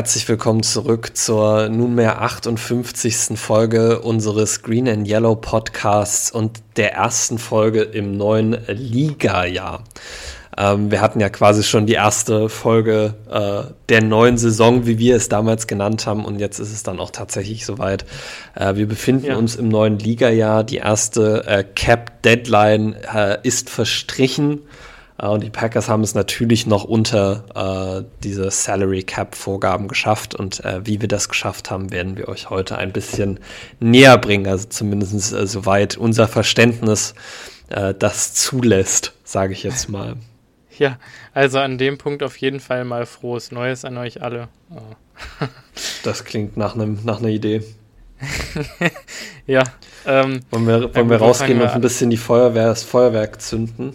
Herzlich willkommen zurück zur nunmehr 58. Folge unseres Green and Yellow Podcasts und der ersten Folge im neuen Liga-Jahr. Ähm, wir hatten ja quasi schon die erste Folge äh, der neuen Saison, wie wir es damals genannt haben, und jetzt ist es dann auch tatsächlich soweit. Äh, wir befinden ja. uns im neuen Liga-Jahr. Die erste äh, Cap-Deadline äh, ist verstrichen. Äh, und die Packers haben es natürlich noch unter äh, diese Salary Cap Vorgaben geschafft. Und äh, wie wir das geschafft haben, werden wir euch heute ein bisschen näher bringen. Also zumindest äh, soweit unser Verständnis äh, das zulässt, sage ich jetzt mal. Ja, also an dem Punkt auf jeden Fall mal frohes Neues an euch alle. Oh. das klingt nach, einem, nach einer Idee. ja. Ähm, wollen wir, wollen wir rausgehen und ein bisschen die Feuerwehr, das Feuerwerk zünden?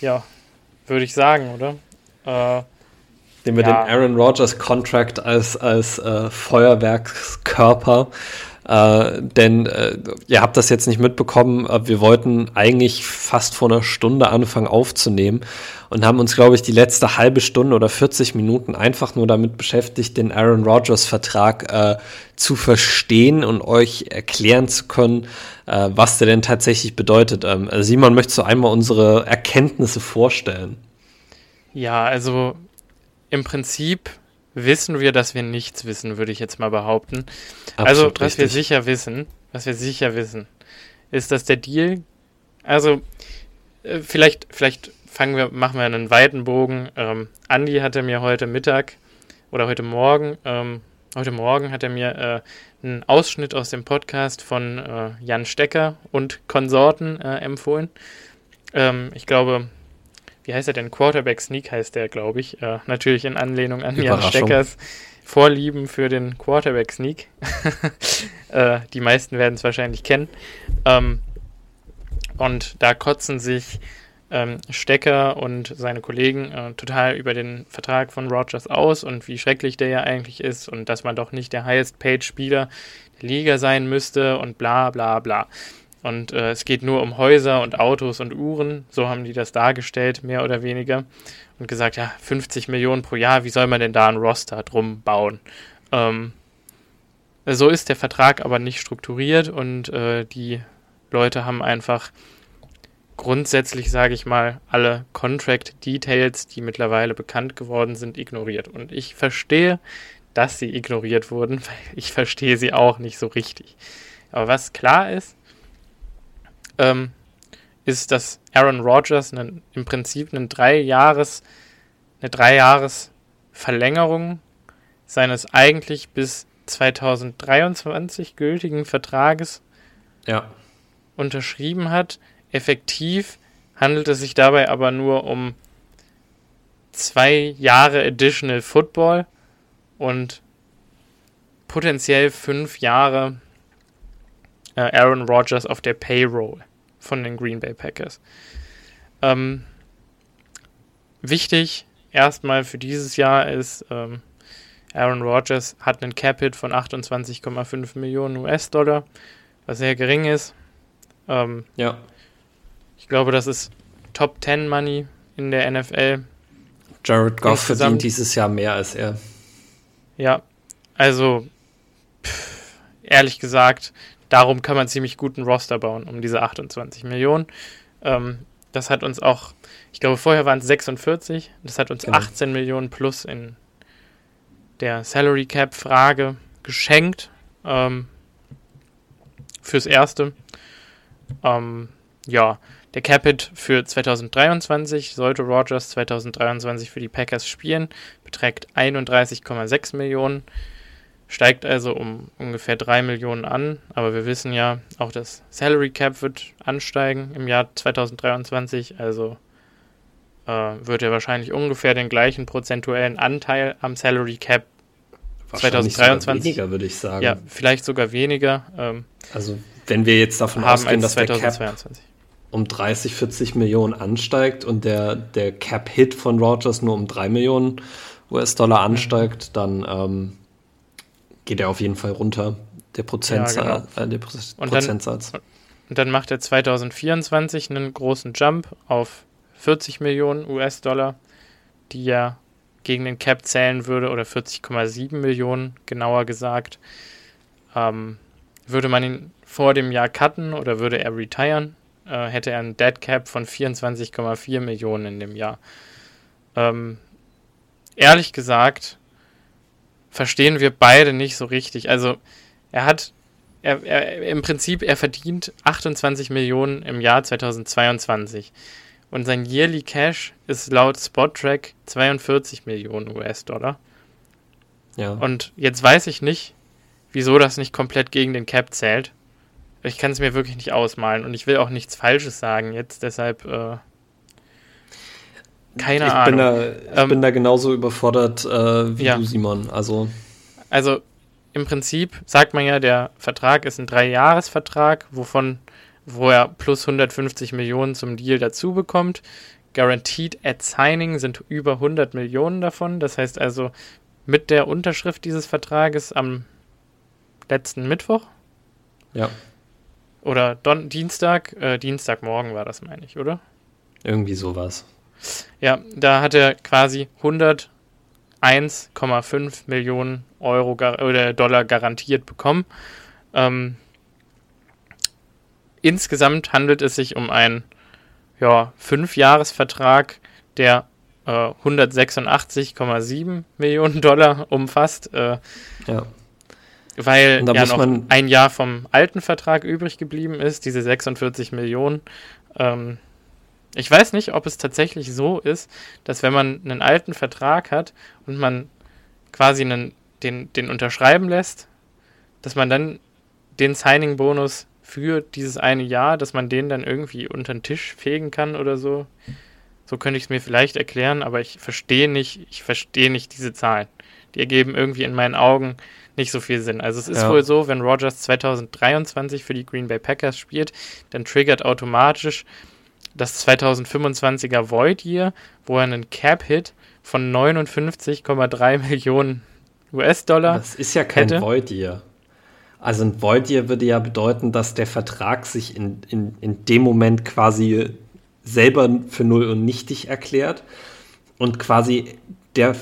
Ja, würde ich sagen, oder? Äh, Nehmen wir ja. den Aaron Rodgers Contract als, als äh, Feuerwerkskörper. Äh, denn äh, ihr habt das jetzt nicht mitbekommen, wir wollten eigentlich fast vor einer Stunde anfangen aufzunehmen und haben uns, glaube ich, die letzte halbe Stunde oder 40 Minuten einfach nur damit beschäftigt, den Aaron Rodgers Vertrag äh, zu verstehen und euch erklären zu können, äh, was der denn tatsächlich bedeutet. Ähm, äh, Simon, möchtest du einmal unsere Erkenntnisse vorstellen? Ja, also im Prinzip wissen wir, dass wir nichts wissen, würde ich jetzt mal behaupten. Absolut also, was richtig. wir sicher wissen, was wir sicher wissen, ist, dass der Deal, also äh, vielleicht, vielleicht fangen wir, machen wir einen weiten Bogen. Ähm, Andi hatte mir heute Mittag oder heute Morgen, ähm, heute Morgen hat er mir äh, einen Ausschnitt aus dem Podcast von äh, Jan Stecker und Konsorten äh, empfohlen. Ähm, ich glaube, wie heißt er denn? Quarterback Sneak heißt der, glaube ich. Äh, natürlich in Anlehnung an Jan Steckers Vorlieben für den Quarterback Sneak. Äh, die meisten werden es wahrscheinlich kennen. Ähm, und da kotzen sich ähm, Stecker und seine Kollegen äh, total über den Vertrag von Rogers aus und wie schrecklich der ja eigentlich ist und dass man doch nicht der highest-paid-Spieler der Liga sein müsste und bla bla bla. Und äh, es geht nur um Häuser und Autos und Uhren. So haben die das dargestellt, mehr oder weniger. Und gesagt, ja, 50 Millionen pro Jahr, wie soll man denn da ein Roster drum bauen? Ähm, so ist der Vertrag aber nicht strukturiert und äh, die Leute haben einfach grundsätzlich, sage ich mal, alle Contract Details, die mittlerweile bekannt geworden sind, ignoriert. Und ich verstehe, dass sie ignoriert wurden, weil ich verstehe sie auch nicht so richtig. Aber was klar ist, ähm, ist, dass Aaron Rodgers einen, im Prinzip einen drei Jahres, eine drei Jahres Verlängerung seines eigentlich bis 2023 gültigen Vertrages ja. unterschrieben hat. Effektiv handelt es sich dabei aber nur um zwei Jahre Additional Football und potenziell fünf Jahre äh, Aaron Rodgers auf der Payroll von den Green Bay Packers. Ähm, wichtig erstmal für dieses Jahr ist, ähm, Aaron Rodgers hat einen Cap-Hit von 28,5 Millionen US-Dollar, was sehr gering ist. Ähm, ja. Ich glaube, das ist Top 10 Money in der NFL. Jared Goff verdient dieses Jahr mehr als er. Ja, also pff, ehrlich gesagt, darum kann man ziemlich guten Roster bauen, um diese 28 Millionen. Ähm, das hat uns auch, ich glaube, vorher waren es 46, das hat uns genau. 18 Millionen plus in der Salary Cap Frage geschenkt. Ähm, fürs Erste. Ähm, ja, der Capit für 2023 sollte Rogers 2023 für die Packers spielen, beträgt 31,6 Millionen steigt also um ungefähr 3 Millionen an, aber wir wissen ja, auch das Salary Cap wird ansteigen im Jahr 2023, also äh, wird er wahrscheinlich ungefähr den gleichen prozentuellen Anteil am Salary Cap 2023 weniger, würde ich sagen. Ja, vielleicht sogar weniger. Ähm, also wenn wir jetzt davon ausgehen, dass 2022. der Cap um 30, 40 Millionen ansteigt und der, der Cap-Hit von Rogers nur um 3 Millionen US-Dollar ansteigt, mhm. dann ähm, geht er auf jeden Fall runter, der, Prozent, ja, genau. äh, der Pro und Prozentsatz. Dann, und dann macht er 2024 einen großen Jump auf 40 Millionen US-Dollar, die er gegen den Cap zählen würde, oder 40,7 Millionen genauer gesagt. Ähm, würde man ihn vor dem Jahr cutten oder würde er retiren, äh, hätte er einen Dead Cap von 24,4 Millionen in dem Jahr. Ähm, ehrlich gesagt, verstehen wir beide nicht so richtig. Also, er hat, er, er, im Prinzip, er verdient 28 Millionen im Jahr 2022. Und sein Yearly Cash ist laut SpotTrack 42 Millionen US-Dollar. Ja. Und jetzt weiß ich nicht, wieso das nicht komplett gegen den Cap zählt. Ich kann es mir wirklich nicht ausmalen und ich will auch nichts Falsches sagen jetzt, deshalb äh, keine ich Ahnung. Bin da, ich ähm, bin da genauso überfordert äh, wie ja. du, Simon. Also. also im Prinzip sagt man ja, der Vertrag ist ein Dreijahresvertrag, wovon wo er plus 150 Millionen zum Deal dazu bekommt. Guaranteed at Signing sind über 100 Millionen davon. Das heißt also, mit der Unterschrift dieses Vertrages am letzten Mittwoch. Ja. Oder Don Dienstag, äh, Dienstagmorgen war das, meine ich, oder? Irgendwie sowas. Ja, da hat er quasi 101,5 Millionen Euro oder Dollar garantiert bekommen. Ähm, insgesamt handelt es sich um einen ja, Fünfjahresvertrag, der äh, 186,7 Millionen Dollar umfasst. Äh, ja. Weil ja noch ein Jahr vom alten Vertrag übrig geblieben ist, diese 46 Millionen. Ähm, ich weiß nicht, ob es tatsächlich so ist, dass wenn man einen alten Vertrag hat und man quasi einen, den, den unterschreiben lässt, dass man dann den Signing-Bonus für dieses eine Jahr, dass man den dann irgendwie unter den Tisch fegen kann oder so. So könnte ich es mir vielleicht erklären, aber ich verstehe nicht, ich verstehe nicht diese Zahlen. Die ergeben irgendwie in meinen Augen nicht so viel Sinn. Also es ist ja. wohl so, wenn Rogers 2023 für die Green Bay Packers spielt, dann triggert automatisch das 2025er Void Year, wo er einen Cap-Hit von 59,3 Millionen US-Dollar. Das ist ja kein hätte. Void Year. Also ein Void Year würde ja bedeuten, dass der Vertrag sich in, in, in dem Moment quasi selber für null und nichtig erklärt und quasi der,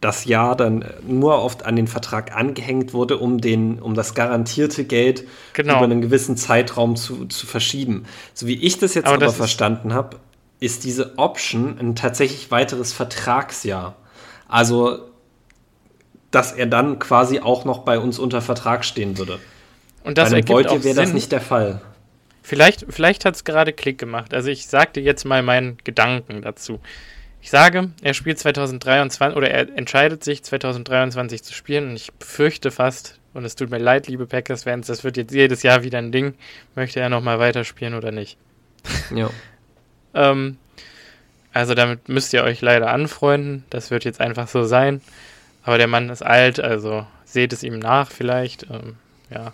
das Jahr dann nur oft an den Vertrag angehängt wurde, um, den, um das garantierte Geld genau. über einen gewissen Zeitraum zu, zu verschieben. So wie ich das jetzt aber, aber das verstanden habe, ist diese Option ein tatsächlich weiteres Vertragsjahr. Also, dass er dann quasi auch noch bei uns unter Vertrag stehen würde. Und das bei einem wäre das nicht der Fall. Vielleicht, vielleicht hat es gerade Klick gemacht. Also ich sagte jetzt mal meinen Gedanken dazu. Ich sage, er spielt 2023 oder er entscheidet sich 2023 zu spielen und ich befürchte fast, und es tut mir leid, liebe Packers-Fans, das wird jetzt jedes Jahr wieder ein Ding, möchte er nochmal weiterspielen oder nicht. Ja. ähm, also damit müsst ihr euch leider anfreunden, das wird jetzt einfach so sein. Aber der Mann ist alt, also seht es ihm nach vielleicht. Ähm, ja,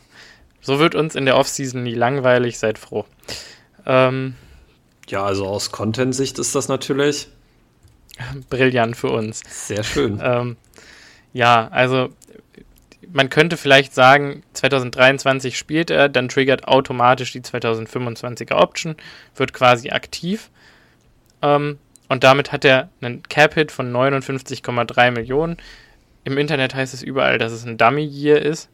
so wird uns in der Offseason nie langweilig, seid froh. Ähm, ja, also aus Content-Sicht ist das natürlich brillant für uns. Sehr schön. Ähm, ja, also man könnte vielleicht sagen, 2023 spielt er, dann triggert automatisch die 2025er Option, wird quasi aktiv. Ähm, und damit hat er einen Cap-Hit von 59,3 Millionen. Im Internet heißt es überall, dass es ein Dummy-Year ist.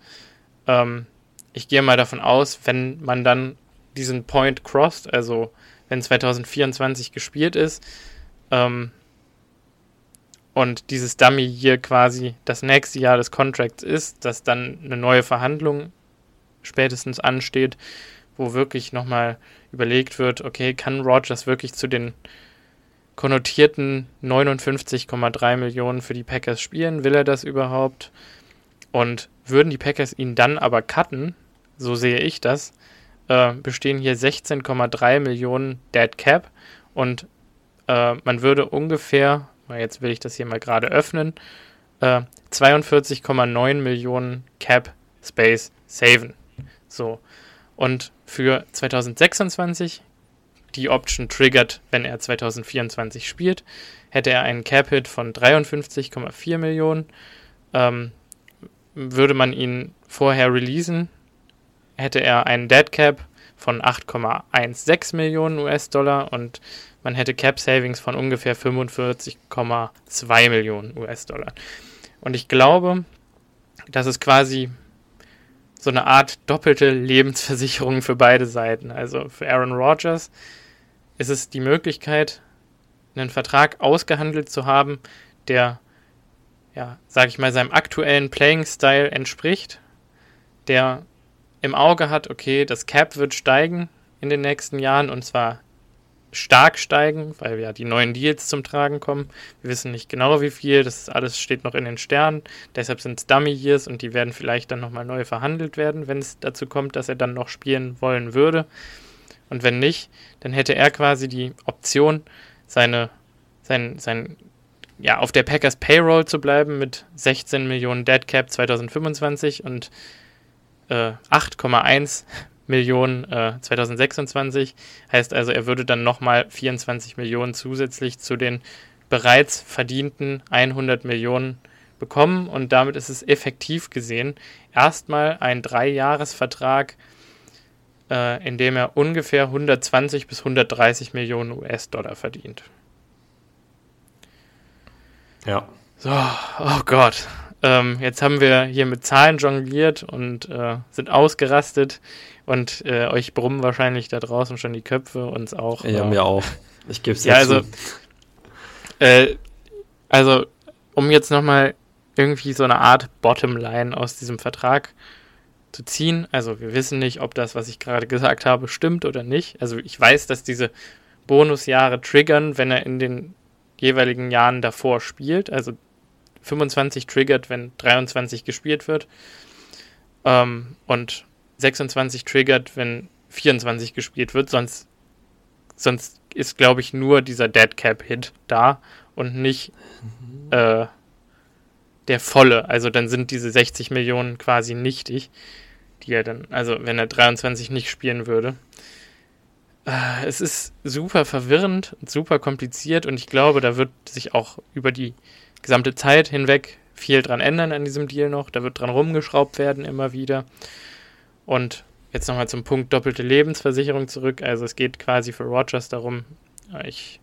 Ähm, ich gehe mal davon aus, wenn man dann diesen Point crossed, also wenn 2024 gespielt ist, ähm, und dieses Dummy hier quasi das nächste Jahr des Contracts ist, dass dann eine neue Verhandlung spätestens ansteht, wo wirklich nochmal überlegt wird, okay, kann Rogers wirklich zu den konnotierten 59,3 Millionen für die Packers spielen? Will er das überhaupt? Und würden die Packers ihn dann aber cutten, so sehe ich das, äh, bestehen hier 16,3 Millionen Dead Cap und äh, man würde ungefähr jetzt will ich das hier mal gerade öffnen, äh, 42,9 Millionen Cap Space saven. So. Und für 2026, die Option triggert, wenn er 2024 spielt, hätte er einen Cap-Hit von 53,4 Millionen. Ähm, würde man ihn vorher releasen, hätte er einen Dead Cap von 8,16 Millionen US-Dollar und man hätte Cap Savings von ungefähr 45,2 Millionen US-Dollar. Und ich glaube, das ist quasi so eine Art doppelte Lebensversicherung für beide Seiten. Also für Aaron Rodgers ist es die Möglichkeit, einen Vertrag ausgehandelt zu haben, der, ja, sag ich mal, seinem aktuellen Playing-Style entspricht, der im Auge hat, okay, das Cap wird steigen in den nächsten Jahren und zwar stark steigen, weil ja die neuen Deals zum Tragen kommen. Wir wissen nicht genau wie viel, das alles steht noch in den Sternen. Deshalb sind es Dummy Years und die werden vielleicht dann nochmal neu verhandelt werden, wenn es dazu kommt, dass er dann noch spielen wollen würde. Und wenn nicht, dann hätte er quasi die Option, seine, sein, sein, ja, auf der Packers Payroll zu bleiben mit 16 Millionen Dead Cap 2025 und äh, 8,1 Millionen äh, 2026. Heißt also, er würde dann nochmal 24 Millionen zusätzlich zu den bereits verdienten 100 Millionen bekommen und damit ist es effektiv gesehen erstmal ein Dreijahresvertrag, äh, in dem er ungefähr 120 bis 130 Millionen US-Dollar verdient. Ja. So, oh Gott. Ähm, jetzt haben wir hier mit Zahlen jongliert und äh, sind ausgerastet und äh, euch brummen wahrscheinlich da draußen schon die Köpfe, uns auch. Ja, äh, mir auch. Ich gebe es ja, also, äh, also, um jetzt nochmal irgendwie so eine Art Bottomline aus diesem Vertrag zu ziehen. Also wir wissen nicht, ob das, was ich gerade gesagt habe, stimmt oder nicht. Also ich weiß, dass diese Bonusjahre triggern, wenn er in den jeweiligen Jahren davor spielt. Also 25 triggert, wenn 23 gespielt wird. Ähm, und 26 triggert, wenn 24 gespielt wird. Sonst, sonst ist, glaube ich, nur dieser Dead Cap Hit da und nicht mhm. äh, der volle. Also dann sind diese 60 Millionen quasi nichtig, die er dann, also wenn er 23 nicht spielen würde. Äh, es ist super verwirrend und super kompliziert und ich glaube, da wird sich auch über die gesamte Zeit hinweg viel dran ändern an diesem Deal noch. Da wird dran rumgeschraubt werden immer wieder. Und jetzt nochmal zum Punkt doppelte Lebensversicherung zurück. Also es geht quasi für Rogers darum, ich,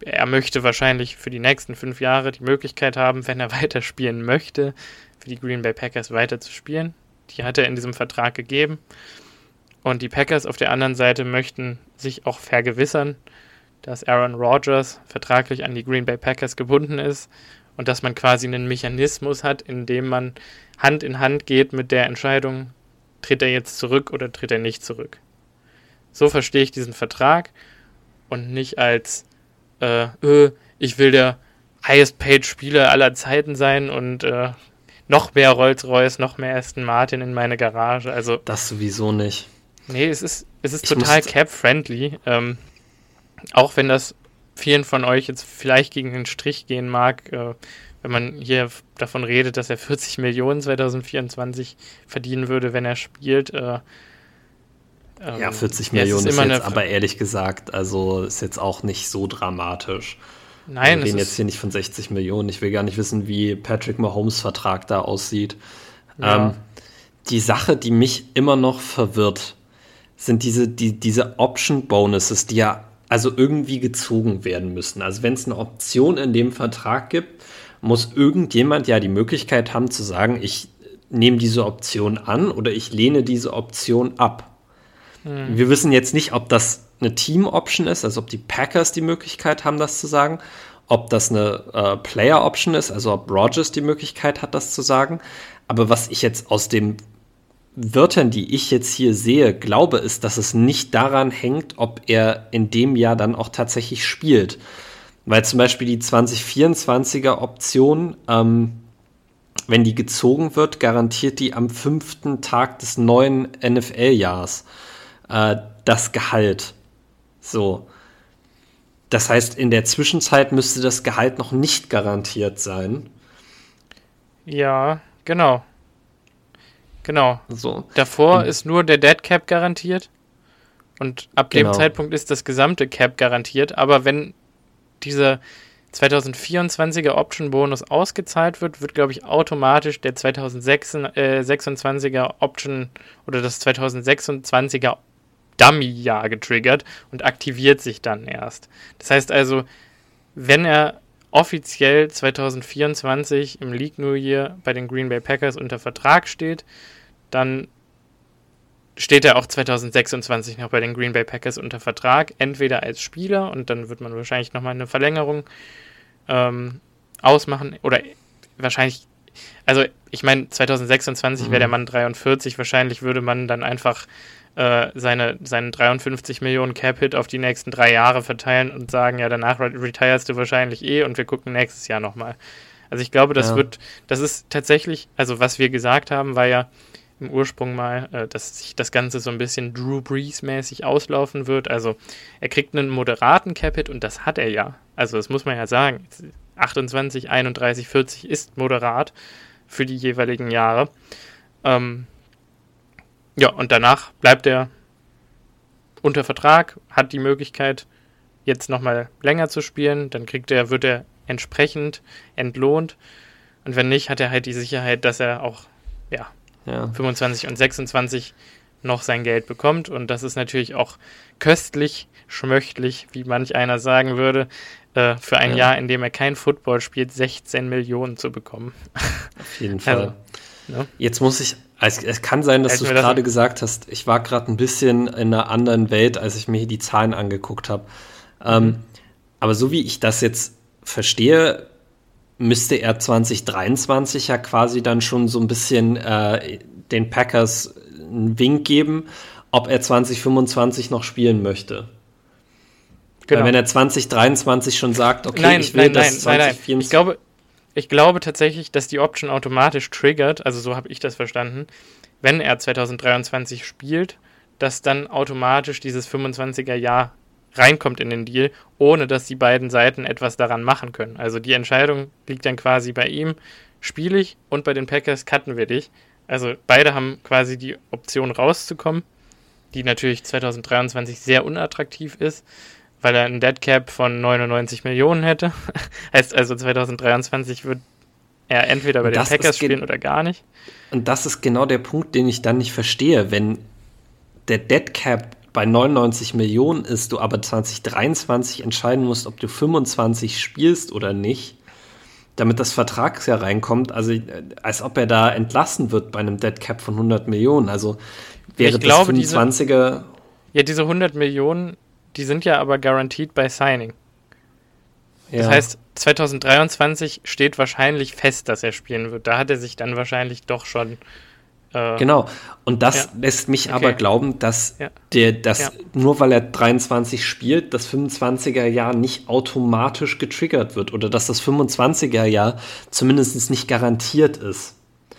er möchte wahrscheinlich für die nächsten fünf Jahre die Möglichkeit haben, wenn er weiterspielen möchte, für die Green Bay Packers weiter zu spielen. Die hat er in diesem Vertrag gegeben. Und die Packers auf der anderen Seite möchten sich auch vergewissern, dass Aaron Rodgers vertraglich an die Green Bay Packers gebunden ist und dass man quasi einen Mechanismus hat, in dem man Hand in Hand geht mit der Entscheidung, tritt er jetzt zurück oder tritt er nicht zurück. So verstehe ich diesen Vertrag und nicht als, äh, öh, ich will der highest paid Spieler aller Zeiten sein und äh, noch mehr Rolls-Royce, noch mehr Aston Martin in meine Garage. Also das sowieso nicht. Nee, es ist, es ist total cap-friendly. Ähm, auch wenn das vielen von euch jetzt vielleicht gegen den Strich gehen mag, äh, wenn man hier davon redet, dass er 40 Millionen 2024 verdienen würde, wenn er spielt. Äh, ähm, ja, 40 Millionen ist, ist jetzt aber ehrlich gesagt, also ist jetzt auch nicht so dramatisch. Nein, wir reden jetzt hier nicht von 60 Millionen. Ich will gar nicht wissen, wie Patrick Mahomes Vertrag da aussieht. Ja. Ähm, die Sache, die mich immer noch verwirrt, sind diese, die, diese Option Bonuses, die ja also irgendwie gezogen werden müssen. Also wenn es eine Option in dem Vertrag gibt, muss irgendjemand ja die Möglichkeit haben zu sagen, ich nehme diese Option an oder ich lehne diese Option ab. Hm. Wir wissen jetzt nicht, ob das eine Team-Option ist, also ob die Packers die Möglichkeit haben, das zu sagen, ob das eine äh, Player-Option ist, also ob Rogers die Möglichkeit hat, das zu sagen. Aber was ich jetzt aus dem Wörtern, die ich jetzt hier sehe, glaube, ist, dass es nicht daran hängt, ob er in dem Jahr dann auch tatsächlich spielt. Weil zum Beispiel die 2024er Option, ähm, wenn die gezogen wird, garantiert die am fünften Tag des neuen NFL-Jahres äh, das Gehalt. So. Das heißt, in der Zwischenzeit müsste das Gehalt noch nicht garantiert sein. Ja, genau. Genau. So. Davor ist nur der Dead Cap garantiert. Und ab genau. dem Zeitpunkt ist das gesamte Cap garantiert. Aber wenn dieser 2024er Option Bonus ausgezahlt wird, wird, glaube ich, automatisch der 2026er äh, Option oder das 2026er Dummy-Jahr getriggert und aktiviert sich dann erst. Das heißt also, wenn er offiziell 2024 im League New Year bei den Green Bay Packers unter Vertrag steht, dann steht er auch 2026 noch bei den Green Bay Packers unter Vertrag, entweder als Spieler und dann wird man wahrscheinlich nochmal eine Verlängerung ähm, ausmachen oder wahrscheinlich, also ich meine 2026 mhm. wäre der Mann 43, wahrscheinlich würde man dann einfach äh, seine, seinen 53 Millionen Cap-Hit auf die nächsten drei Jahre verteilen und sagen, ja, danach retirest du wahrscheinlich eh und wir gucken nächstes Jahr nochmal. Also ich glaube, das ja. wird, das ist tatsächlich, also was wir gesagt haben, war ja im Ursprung mal, äh, dass sich das Ganze so ein bisschen Drew Brees-mäßig auslaufen wird. Also er kriegt einen moderaten Cap-Hit und das hat er ja. Also das muss man ja sagen. 28, 31, 40 ist moderat für die jeweiligen Jahre. Ähm, ja, und danach bleibt er unter Vertrag, hat die Möglichkeit, jetzt nochmal länger zu spielen. Dann kriegt er, wird er entsprechend entlohnt. Und wenn nicht, hat er halt die Sicherheit, dass er auch ja, ja. 25 und 26 noch sein Geld bekommt. Und das ist natürlich auch köstlich, schmöchtlich, wie manch einer sagen würde, äh, für ein ja. Jahr, in dem er kein Football spielt, 16 Millionen zu bekommen. Auf jeden Fall. Also, ne? Jetzt muss ich es, es kann sein, dass du es gerade gesagt hast. Ich war gerade ein bisschen in einer anderen Welt, als ich mir hier die Zahlen angeguckt habe. Ähm, aber so wie ich das jetzt verstehe, müsste er 2023 ja quasi dann schon so ein bisschen äh, den Packers einen Wink geben, ob er 2025 noch spielen möchte. Genau. Weil wenn er 2023 schon sagt, okay, nein, ich will nein, das nein, 2024. Nein, nein. Ich glaube, ich glaube tatsächlich, dass die Option automatisch triggert, also so habe ich das verstanden, wenn er 2023 spielt, dass dann automatisch dieses 25er Jahr reinkommt in den Deal, ohne dass die beiden Seiten etwas daran machen können. Also die Entscheidung liegt dann quasi bei ihm, spiele ich und bei den Packers cutten wir dich. Also beide haben quasi die Option rauszukommen, die natürlich 2023 sehr unattraktiv ist weil er einen Deadcap von 99 Millionen hätte. heißt also 2023 wird er entweder bei den Packers spielen oder gar nicht. Und das ist genau der Punkt, den ich dann nicht verstehe. Wenn der Deadcap bei 99 Millionen ist, du aber 2023 entscheiden musst, ob du 25 spielst oder nicht, damit das Vertragsjahr reinkommt, also als ob er da entlassen wird bei einem Deadcap von 100 Millionen. Also wäre ich das glaube, 25er. Diese, ja, diese 100 Millionen die sind ja aber garantiert bei Signing. Ja. Das heißt, 2023 steht wahrscheinlich fest, dass er spielen wird. Da hat er sich dann wahrscheinlich doch schon. Äh, genau. Und das ja. lässt mich okay. aber glauben, dass ja. der, dass nur weil er 23 spielt, das 25er Jahr nicht automatisch getriggert wird oder dass das 25er Jahr zumindest nicht garantiert ist.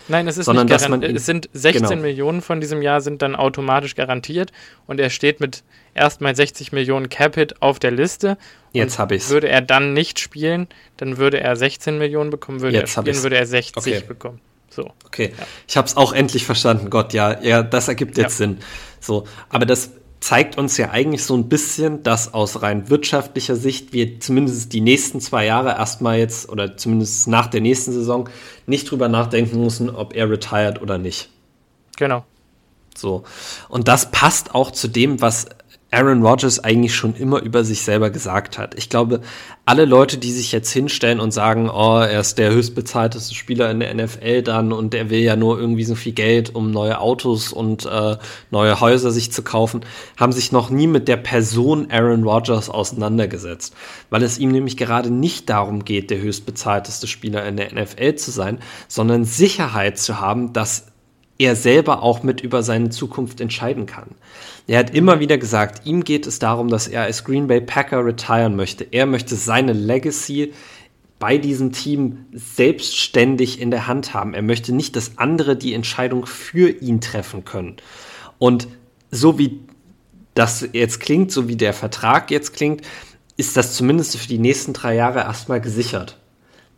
Nein, es ist sondern nicht garantiert. Es sind 16 genau. Millionen von diesem Jahr sind dann automatisch garantiert und er steht mit erstmal 60 Millionen Capit auf der Liste. Jetzt habe ich Würde er dann nicht spielen, dann würde er 16 Millionen bekommen, würde Jetzt er spielen, würde er 60 okay. bekommen. So. Okay, ja. ich habe es auch endlich verstanden. Gott, ja, ja, das ergibt jetzt ja. Sinn. So, aber das zeigt uns ja eigentlich so ein bisschen, dass aus rein wirtschaftlicher Sicht wir zumindest die nächsten zwei Jahre erstmal jetzt oder zumindest nach der nächsten Saison nicht drüber nachdenken müssen, ob er retired oder nicht. Genau. So. Und das passt auch zu dem, was Aaron Rodgers eigentlich schon immer über sich selber gesagt hat. Ich glaube, alle Leute, die sich jetzt hinstellen und sagen, oh, er ist der höchstbezahlteste Spieler in der NFL dann und er will ja nur irgendwie so viel Geld, um neue Autos und äh, neue Häuser sich zu kaufen, haben sich noch nie mit der Person Aaron Rodgers auseinandergesetzt, weil es ihm nämlich gerade nicht darum geht, der höchstbezahlteste Spieler in der NFL zu sein, sondern Sicherheit zu haben, dass er selber auch mit über seine Zukunft entscheiden kann. Er hat immer wieder gesagt, ihm geht es darum, dass er als Green Bay Packer retiren möchte. Er möchte seine Legacy bei diesem Team selbstständig in der Hand haben. Er möchte nicht, dass andere die Entscheidung für ihn treffen können. Und so wie das jetzt klingt, so wie der Vertrag jetzt klingt, ist das zumindest für die nächsten drei Jahre erstmal gesichert.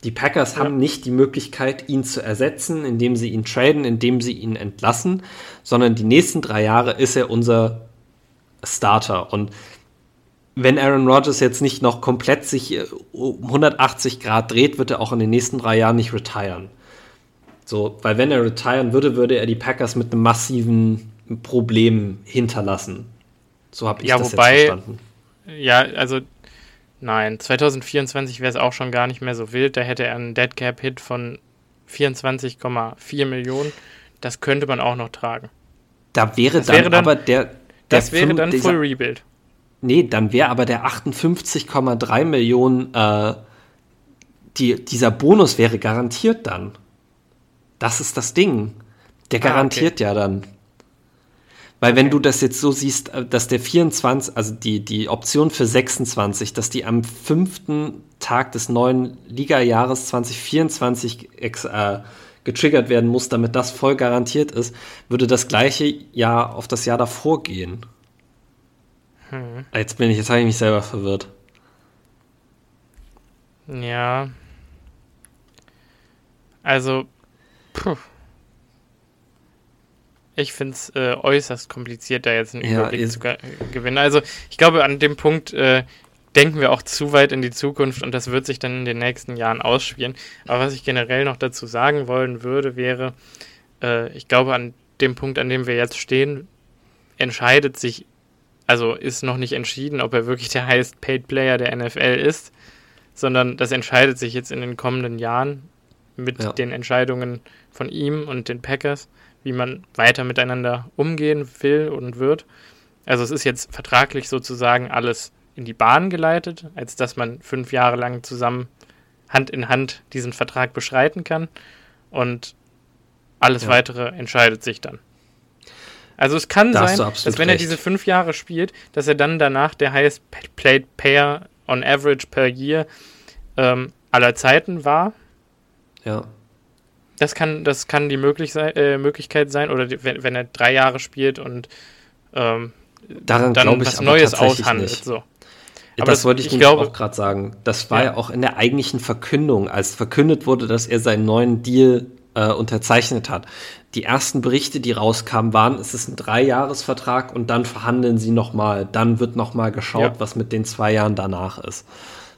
Die Packers ja. haben nicht die Möglichkeit, ihn zu ersetzen, indem sie ihn traden, indem sie ihn entlassen, sondern die nächsten drei Jahre ist er unser Starter. Und wenn Aaron Rodgers jetzt nicht noch komplett sich um 180 Grad dreht, wird er auch in den nächsten drei Jahren nicht retiren. So, weil wenn er retiren würde, würde er die Packers mit einem massiven Problem hinterlassen. So habe ich ja, das wobei, jetzt verstanden. Ja, also nein, 2024 wäre es auch schon gar nicht mehr so wild. Da hätte er einen Dead Cap Hit von 24,4 Millionen. Das könnte man auch noch tragen. Da wäre, dann, wäre dann aber der, der das wäre dann Full Rebuild. Nee, dann wäre aber der 58,3 Millionen, äh, die, dieser Bonus wäre garantiert dann. Das ist das Ding. Der garantiert ah, okay. ja dann. Weil okay. wenn du das jetzt so siehst, äh, dass der 24, also die, die Option für 26, dass die am fünften Tag des neuen Liga-Jahres 2024 äh, getriggert werden muss, damit das voll garantiert ist, würde das gleiche Jahr auf das Jahr davor gehen. Hm. Jetzt bin ich, jetzt habe ich mich selber verwirrt. Ja. Also, puh. Ich finde es äh, äußerst kompliziert, da jetzt einen ja, Überblick zu gewinnen. Also, ich glaube, an dem Punkt äh, denken wir auch zu weit in die Zukunft und das wird sich dann in den nächsten Jahren ausspielen. Aber was ich generell noch dazu sagen wollen würde, wäre, äh, ich glaube, an dem Punkt, an dem wir jetzt stehen, entscheidet sich also ist noch nicht entschieden, ob er wirklich der highest paid Player der NFL ist, sondern das entscheidet sich jetzt in den kommenden Jahren mit ja. den Entscheidungen von ihm und den Packers, wie man weiter miteinander umgehen will und wird. Also es ist jetzt vertraglich sozusagen alles in die Bahn geleitet, als dass man fünf Jahre lang zusammen Hand in Hand diesen Vertrag beschreiten kann und alles ja. weitere entscheidet sich dann. Also es kann da sein, dass wenn recht. er diese fünf Jahre spielt, dass er dann danach der highest played player on average per year ähm, aller Zeiten war. Ja. Das kann, das kann die möglich sei, äh, Möglichkeit sein, oder die, wenn, wenn, er drei Jahre spielt und ähm, Daran dann was Neues aushandelt. Nicht. So. Aber das, das wollte ich, ich glaube, auch gerade sagen. Das war ja. ja. auch in der eigentlichen Verkündung, als verkündet wurde, dass er seinen neuen Deal äh, unterzeichnet hat. Die ersten Berichte, die rauskamen, waren, es ist ein Dreijahresvertrag und dann verhandeln sie nochmal. Dann wird nochmal geschaut, ja. was mit den zwei Jahren danach ist.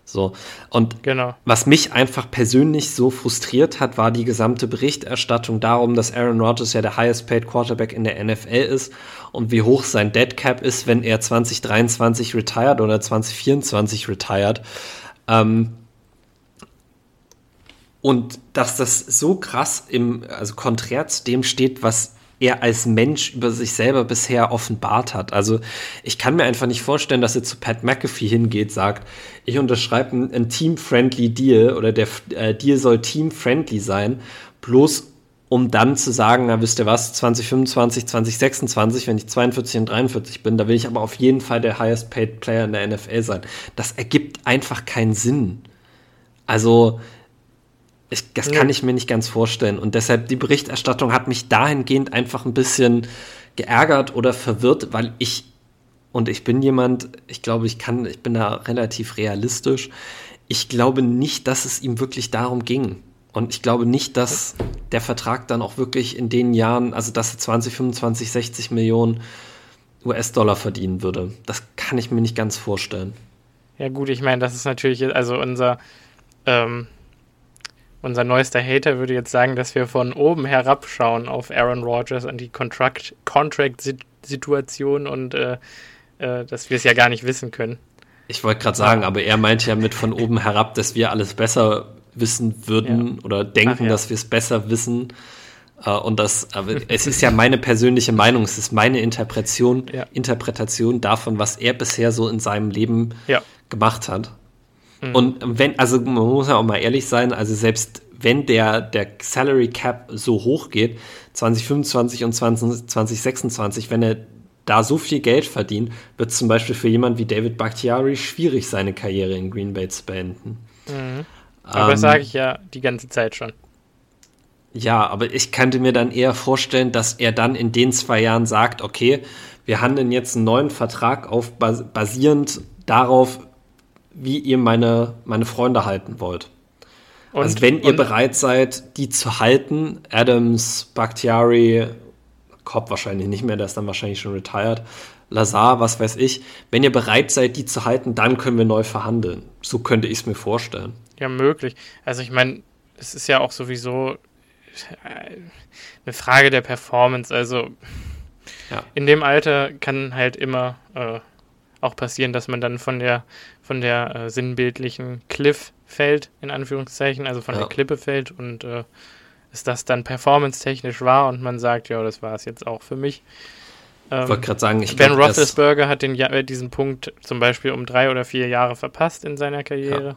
So. Und genau. was mich einfach persönlich so frustriert hat, war die gesamte Berichterstattung darum, dass Aaron Rodgers ja der highest paid Quarterback in der NFL ist und wie hoch sein Dead Cap ist, wenn er 2023 retired oder 2024 retired. Ähm, und dass das so krass im, also konträr zu dem steht, was er als Mensch über sich selber bisher offenbart hat. Also ich kann mir einfach nicht vorstellen, dass er zu Pat McAfee hingeht, sagt, ich unterschreibe einen, einen team-friendly Deal oder der äh, Deal soll team-friendly sein, bloß um dann zu sagen, na wisst ihr was, 2025, 2026, wenn ich 42 und 43 bin, da will ich aber auf jeden Fall der highest paid Player in der NFL sein. Das ergibt einfach keinen Sinn. Also ich, das kann ich mir nicht ganz vorstellen. Und deshalb, die Berichterstattung hat mich dahingehend einfach ein bisschen geärgert oder verwirrt, weil ich, und ich bin jemand, ich glaube, ich kann, ich bin da relativ realistisch. Ich glaube nicht, dass es ihm wirklich darum ging. Und ich glaube nicht, dass der Vertrag dann auch wirklich in den Jahren, also dass er 20, 25, 60 Millionen US-Dollar verdienen würde. Das kann ich mir nicht ganz vorstellen. Ja, gut, ich meine, das ist natürlich, also unser, ähm, unser neuester Hater würde jetzt sagen, dass wir von oben herabschauen auf Aaron Rodgers und die Contract-Situation und äh, äh, dass wir es ja gar nicht wissen können. Ich wollte gerade sagen, aber er meint ja mit von oben herab, dass wir alles besser wissen würden ja. oder denken, ja. dass wir es besser wissen. Uh, und das, aber es ist ja meine persönliche Meinung, es ist meine Interpretation, ja. Interpretation davon, was er bisher so in seinem Leben gemacht hat. Mhm. Und wenn, also man muss ja auch mal ehrlich sein, also selbst wenn der, der Salary Cap so hoch geht, 2025 und 20, 2026, wenn er da so viel Geld verdient, wird es zum Beispiel für jemanden wie David Bakhtiari schwierig, seine Karriere in Green Bay zu beenden. Mhm. Aber ähm, das sage ich ja die ganze Zeit schon. Ja, aber ich könnte mir dann eher vorstellen, dass er dann in den zwei Jahren sagt, okay, wir handeln jetzt einen neuen Vertrag auf, basierend darauf, wie ihr meine, meine Freunde halten wollt. Und, also wenn ihr bereit seid, die zu halten, Adams, Bakhtiari, Kopp wahrscheinlich nicht mehr, der ist dann wahrscheinlich schon retired, Lazar, was weiß ich, wenn ihr bereit seid, die zu halten, dann können wir neu verhandeln. So könnte ich es mir vorstellen. Ja, möglich. Also ich meine, es ist ja auch sowieso eine Frage der Performance. Also Ja. In dem Alter kann halt immer äh, auch passieren, dass man dann von der, von der äh, sinnbildlichen Cliff fällt, in Anführungszeichen, also von ja. der Klippe fällt und äh, ist das dann performance-technisch wahr und man sagt, ja, das war es jetzt auch für mich. Ähm, ich wollte gerade sagen, ich Ben Roethlisberger hat den, äh, diesen Punkt zum Beispiel um drei oder vier Jahre verpasst in seiner Karriere.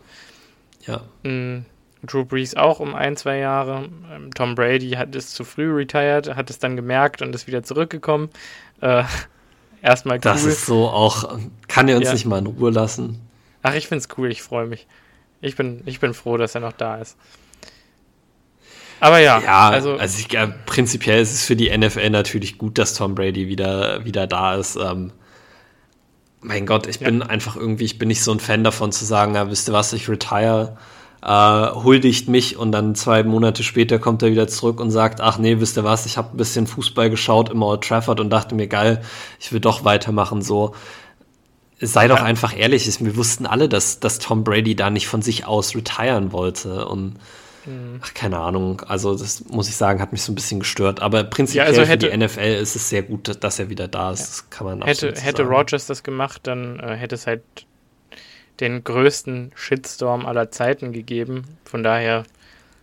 Ja. ja. Mm, Drew Brees auch um ein, zwei Jahre. Ähm, Tom Brady hat es zu früh retired, hat es dann gemerkt und ist wieder zurückgekommen. Äh, erstmal cool. Das ist so auch, kann er uns ja. nicht mal in Ruhe lassen? Ach, ich finde es cool, ich freue mich. Ich bin, ich bin froh, dass er noch da ist. Aber ja, ja also, also ich, äh, prinzipiell ist es für die NFL natürlich gut, dass Tom Brady wieder, wieder da ist. Ähm, mein Gott, ich ja. bin einfach irgendwie, ich bin nicht so ein Fan davon zu sagen, ja, wisst ihr was, ich retire, äh, huldigt mich und dann zwei Monate später kommt er wieder zurück und sagt, ach nee, wisst ihr was, ich habe ein bisschen Fußball geschaut im Old Trafford und dachte mir, geil, ich will doch weitermachen, so. Sei ja. doch einfach ehrlich, wir wussten alle, dass, dass Tom Brady da nicht von sich aus retiren wollte und Mhm. Ach, keine Ahnung. Also, das muss ich sagen, hat mich so ein bisschen gestört. Aber prinzipiell ja, also hätte, für die NFL ist es sehr gut, dass er wieder da ist. Ja. Das kann man Hätte, hätte Rogers das gemacht, dann äh, hätte es halt den größten Shitstorm aller Zeiten gegeben. Von daher.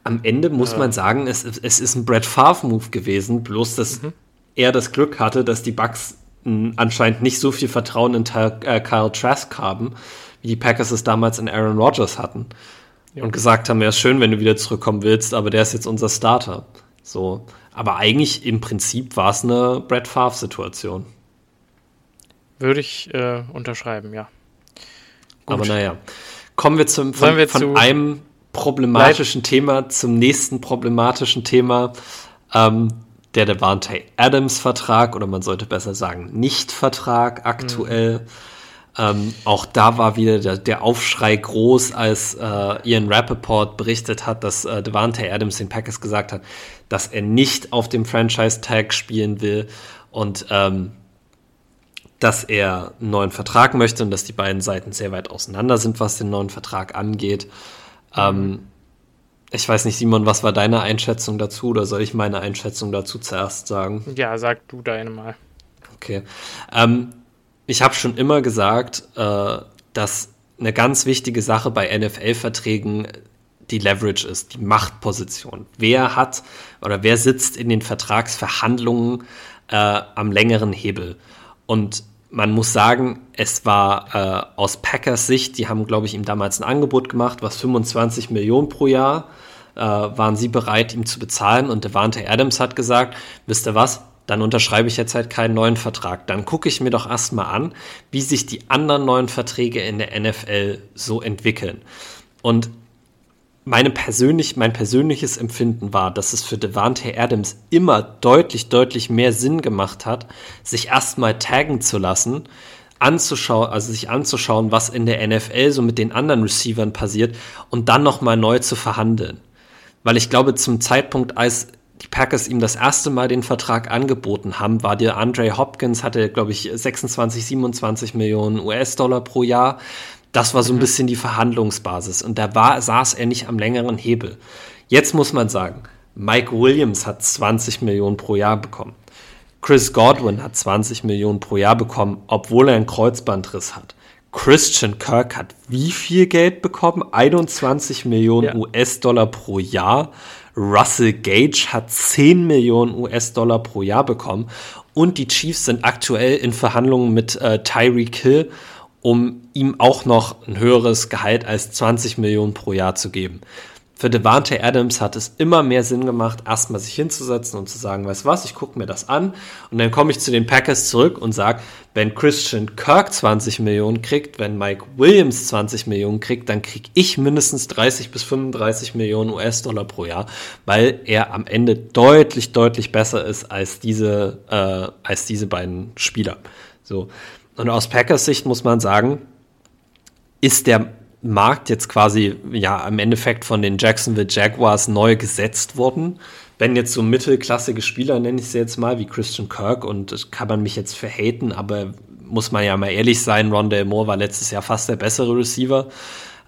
Am Ende muss äh, man sagen, es, es ist ein Brett Favre-Move gewesen, bloß dass mhm. er das Glück hatte, dass die Bucks anscheinend nicht so viel Vertrauen in äh, Kyle Trask haben, wie die Packers es damals in Aaron Rodgers hatten ja. und gesagt haben, ja, ist schön, wenn du wieder zurückkommen willst, aber der ist jetzt unser Starter. So. Aber eigentlich im Prinzip war es eine Brett Favre-Situation. Würde ich äh, unterschreiben, ja. Gut. Aber naja. Kommen wir zum von, wir von einem problematischen Leid. Thema zum nächsten problematischen Thema. Ähm, der Devante Adams Vertrag oder man sollte besser sagen Nicht-Vertrag aktuell. Mhm. Ähm, auch da war wieder der, der Aufschrei groß, als äh, Ian Rappaport berichtet hat, dass äh, Devante Adams den Packers gesagt hat, dass er nicht auf dem Franchise-Tag spielen will und ähm, dass er einen neuen Vertrag möchte und dass die beiden Seiten sehr weit auseinander sind, was den neuen Vertrag angeht. Ähm, ich weiß nicht, Simon, was war deine Einschätzung dazu oder soll ich meine Einschätzung dazu zuerst sagen? Ja, sag du deine mal. Okay. Ähm, ich habe schon immer gesagt, äh, dass eine ganz wichtige Sache bei NFL-Verträgen die Leverage ist, die Machtposition. Wer hat oder wer sitzt in den Vertragsverhandlungen äh, am längeren Hebel? Und man muss sagen, es war äh, aus Packers Sicht, die haben, glaube ich, ihm damals ein Angebot gemacht, was 25 Millionen pro Jahr äh, waren sie bereit, ihm zu bezahlen. Und Devante Adams hat gesagt, wisst ihr was, dann unterschreibe ich jetzt halt keinen neuen Vertrag. Dann gucke ich mir doch erstmal an, wie sich die anderen neuen Verträge in der NFL so entwickeln. Und meine persönlich, mein persönliches Empfinden war, dass es für Devante Adams immer deutlich, deutlich mehr Sinn gemacht hat, sich erstmal taggen zu lassen, anzuschauen, also sich anzuschauen, was in der NFL so mit den anderen Receivern passiert und dann nochmal neu zu verhandeln. Weil ich glaube, zum Zeitpunkt, als die Packers ihm das erste Mal den Vertrag angeboten haben, war der Andre Hopkins, hatte, glaube ich, 26, 27 Millionen US-Dollar pro Jahr. Das war so ein mhm. bisschen die Verhandlungsbasis. Und da war, saß er nicht am längeren Hebel. Jetzt muss man sagen, Mike Williams hat 20 Millionen pro Jahr bekommen. Chris Godwin hat 20 Millionen pro Jahr bekommen, obwohl er einen Kreuzbandriss hat. Christian Kirk hat wie viel Geld bekommen? 21 Millionen ja. US-Dollar pro Jahr. Russell Gage hat 10 Millionen US-Dollar pro Jahr bekommen und die Chiefs sind aktuell in Verhandlungen mit äh, Tyreek Hill, um ihm auch noch ein höheres Gehalt als 20 Millionen pro Jahr zu geben für Devante Adams hat es immer mehr Sinn gemacht, erstmal sich hinzusetzen und zu sagen, weißt was, ich gucke mir das an und dann komme ich zu den Packers zurück und sage, wenn Christian Kirk 20 Millionen kriegt, wenn Mike Williams 20 Millionen kriegt, dann kriege ich mindestens 30 bis 35 Millionen US-Dollar pro Jahr, weil er am Ende deutlich, deutlich besser ist als diese, äh, als diese beiden Spieler. So. Und aus Packers Sicht muss man sagen, ist der Markt jetzt quasi ja im Endeffekt von den Jacksonville Jaguars neu gesetzt worden. Wenn jetzt so mittelklassige Spieler, nenne ich sie jetzt mal, wie Christian Kirk, und das kann man mich jetzt verhaten, aber muss man ja mal ehrlich sein, Rondell Moore war letztes Jahr fast der bessere Receiver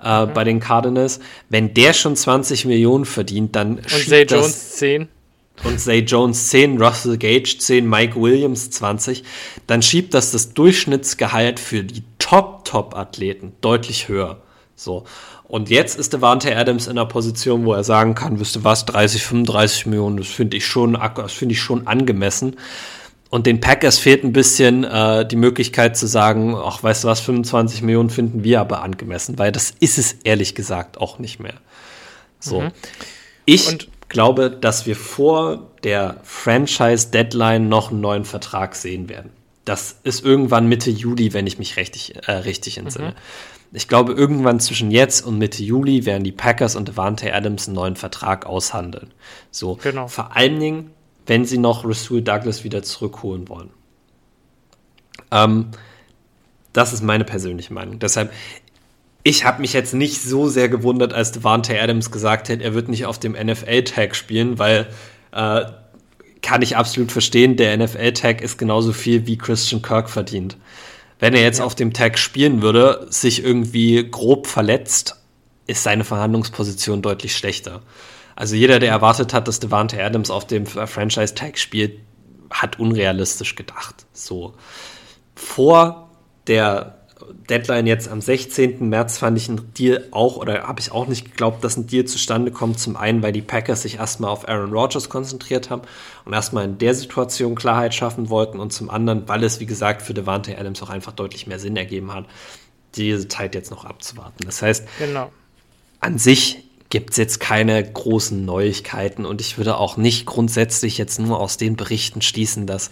äh, mhm. bei den Cardinals. Wenn der schon 20 Millionen verdient, dann Und Zay Jones 10. und Zay Jones 10, Russell Gage 10, Mike Williams 20, dann schiebt das das Durchschnittsgehalt für die Top-Top-Athleten deutlich höher. So. Und jetzt ist Devante Adams in einer Position, wo er sagen kann, wisst ihr was, 30, 35 Millionen, das finde ich schon, das finde ich schon angemessen. Und den Packers fehlt ein bisschen äh, die Möglichkeit zu sagen, ach, weißt du was, 25 Millionen finden wir aber angemessen, weil das ist es ehrlich gesagt auch nicht mehr. So. Mhm. Ich Und glaube, dass wir vor der Franchise-Deadline noch einen neuen Vertrag sehen werden. Das ist irgendwann Mitte Juli, wenn ich mich richtig, äh, richtig entsinne. Mhm. Ich glaube, irgendwann zwischen jetzt und Mitte Juli werden die Packers und Devante Adams einen neuen Vertrag aushandeln. So, genau. vor allen Dingen, wenn sie noch Rasul Douglas wieder zurückholen wollen. Ähm, das ist meine persönliche Meinung. Deshalb, ich habe mich jetzt nicht so sehr gewundert, als Devante Adams gesagt hat, er wird nicht auf dem NFL-Tag spielen, weil äh, kann ich absolut verstehen, der NFL-Tag ist genauso viel wie Christian Kirk verdient. Wenn er jetzt ja. auf dem Tag spielen würde, sich irgendwie grob verletzt, ist seine Verhandlungsposition deutlich schlechter. Also jeder, der erwartet hat, dass Devante Adams auf dem Franchise-Tag spielt, hat unrealistisch gedacht. So. Vor der Deadline jetzt am 16. März fand ich einen Deal auch, oder habe ich auch nicht geglaubt, dass ein Deal zustande kommt. Zum einen, weil die Packers sich erstmal auf Aaron Rodgers konzentriert haben und erstmal in der Situation Klarheit schaffen wollten und zum anderen, weil es, wie gesagt, für Devante Adams auch einfach deutlich mehr Sinn ergeben hat, diese Zeit jetzt noch abzuwarten. Das heißt, genau. an sich gibt es jetzt keine großen Neuigkeiten und ich würde auch nicht grundsätzlich jetzt nur aus den Berichten schließen, dass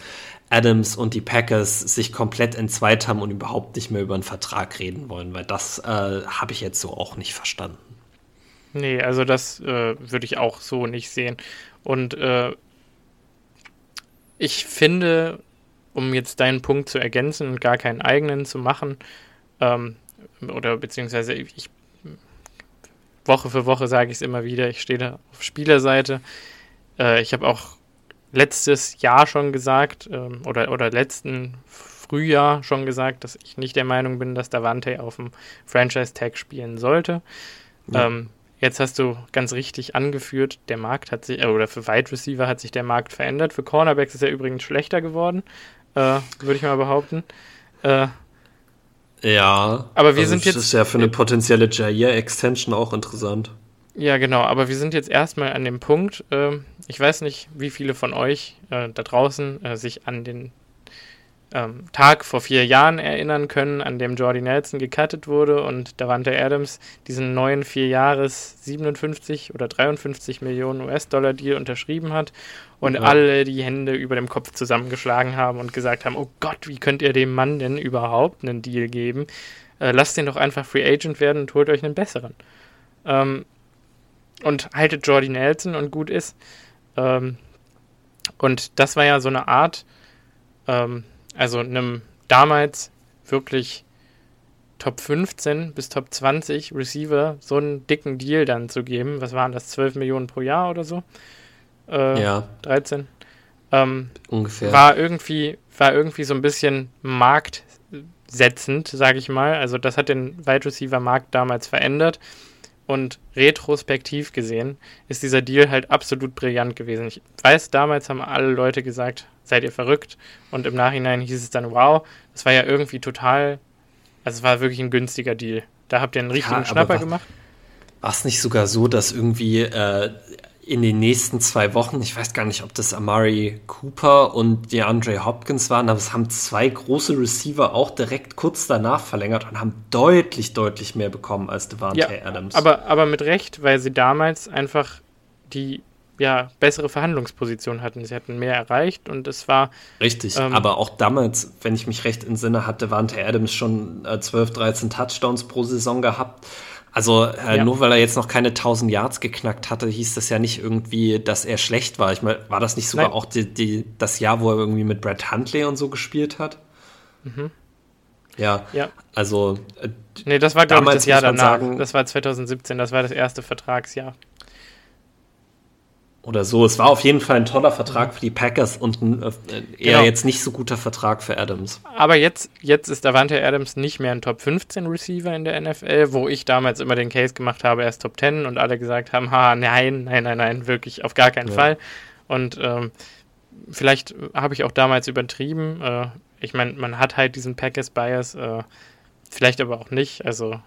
Adams und die Packers sich komplett entzweit haben und überhaupt nicht mehr über einen Vertrag reden wollen, weil das äh, habe ich jetzt so auch nicht verstanden. Nee, also das äh, würde ich auch so nicht sehen. Und äh, ich finde, um jetzt deinen Punkt zu ergänzen und gar keinen eigenen zu machen, ähm, oder beziehungsweise ich Woche für Woche sage ich es immer wieder, ich stehe da auf Spielerseite. Äh, ich habe auch letztes Jahr schon gesagt, ähm, oder, oder letzten Frühjahr schon gesagt, dass ich nicht der Meinung bin, dass Davante auf dem Franchise-Tag spielen sollte. Ja. Ähm, jetzt hast du ganz richtig angeführt, der Markt hat sich, äh, oder für Wide Receiver hat sich der Markt verändert. Für Cornerbacks ist er übrigens schlechter geworden, äh, würde ich mal behaupten. Äh, ja, aber wir also sind jetzt. Das ist ja für eine potenzielle Jair-Extension auch interessant. Ja, genau, aber wir sind jetzt erstmal an dem Punkt. Äh, ich weiß nicht, wie viele von euch äh, da draußen äh, sich an den ähm, Tag vor vier Jahren erinnern können, an dem Jordy Nelson gecuttet wurde und Davante Adams diesen neuen vier Jahres 57 oder 53 Millionen US-Dollar Deal unterschrieben hat und ja. alle die Hände über dem Kopf zusammengeschlagen haben und gesagt haben, oh Gott, wie könnt ihr dem Mann denn überhaupt einen Deal geben? Äh, lasst den doch einfach Free Agent werden und holt euch einen besseren. Ähm, und haltet Jordy Nelson und gut ist. Ähm, und das war ja so eine Art, ähm, also einem damals wirklich Top 15 bis Top 20 Receiver so einen dicken Deal dann zu geben. Was waren das? 12 Millionen pro Jahr oder so? Äh, ja. 13. Ähm, Ungefähr. War irgendwie, war irgendwie so ein bisschen marktsetzend, sage ich mal. Also das hat den Wide Receiver Markt damals verändert. Und retrospektiv gesehen ist dieser Deal halt absolut brillant gewesen. Ich weiß, damals haben alle Leute gesagt, seid ihr verrückt? Und im Nachhinein hieß es dann, wow, das war ja irgendwie total, also es war wirklich ein günstiger Deal. Da habt ihr einen richtigen ja, Schnapper war, gemacht. War es nicht sogar so, dass irgendwie äh, in den nächsten zwei Wochen, ich weiß gar nicht, ob das Amari Cooper und DeAndre Hopkins waren, aber es haben zwei große Receiver auch direkt kurz danach verlängert und haben deutlich, deutlich mehr bekommen als Devante ja, Adams. Aber, aber mit Recht, weil sie damals einfach die ja, bessere Verhandlungsposition hatten. Sie hatten mehr erreicht und es war. Richtig, ähm, aber auch damals, wenn ich mich recht entsinne, hatte Devante Adams schon äh, 12, 13 Touchdowns pro Saison gehabt. Also äh, ja. nur weil er jetzt noch keine 1000 Yards geknackt hatte, hieß das ja nicht irgendwie, dass er schlecht war. Ich meine, war das nicht sogar Nein. auch die, die, das Jahr, wo er irgendwie mit Brad Huntley und so gespielt hat? Mhm. Ja, ja, also. Äh, nee, das war, glaube ich, das Jahr danach. Sagen, das war 2017, das war das erste Vertragsjahr oder so. Es war auf jeden Fall ein toller Vertrag für die Packers und ein äh, eher genau. jetzt nicht so guter Vertrag für Adams. Aber jetzt, jetzt ist Davante Adams nicht mehr ein Top 15 Receiver in der NFL, wo ich damals immer den Case gemacht habe, er ist Top 10 und alle gesagt haben, ha, nein, nein, nein, nein, wirklich auf gar keinen ja. Fall. Und ähm, vielleicht habe ich auch damals übertrieben. Äh, ich meine, man hat halt diesen Packers Bias, äh, vielleicht aber auch nicht. Also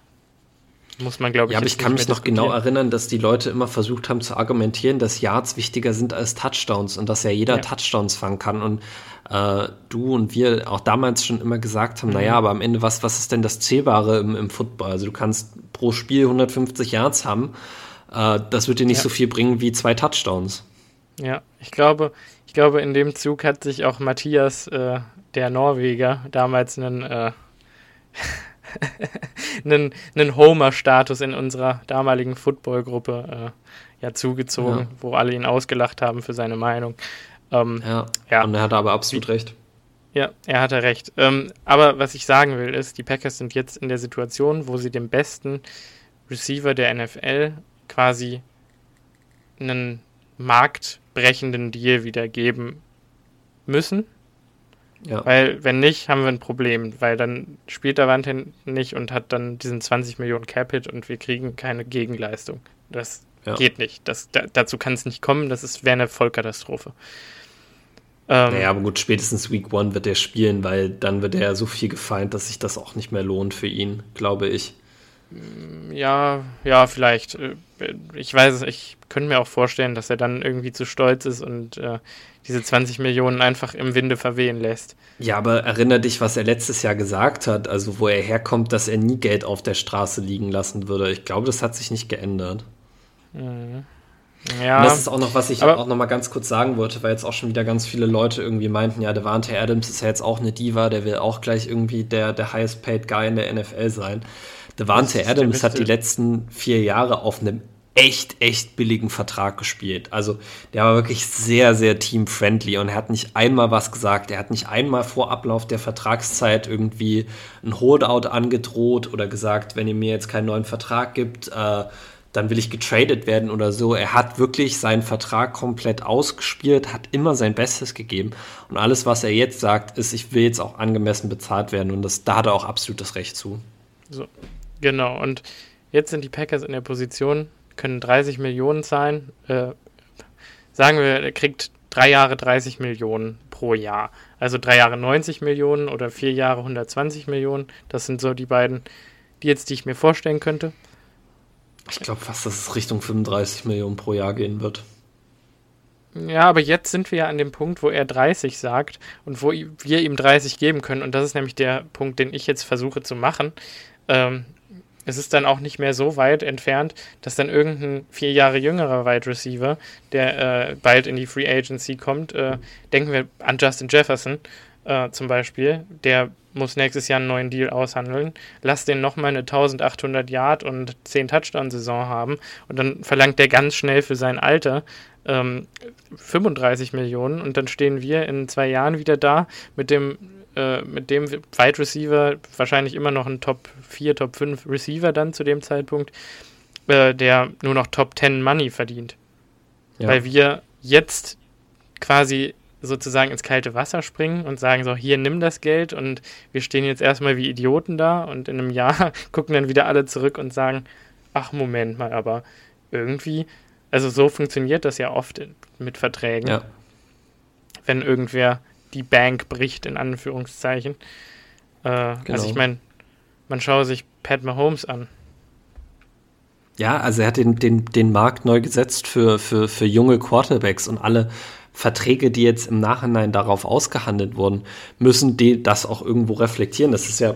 muss man, glaube ich. Ja, aber ich kann mich noch genau erinnern, dass die Leute immer versucht haben zu argumentieren, dass Yards wichtiger sind als Touchdowns und dass ja jeder ja. Touchdowns fangen kann. Und äh, du und wir auch damals schon immer gesagt haben, mhm. naja, aber am Ende, was, was ist denn das Zählbare im, im Football? Also du kannst pro Spiel 150 Yards haben. Äh, das wird dir nicht ja. so viel bringen wie zwei Touchdowns. Ja, ich glaube, ich glaube, in dem Zug hat sich auch Matthias, äh, der Norweger, damals einen äh, einen, einen Homer-Status in unserer damaligen Football-Gruppe äh, ja zugezogen, ja. wo alle ihn ausgelacht haben für seine Meinung. Ähm, ja. ja, und er hatte aber absolut Wie, recht. Ja, er hatte recht. Ähm, aber was ich sagen will, ist, die Packers sind jetzt in der Situation, wo sie dem besten Receiver der NFL quasi einen marktbrechenden Deal wieder geben müssen ja. Weil, wenn nicht, haben wir ein Problem, weil dann spielt der Wandte nicht und hat dann diesen 20 Millionen Capit und wir kriegen keine Gegenleistung. Das ja. geht nicht. Das, da, dazu kann es nicht kommen, das wäre eine Vollkatastrophe. Ähm, naja, aber gut, spätestens Week One wird er spielen, weil dann wird er so viel gefeind, dass sich das auch nicht mehr lohnt für ihn, glaube ich. Ja, ja, vielleicht. Äh, ich weiß es, ich könnte mir auch vorstellen, dass er dann irgendwie zu stolz ist und äh, diese 20 Millionen einfach im Winde verwehen lässt. Ja, aber erinnere dich, was er letztes Jahr gesagt hat, also wo er herkommt, dass er nie Geld auf der Straße liegen lassen würde. Ich glaube, das hat sich nicht geändert. Mhm. Ja. Und das ist auch noch, was ich aber, auch noch mal ganz kurz sagen wollte, weil jetzt auch schon wieder ganz viele Leute irgendwie meinten, ja, Devante Adams ist ja jetzt auch eine Diva, der will auch gleich irgendwie der, der highest paid Guy in der NFL sein. Devante Adams hat die letzten vier Jahre auf einem echt, echt billigen Vertrag gespielt. Also der war wirklich sehr, sehr team-friendly und er hat nicht einmal was gesagt. Er hat nicht einmal vor Ablauf der Vertragszeit irgendwie ein Holdout angedroht oder gesagt, wenn ihr mir jetzt keinen neuen Vertrag gibt, äh, dann will ich getradet werden oder so. Er hat wirklich seinen Vertrag komplett ausgespielt, hat immer sein Bestes gegeben. Und alles, was er jetzt sagt, ist, ich will jetzt auch angemessen bezahlt werden. Und das, da hat er auch absolut das Recht zu. So, genau. Und jetzt sind die Packers in der Position, können 30 Millionen zahlen. Äh, sagen wir, er kriegt drei Jahre 30 Millionen pro Jahr. Also drei Jahre 90 Millionen oder vier Jahre 120 Millionen. Das sind so die beiden Deals, die ich mir vorstellen könnte. Ich glaube fast, dass es Richtung 35 Millionen pro Jahr gehen wird. Ja, aber jetzt sind wir ja an dem Punkt, wo er 30 sagt und wo wir ihm 30 geben können. Und das ist nämlich der Punkt, den ich jetzt versuche zu machen. Ähm, es ist dann auch nicht mehr so weit entfernt, dass dann irgendein vier Jahre jüngerer Wide Receiver, der äh, bald in die Free Agency kommt, äh, denken wir an Justin Jefferson äh, zum Beispiel, der muss nächstes Jahr einen neuen Deal aushandeln. Lass den nochmal eine 1800 Yard und 10 Touchdown-Saison haben und dann verlangt der ganz schnell für sein Alter ähm, 35 Millionen und dann stehen wir in zwei Jahren wieder da mit dem äh, mit dem Wide Receiver, wahrscheinlich immer noch ein Top 4, Top 5 Receiver dann zu dem Zeitpunkt, äh, der nur noch Top 10 Money verdient. Ja. Weil wir jetzt quasi sozusagen ins kalte Wasser springen und sagen so, hier nimm das Geld und wir stehen jetzt erstmal wie Idioten da und in einem Jahr gucken dann wieder alle zurück und sagen, ach Moment mal, aber irgendwie, also so funktioniert das ja oft mit Verträgen. Ja. Wenn irgendwer die Bank bricht, in Anführungszeichen. Äh, also genau. Also ich meine, man schaue sich Pat Mahomes an. Ja, also er hat den, den, den Markt neu gesetzt für, für, für junge Quarterbacks und alle Verträge, die jetzt im Nachhinein darauf ausgehandelt wurden, müssen die das auch irgendwo reflektieren. Das ist ja,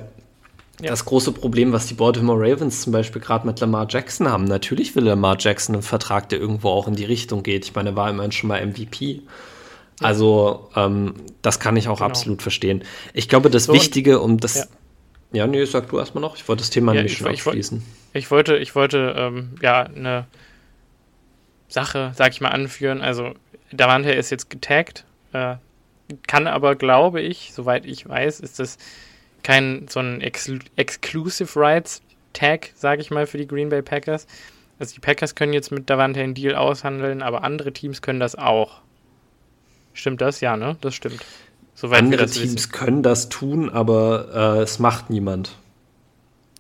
ja. das große Problem, was die Baltimore Ravens zum Beispiel gerade mit Lamar Jackson haben. Natürlich will Lamar Jackson einen Vertrag, der irgendwo auch in die Richtung geht. Ich meine, er war immerhin schon mal MVP. Also ähm, das kann ich auch genau. absolut verstehen. Ich glaube, das so, Wichtige, um das. Ja. ja, nee, sag du erstmal noch. Ich wollte das Thema ja, nämlich schon ich, abschließen. Ich, wollte, ich wollte ähm, ja eine Sache, sag ich mal, anführen. Also Davante ist jetzt getaggt, äh, kann aber, glaube ich, soweit ich weiß, ist das kein so ein Ex Exclusive Rights Tag, sage ich mal, für die Green Bay Packers. Also die Packers können jetzt mit Davante einen Deal aushandeln, aber andere Teams können das auch. Stimmt das? Ja, ne? Das stimmt. Soweit Andere Teams wissen. können das tun, aber äh, es macht niemand.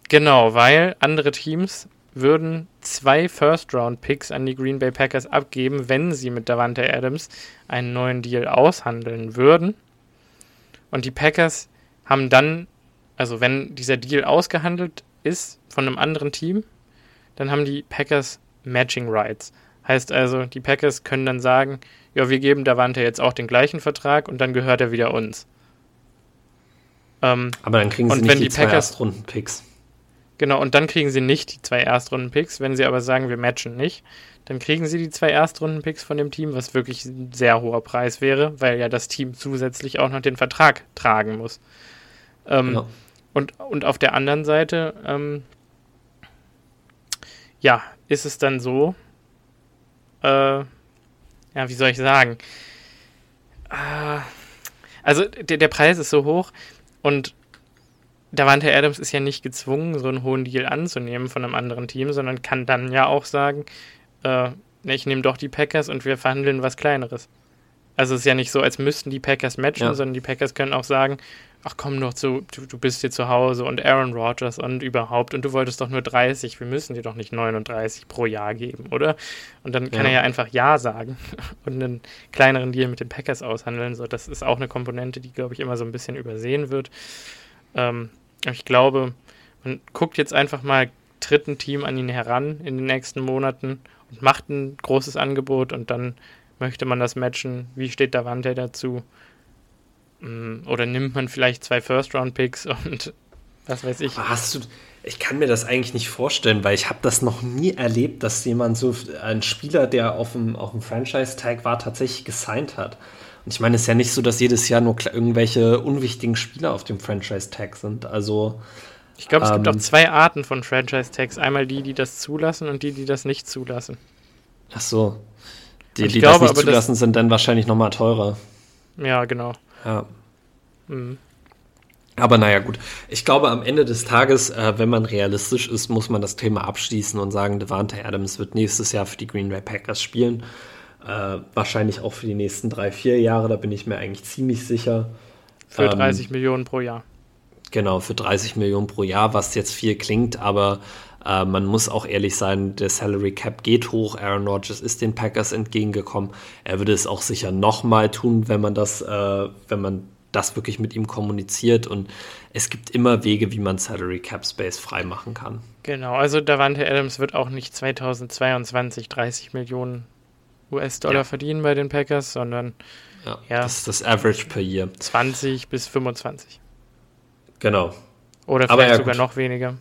Genau, weil andere Teams würden zwei First-Round-Picks an die Green Bay Packers abgeben, wenn sie mit Davante Adams einen neuen Deal aushandeln würden. Und die Packers haben dann, also wenn dieser Deal ausgehandelt ist von einem anderen Team, dann haben die Packers Matching Rights. Heißt also, die Packers können dann sagen, ja, wir geben Davante jetzt auch den gleichen Vertrag und dann gehört er wieder uns. Ähm, Aber dann kriegen sie nicht die, die zwei Erstrunden-Picks. Genau, und dann kriegen sie nicht die zwei Erstrunden-Picks. Wenn sie aber sagen, wir matchen nicht, dann kriegen sie die zwei Erstrunden-Picks von dem Team, was wirklich ein sehr hoher Preis wäre, weil ja das Team zusätzlich auch noch den Vertrag tragen muss. Ähm, genau. und, und auf der anderen Seite, ähm, ja, ist es dann so, äh, ja, wie soll ich sagen? Äh, also der, der Preis ist so hoch und Davante Adams ist ja nicht gezwungen, so einen hohen Deal anzunehmen von einem anderen Team, sondern kann dann ja auch sagen, äh, ich nehme doch die Packers und wir verhandeln was Kleineres. Also es ist ja nicht so, als müssten die Packers matchen, ja. sondern die Packers können auch sagen, ach komm doch zu, du, du bist hier zu Hause und Aaron Rodgers und überhaupt und du wolltest doch nur 30, wir müssen dir doch nicht 39 pro Jahr geben, oder? Und dann kann ja. er ja einfach Ja sagen und einen kleineren Deal mit den Packers aushandeln. So, das ist auch eine Komponente, die, glaube ich, immer so ein bisschen übersehen wird. Ähm, ich glaube, man guckt jetzt einfach mal dritten Team an ihn heran in den nächsten Monaten und macht ein großes Angebot und dann möchte man das matchen. Wie steht Davante dazu? Mm, oder nimmt man vielleicht zwei First-Round-Picks und was weiß ich. Hast du, ich kann mir das eigentlich nicht vorstellen, weil ich habe das noch nie erlebt, dass jemand so, ein Spieler, der auf dem, auf dem Franchise-Tag war, tatsächlich gesigned hat. Und ich meine, es ist ja nicht so, dass jedes Jahr nur irgendwelche unwichtigen Spieler auf dem Franchise-Tag sind. Also. Ich glaube, es ähm, gibt auch zwei Arten von Franchise-Tags. Einmal die, die das zulassen und die, die das nicht zulassen. Ach so. Die, die glaube, das nicht zulassen, das, sind dann wahrscheinlich nochmal teurer. Ja, genau. Ja. Mhm. Aber naja, gut. Ich glaube, am Ende des Tages, äh, wenn man realistisch ist, muss man das Thema abschließen und sagen, Devante Adams wird nächstes Jahr für die Green Bay Packers spielen. Äh, wahrscheinlich auch für die nächsten drei, vier Jahre, da bin ich mir eigentlich ziemlich sicher. Für 30 ähm, Millionen pro Jahr. Genau, für 30 Millionen pro Jahr, was jetzt viel klingt, aber äh, man muss auch ehrlich sein, der Salary Cap geht hoch. Aaron Rodgers ist den Packers entgegengekommen. Er würde es auch sicher nochmal tun, wenn man das, äh, wenn man das wirklich mit ihm kommuniziert. Und es gibt immer Wege, wie man Salary Cap Space freimachen kann. Genau, also Davante Adams wird auch nicht 2022 30 Millionen US-Dollar ja. verdienen bei den Packers, sondern ja, ja, das ist das Average per Year. 20 bis 25. Genau. Oder vielleicht ja, sogar noch weniger.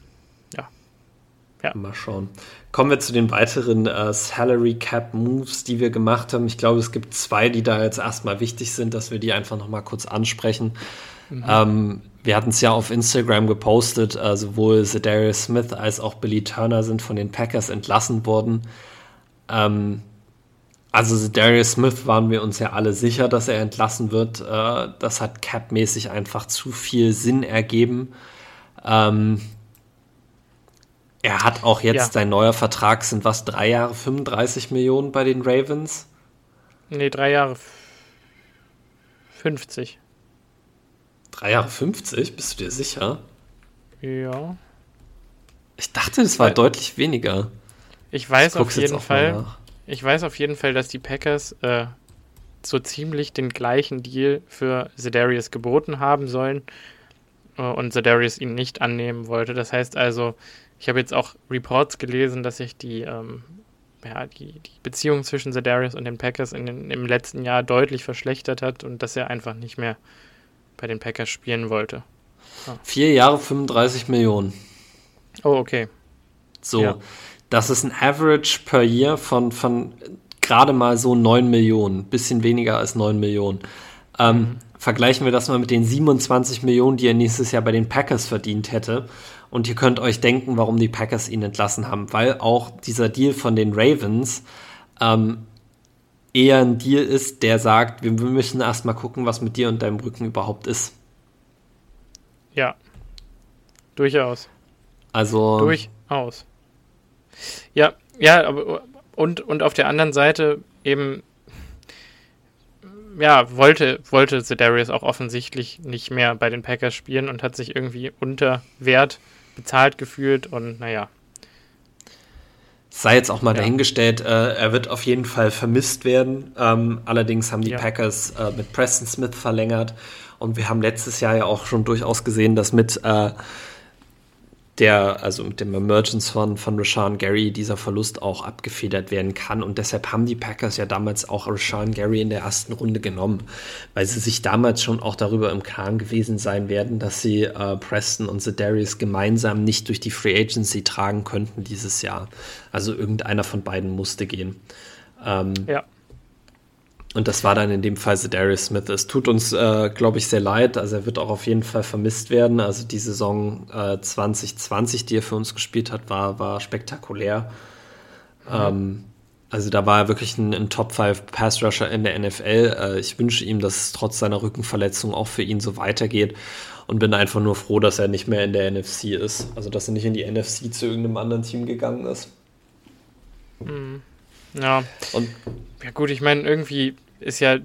Ja. Mal schauen. Kommen wir zu den weiteren äh, Salary Cap Moves, die wir gemacht haben. Ich glaube, es gibt zwei, die da jetzt erstmal wichtig sind, dass wir die einfach nochmal kurz ansprechen. Mhm. Ähm, wir hatten es ja auf Instagram gepostet, äh, sowohl Zedarius Smith als auch Billy Turner sind von den Packers entlassen worden. Ähm, also Darius Smith waren wir uns ja alle sicher, dass er entlassen wird. Äh, das hat capmäßig einfach zu viel Sinn ergeben. Ähm, er hat auch jetzt, ja. sein neuer Vertrag sind was, drei Jahre 35 Millionen bei den Ravens? Nee, drei Jahre 50. Drei Jahre 50? Bist du dir sicher? Ja. Ich dachte, das war Weil, deutlich weniger. Ich weiß auf jeden Fall. Ich weiß auf jeden Fall, dass die Packers äh, so ziemlich den gleichen Deal für Zedarius geboten haben sollen äh, und Zedarius ihn nicht annehmen wollte. Das heißt also, ich habe jetzt auch Reports gelesen, dass sich die, ähm, ja, die, die Beziehung zwischen Zedarius und den Packers in den, im letzten Jahr deutlich verschlechtert hat und dass er einfach nicht mehr bei den Packers spielen wollte. Ah. Vier Jahre 35 Millionen. Oh, okay. So. Ja. Das ist ein Average per Year von, von gerade mal so 9 Millionen, bisschen weniger als 9 Millionen. Ähm, mhm. Vergleichen wir das mal mit den 27 Millionen, die er nächstes Jahr bei den Packers verdient hätte. Und ihr könnt euch denken, warum die Packers ihn entlassen haben, weil auch dieser Deal von den Ravens ähm, eher ein Deal ist, der sagt, wir, müssen erstmal gucken, was mit dir und deinem Rücken überhaupt ist. Ja, durchaus. Also. Durchaus. Ja, ja, aber und, und auf der anderen Seite eben, ja, wollte, wollte Zedarius auch offensichtlich nicht mehr bei den Packers spielen und hat sich irgendwie unter Wert bezahlt gefühlt und naja. sei jetzt auch mal ja. dahingestellt, äh, er wird auf jeden Fall vermisst werden. Ähm, allerdings haben die ja. Packers äh, mit Preston Smith verlängert und wir haben letztes Jahr ja auch schon durchaus gesehen, dass mit äh, der, also mit dem Emergence von, von Rashawn Gary dieser Verlust auch abgefedert werden kann. Und deshalb haben die Packers ja damals auch Rashawn Gary in der ersten Runde genommen, weil sie sich damals schon auch darüber im Klaren gewesen sein werden, dass sie äh, Preston und Zedarius gemeinsam nicht durch die Free Agency tragen könnten dieses Jahr. Also irgendeiner von beiden musste gehen. Ähm, ja. Und das war dann in dem Fall Darius Smith. Es tut uns, äh, glaube ich, sehr leid. Also er wird auch auf jeden Fall vermisst werden. Also die Saison äh, 2020, die er für uns gespielt hat, war, war spektakulär. Mhm. Ähm, also da war er wirklich ein, ein Top 5 Pass Rusher in der NFL. Äh, ich wünsche ihm, dass es trotz seiner Rückenverletzung auch für ihn so weitergeht und bin einfach nur froh, dass er nicht mehr in der NFC ist. Also dass er nicht in die NFC zu irgendeinem anderen Team gegangen ist. Mhm. Ja. Und ja gut, ich meine, irgendwie ist ja,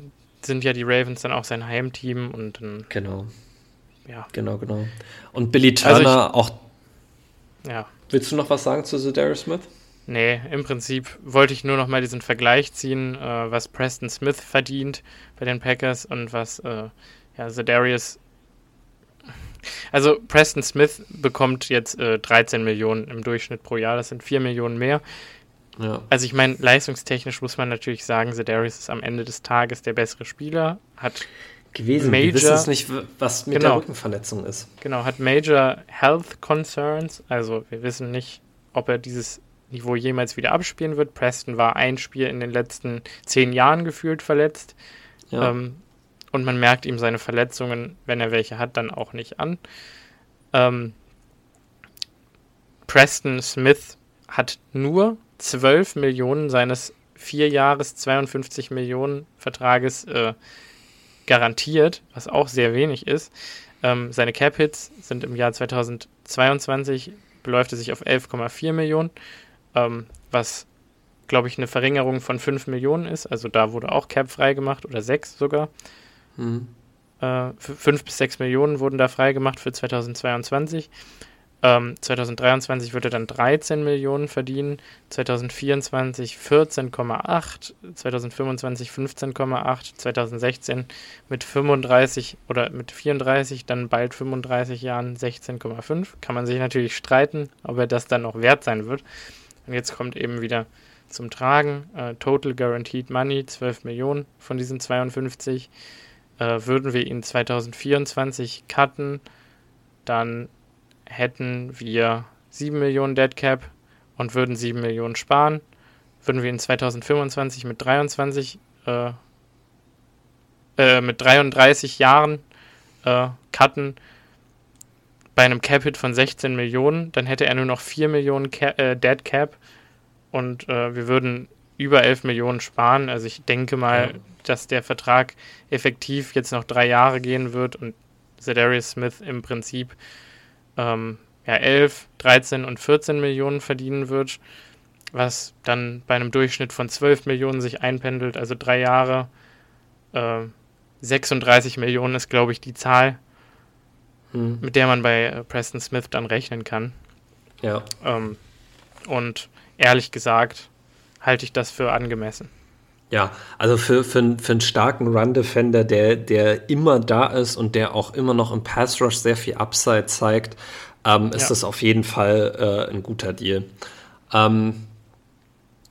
sind ja die Ravens dann auch sein Heimteam und dann. Genau. Ja. Genau, genau. Und Billy Turner also ich, auch. Ja. Willst du noch was sagen zu Darius Smith? Nee, im Prinzip wollte ich nur noch mal diesen Vergleich ziehen, äh, was Preston Smith verdient bei den Packers und was äh, ja, Darius. Also Preston Smith bekommt jetzt äh, 13 Millionen im Durchschnitt pro Jahr, das sind 4 Millionen mehr. Ja. Also ich meine, leistungstechnisch muss man natürlich sagen, Zedarius ist am Ende des Tages der bessere Spieler, hat gewesen. Major, Wir wissen es nicht, was mit genau, der Rückenverletzung ist. Genau, hat Major Health Concerns, also wir wissen nicht, ob er dieses Niveau jemals wieder abspielen wird. Preston war ein Spiel in den letzten zehn Jahren gefühlt verletzt. Ja. Ähm, und man merkt ihm seine Verletzungen, wenn er welche hat, dann auch nicht an. Ähm, Preston Smith hat nur 12 Millionen seines vier Jahres 52 Millionen Vertrages äh, garantiert, was auch sehr wenig ist. Ähm, seine Cap-Hits sind im Jahr 2022 beläuft er sich auf 11,4 Millionen, ähm, was glaube ich eine Verringerung von 5 Millionen ist. Also da wurde auch Cap freigemacht oder 6 sogar. Mhm. Äh, 5 bis 6 Millionen wurden da freigemacht für 2022. Ähm, 2023 wird er dann 13 Millionen verdienen, 2024 14,8, 2025 15,8, 2016 mit 35 oder mit 34, dann bald 35 Jahren 16,5. Kann man sich natürlich streiten, ob er das dann noch wert sein wird. Und jetzt kommt eben wieder zum Tragen äh, Total Guaranteed Money 12 Millionen von diesen 52. Äh, würden wir ihn 2024 cutten, dann hätten wir 7 Millionen Dead Cap und würden 7 Millionen sparen, würden wir in 2025 mit 23 äh, äh, mit 33 Jahren äh, cutten bei einem Cap-Hit von 16 Millionen, dann hätte er nur noch 4 Millionen Ca äh, Dead Cap und äh, wir würden über 11 Millionen sparen. Also ich denke mal, ja. dass der Vertrag effektiv jetzt noch drei Jahre gehen wird und Zedarius Smith im Prinzip ähm, ja, 11, 13 und 14 Millionen verdienen wird, was dann bei einem Durchschnitt von 12 Millionen sich einpendelt, also drei Jahre. Äh, 36 Millionen ist, glaube ich, die Zahl, hm. mit der man bei äh, Preston Smith dann rechnen kann. Ja. Ähm, und ehrlich gesagt halte ich das für angemessen. Ja, also für, für, für einen starken Run-Defender, der, der immer da ist und der auch immer noch im Pass-Rush sehr viel Upside zeigt, ähm, ist ja. das auf jeden Fall äh, ein guter Deal. Ähm,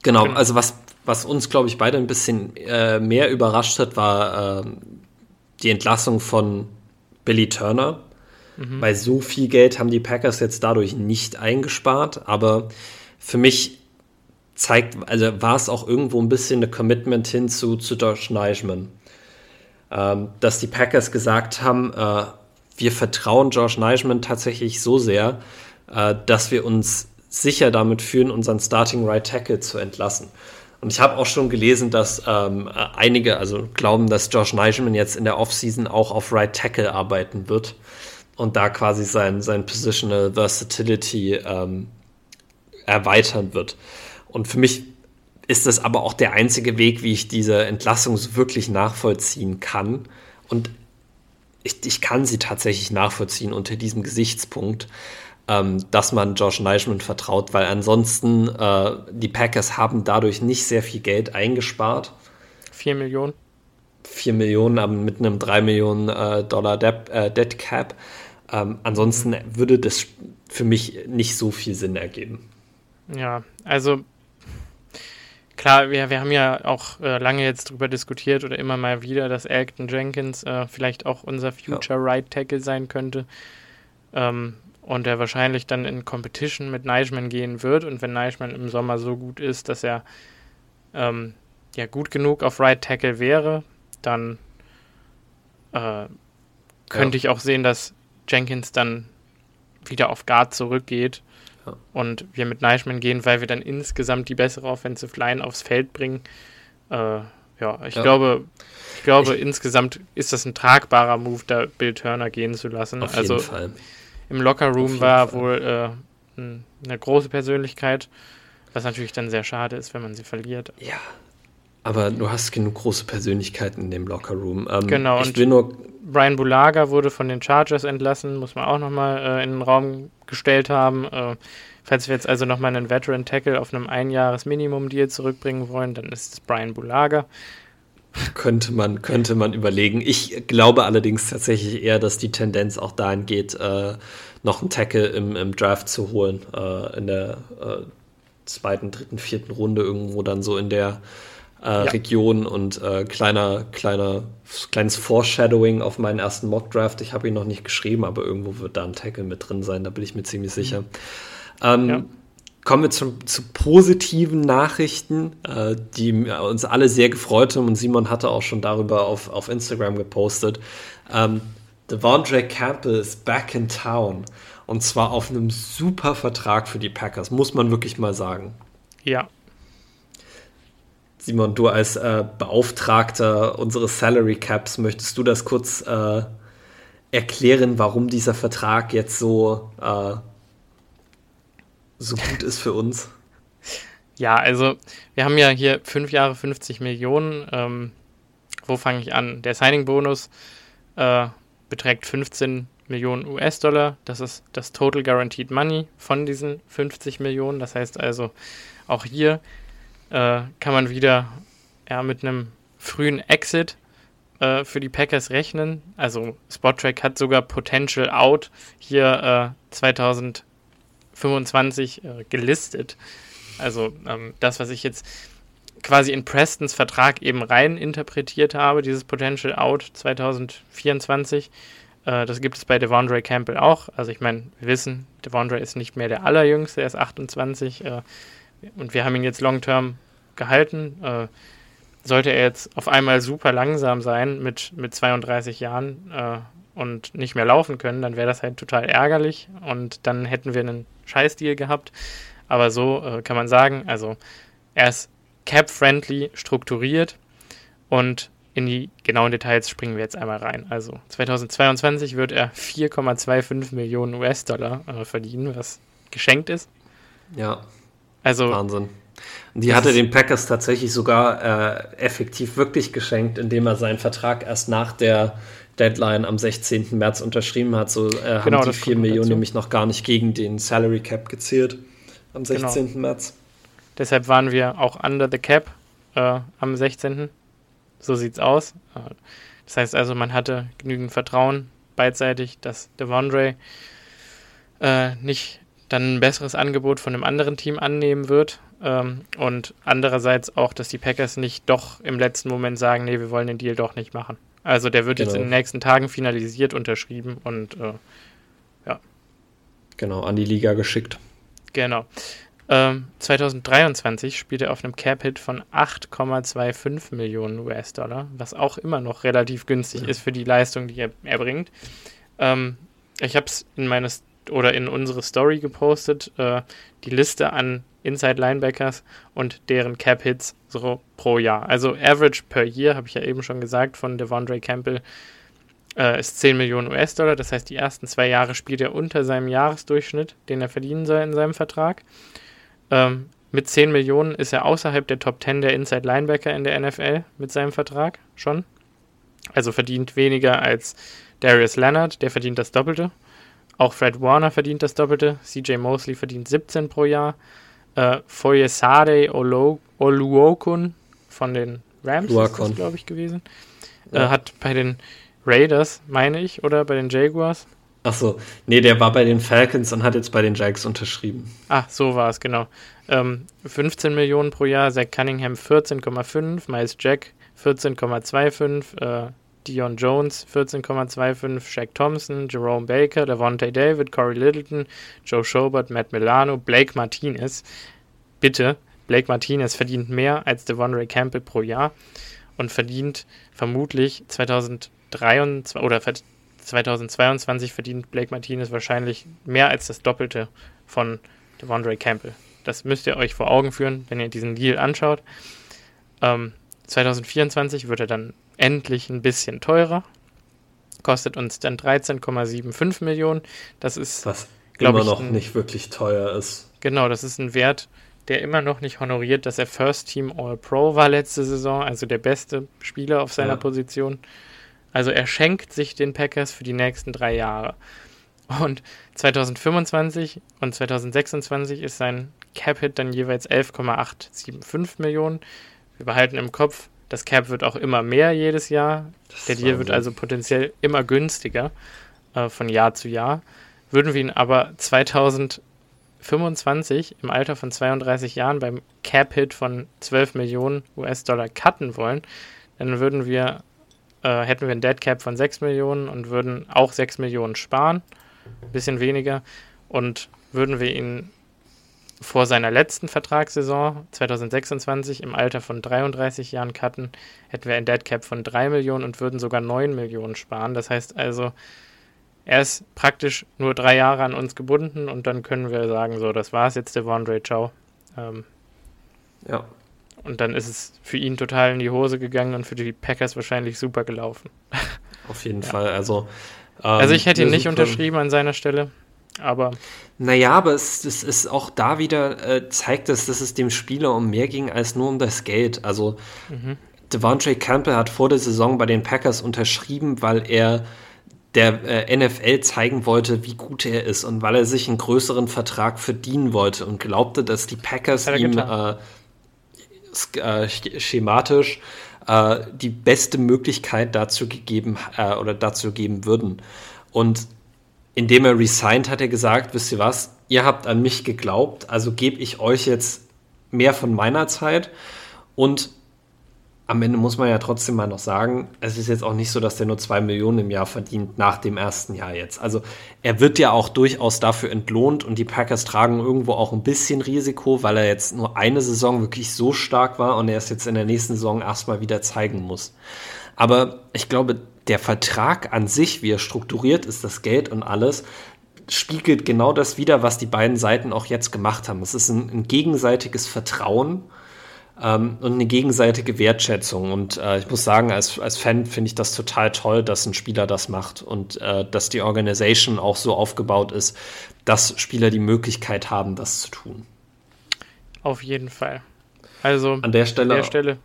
genau, genau, also was, was uns, glaube ich, beide ein bisschen äh, mehr überrascht hat, war äh, die Entlassung von Billy Turner. Mhm. Weil so viel Geld haben die Packers jetzt dadurch nicht eingespart, aber für mich zeigt, also war es auch irgendwo ein bisschen eine Commitment hin zu, zu Josh Neischmann. Ähm, dass die Packers gesagt haben, äh, wir vertrauen Josh Neischmann tatsächlich so sehr, äh, dass wir uns sicher damit fühlen, unseren Starting Right Tackle zu entlassen. Und ich habe auch schon gelesen, dass ähm, einige also glauben, dass Josh Neischmann jetzt in der Offseason auch auf Right Tackle arbeiten wird und da quasi sein, sein Positional Versatility ähm, erweitern wird. Und für mich ist das aber auch der einzige Weg, wie ich diese Entlassung wirklich nachvollziehen kann. Und ich, ich kann sie tatsächlich nachvollziehen unter diesem Gesichtspunkt. ähm, dass man Josh Neischmann vertraut, weil ansonsten äh, die Packers haben dadurch nicht sehr viel Geld eingespart. Vier Millionen. Vier Millionen, aber mit einem drei Millionen äh, Dollar Dead, äh, Dead Cap. Ähm, ansonsten würde das für mich nicht so viel Sinn ergeben. Ja, also klar, wir, wir haben ja auch äh, lange jetzt darüber diskutiert oder immer mal wieder, dass Elton Jenkins äh, vielleicht auch unser Future. Right Tackle sein könnte. Ähm, und er wahrscheinlich dann in Competition mit Neischmann gehen wird. Und wenn Neischmann im Sommer so gut ist, dass er ähm, ja gut genug auf Right Tackle wäre, dann äh, könnte ja. ich auch sehen, dass Jenkins dann wieder auf Guard zurückgeht ja. und wir mit Neischmann gehen, weil wir dann insgesamt die bessere Offensive Line aufs Feld bringen. Äh, ja, ich ja. glaube, ich glaube, ich, insgesamt ist das ein tragbarer Move, da Bill Turner gehen zu lassen. Auf also, jeden Fall im Lockerroom war Fall. wohl äh, eine große Persönlichkeit, was natürlich dann sehr schade ist, wenn man sie verliert. Ja. Aber du hast genug große Persönlichkeiten in dem Lockerroom. Ähm, genau, ich und will nur Brian Bulaga wurde von den Chargers entlassen, muss man auch nochmal äh, in den Raum gestellt haben. Äh, falls wir jetzt also nochmal einen Veteran Tackle auf einem Einjahres-Minimum-Deal zurückbringen wollen, dann ist es Brian Bulaga. Könnte man, könnte man überlegen. Ich glaube allerdings tatsächlich eher, dass die Tendenz auch dahin geht, äh, noch einen Tackle im, im Draft zu holen. Äh, in der äh, zweiten, dritten, vierten Runde irgendwo dann so in der äh, ja. Region und äh, kleiner, kleiner, kleines Foreshadowing auf meinen ersten Mock Draft. Ich habe ihn noch nicht geschrieben, aber irgendwo wird da ein Tackle mit drin sein, da bin ich mir ziemlich sicher. Mhm. Ähm, ja. Kommen wir zum, zu positiven Nachrichten, äh, die uns alle sehr gefreut haben und Simon hatte auch schon darüber auf, auf Instagram gepostet. Ähm, Devondre Campbell ist back in town und zwar auf einem super Vertrag für die Packers, muss man wirklich mal sagen. Ja. Simon, du als äh, Beauftragter unseres Salary Caps, möchtest du das kurz äh, erklären, warum dieser Vertrag jetzt so äh, so gut ist für uns. Ja, also wir haben ja hier fünf Jahre 50 Millionen. Ähm, wo fange ich an? Der Signing-Bonus äh, beträgt 15 Millionen US-Dollar. Das ist das Total Guaranteed Money von diesen 50 Millionen. Das heißt also, auch hier äh, kann man wieder ja, mit einem frühen Exit äh, für die Packers rechnen. Also Spottrack hat sogar Potential Out hier äh, 2000 25 äh, gelistet. Also ähm, das, was ich jetzt quasi in Prestons Vertrag eben rein interpretiert habe, dieses Potential Out 2024, äh, das gibt es bei Devondre Campbell auch. Also ich meine, wir wissen, Devondre ist nicht mehr der allerjüngste, er ist 28 äh, und wir haben ihn jetzt long-term gehalten. Äh, sollte er jetzt auf einmal super langsam sein mit, mit 32 Jahren äh, und nicht mehr laufen können, dann wäre das halt total ärgerlich und dann hätten wir einen Scheißdeal gehabt. Aber so äh, kann man sagen, also er ist cap-friendly strukturiert und in die genauen Details springen wir jetzt einmal rein. Also 2022 wird er 4,25 Millionen US-Dollar äh, verdienen, was geschenkt ist. Ja. Also Wahnsinn. Die hatte den Packers tatsächlich sogar äh, effektiv wirklich geschenkt, indem er seinen Vertrag erst nach der Deadline am 16. März unterschrieben hat. So äh, genau, haben die 4 Millionen nämlich noch gar nicht gegen den Salary Cap gezählt am 16. Genau. März. Deshalb waren wir auch under the cap äh, am 16. So sieht's aus. Das heißt also, man hatte genügend Vertrauen beidseitig, dass Devondre äh, nicht dann ein besseres Angebot von einem anderen Team annehmen wird. Ähm, und andererseits auch, dass die Packers nicht doch im letzten Moment sagen, nee, wir wollen den Deal doch nicht machen. Also der wird genau. jetzt in den nächsten Tagen finalisiert, unterschrieben und äh, ja. Genau, an die Liga geschickt. Genau. Ähm, 2023 spielt er auf einem Cap-Hit von 8,25 Millionen US-Dollar, was auch immer noch relativ günstig ja. ist für die Leistung, die er erbringt. Ähm, ich habe es in meine oder in unsere Story gepostet, äh, die Liste an Inside Linebackers und deren Cap Hits so pro Jahr. Also Average per Year, habe ich ja eben schon gesagt, von Devondre Campbell äh, ist 10 Millionen US-Dollar. Das heißt, die ersten zwei Jahre spielt er unter seinem Jahresdurchschnitt, den er verdienen soll in seinem Vertrag. Ähm, mit 10 Millionen ist er außerhalb der Top 10 der Inside Linebacker in der NFL mit seinem Vertrag schon. Also verdient weniger als Darius Leonard, der verdient das Doppelte. Auch Fred Warner verdient das Doppelte. CJ Mosley verdient 17 pro Jahr. Äh, Foyesade Oluokun von den Rams ist glaube ich, gewesen. Ja. Äh, hat bei den Raiders, meine ich, oder bei den Jaguars. Achso, nee, der war bei den Falcons und hat jetzt bei den Jags unterschrieben. Ach, so war es, genau. Ähm, 15 Millionen pro Jahr, Zach Cunningham 14,5, Miles Jack 14,25, äh, Dion Jones 14,25, Shaq Thompson, Jerome Baker, Devontae David, Corey Littleton, Joe Schobert, Matt Milano, Blake Martinez. Bitte, Blake Martinez verdient mehr als Devondre Campbell pro Jahr und verdient vermutlich 2023 oder 2022 verdient Blake Martinez wahrscheinlich mehr als das Doppelte von Devondre Campbell. Das müsst ihr euch vor Augen führen, wenn ihr diesen Deal anschaut. Ähm, 2024 wird er dann endlich ein bisschen teurer. Kostet uns dann 13,75 Millionen. Das ist, was immer noch ein, nicht wirklich teuer ist. Genau, das ist ein Wert, der immer noch nicht honoriert, dass er First Team All-Pro war letzte Saison, also der beste Spieler auf seiner ja. Position. Also er schenkt sich den Packers für die nächsten drei Jahre. Und 2025 und 2026 ist sein Cap-Hit dann jeweils 11,875 Millionen. Wir behalten im Kopf, das Cap wird auch immer mehr jedes Jahr. Der Deal wird also potenziell immer günstiger äh, von Jahr zu Jahr. Würden wir ihn aber 2025 im Alter von 32 Jahren beim Cap-Hit von 12 Millionen US-Dollar cutten wollen, dann würden wir, äh, hätten wir ein Dead Cap von 6 Millionen und würden auch 6 Millionen sparen. Ein bisschen weniger. Und würden wir ihn vor seiner letzten Vertragssaison 2026 im Alter von 33 Jahren cutten, hätten wir ein Dead Cap von 3 Millionen und würden sogar 9 Millionen sparen. Das heißt also, er ist praktisch nur drei Jahre an uns gebunden und dann können wir sagen, so, das war's jetzt, der Devondre, ciao. Ähm, ja. Und dann ist es für ihn total in die Hose gegangen und für die Packers wahrscheinlich super gelaufen. Auf jeden ja. Fall, also. Ähm, also ich hätte ihn nicht unterschrieben an seiner Stelle. Aber. Naja, aber es, es ist auch da wieder, äh, zeigt es, dass es dem Spieler um mehr ging als nur um das Geld. Also, mhm. Devontae Campbell hat vor der Saison bei den Packers unterschrieben, weil er der äh, NFL zeigen wollte, wie gut er ist und weil er sich einen größeren Vertrag verdienen wollte und glaubte, dass die Packers ihm äh, äh, schematisch äh, die beste Möglichkeit dazu gegeben äh, oder dazu geben würden. Und indem er resigned, hat er gesagt, wisst ihr was, ihr habt an mich geglaubt, also gebe ich euch jetzt mehr von meiner Zeit und am Ende muss man ja trotzdem mal noch sagen, es ist jetzt auch nicht so, dass der nur zwei Millionen im Jahr verdient nach dem ersten Jahr jetzt. Also er wird ja auch durchaus dafür entlohnt und die Packers tragen irgendwo auch ein bisschen Risiko, weil er jetzt nur eine Saison wirklich so stark war und er es jetzt in der nächsten Saison erstmal wieder zeigen muss. Aber ich glaube, der Vertrag an sich, wie er strukturiert ist, das Geld und alles, spiegelt genau das wider, was die beiden Seiten auch jetzt gemacht haben. Es ist ein, ein gegenseitiges Vertrauen ähm, und eine gegenseitige Wertschätzung. Und äh, ich muss sagen, als, als Fan finde ich das total toll, dass ein Spieler das macht und äh, dass die Organisation auch so aufgebaut ist, dass Spieler die Möglichkeit haben, das zu tun. Auf jeden Fall. Also an der Stelle, an der Stelle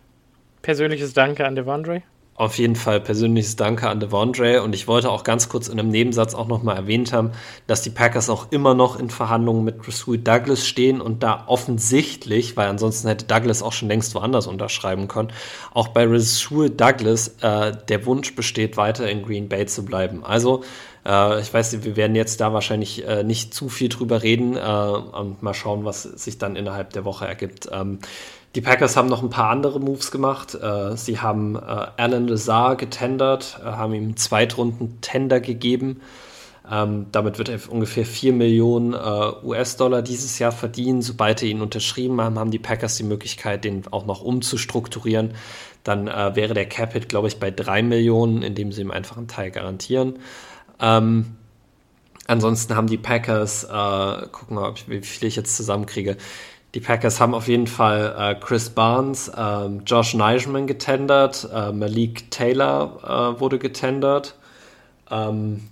persönliches Danke an Devondre. Auf jeden Fall persönliches Danke an Devondre und ich wollte auch ganz kurz in einem Nebensatz auch nochmal erwähnt haben, dass die Packers auch immer noch in Verhandlungen mit Rasul Douglas stehen und da offensichtlich, weil ansonsten hätte Douglas auch schon längst woanders unterschreiben können, auch bei Rasul Douglas äh, der Wunsch besteht, weiter in Green Bay zu bleiben. Also äh, ich weiß, wir werden jetzt da wahrscheinlich äh, nicht zu viel drüber reden äh, und mal schauen, was sich dann innerhalb der Woche ergibt. Ähm, die Packers haben noch ein paar andere Moves gemacht. Äh, sie haben äh, Alan Lazar getendert, äh, haben ihm einen Zweitrunden-Tender gegeben. Ähm, damit wird er ungefähr 4 Millionen US-Dollar dieses Jahr verdienen. Sobald er ihn unterschrieben haben, haben die Packers die Möglichkeit, den auch noch umzustrukturieren. Dann wäre der Cap-Hit, glaube ich, bei 3 Millionen, indem sie ihm einfach einen Teil garantieren. Ähm, ansonsten haben die Packers, gucken wir, wie viel ich jetzt zusammenkriege, die Packers haben auf jeden Fall äh, Chris Barnes, äh, Josh Neischman getendert, äh, Malik Taylor äh, wurde getendert ähm,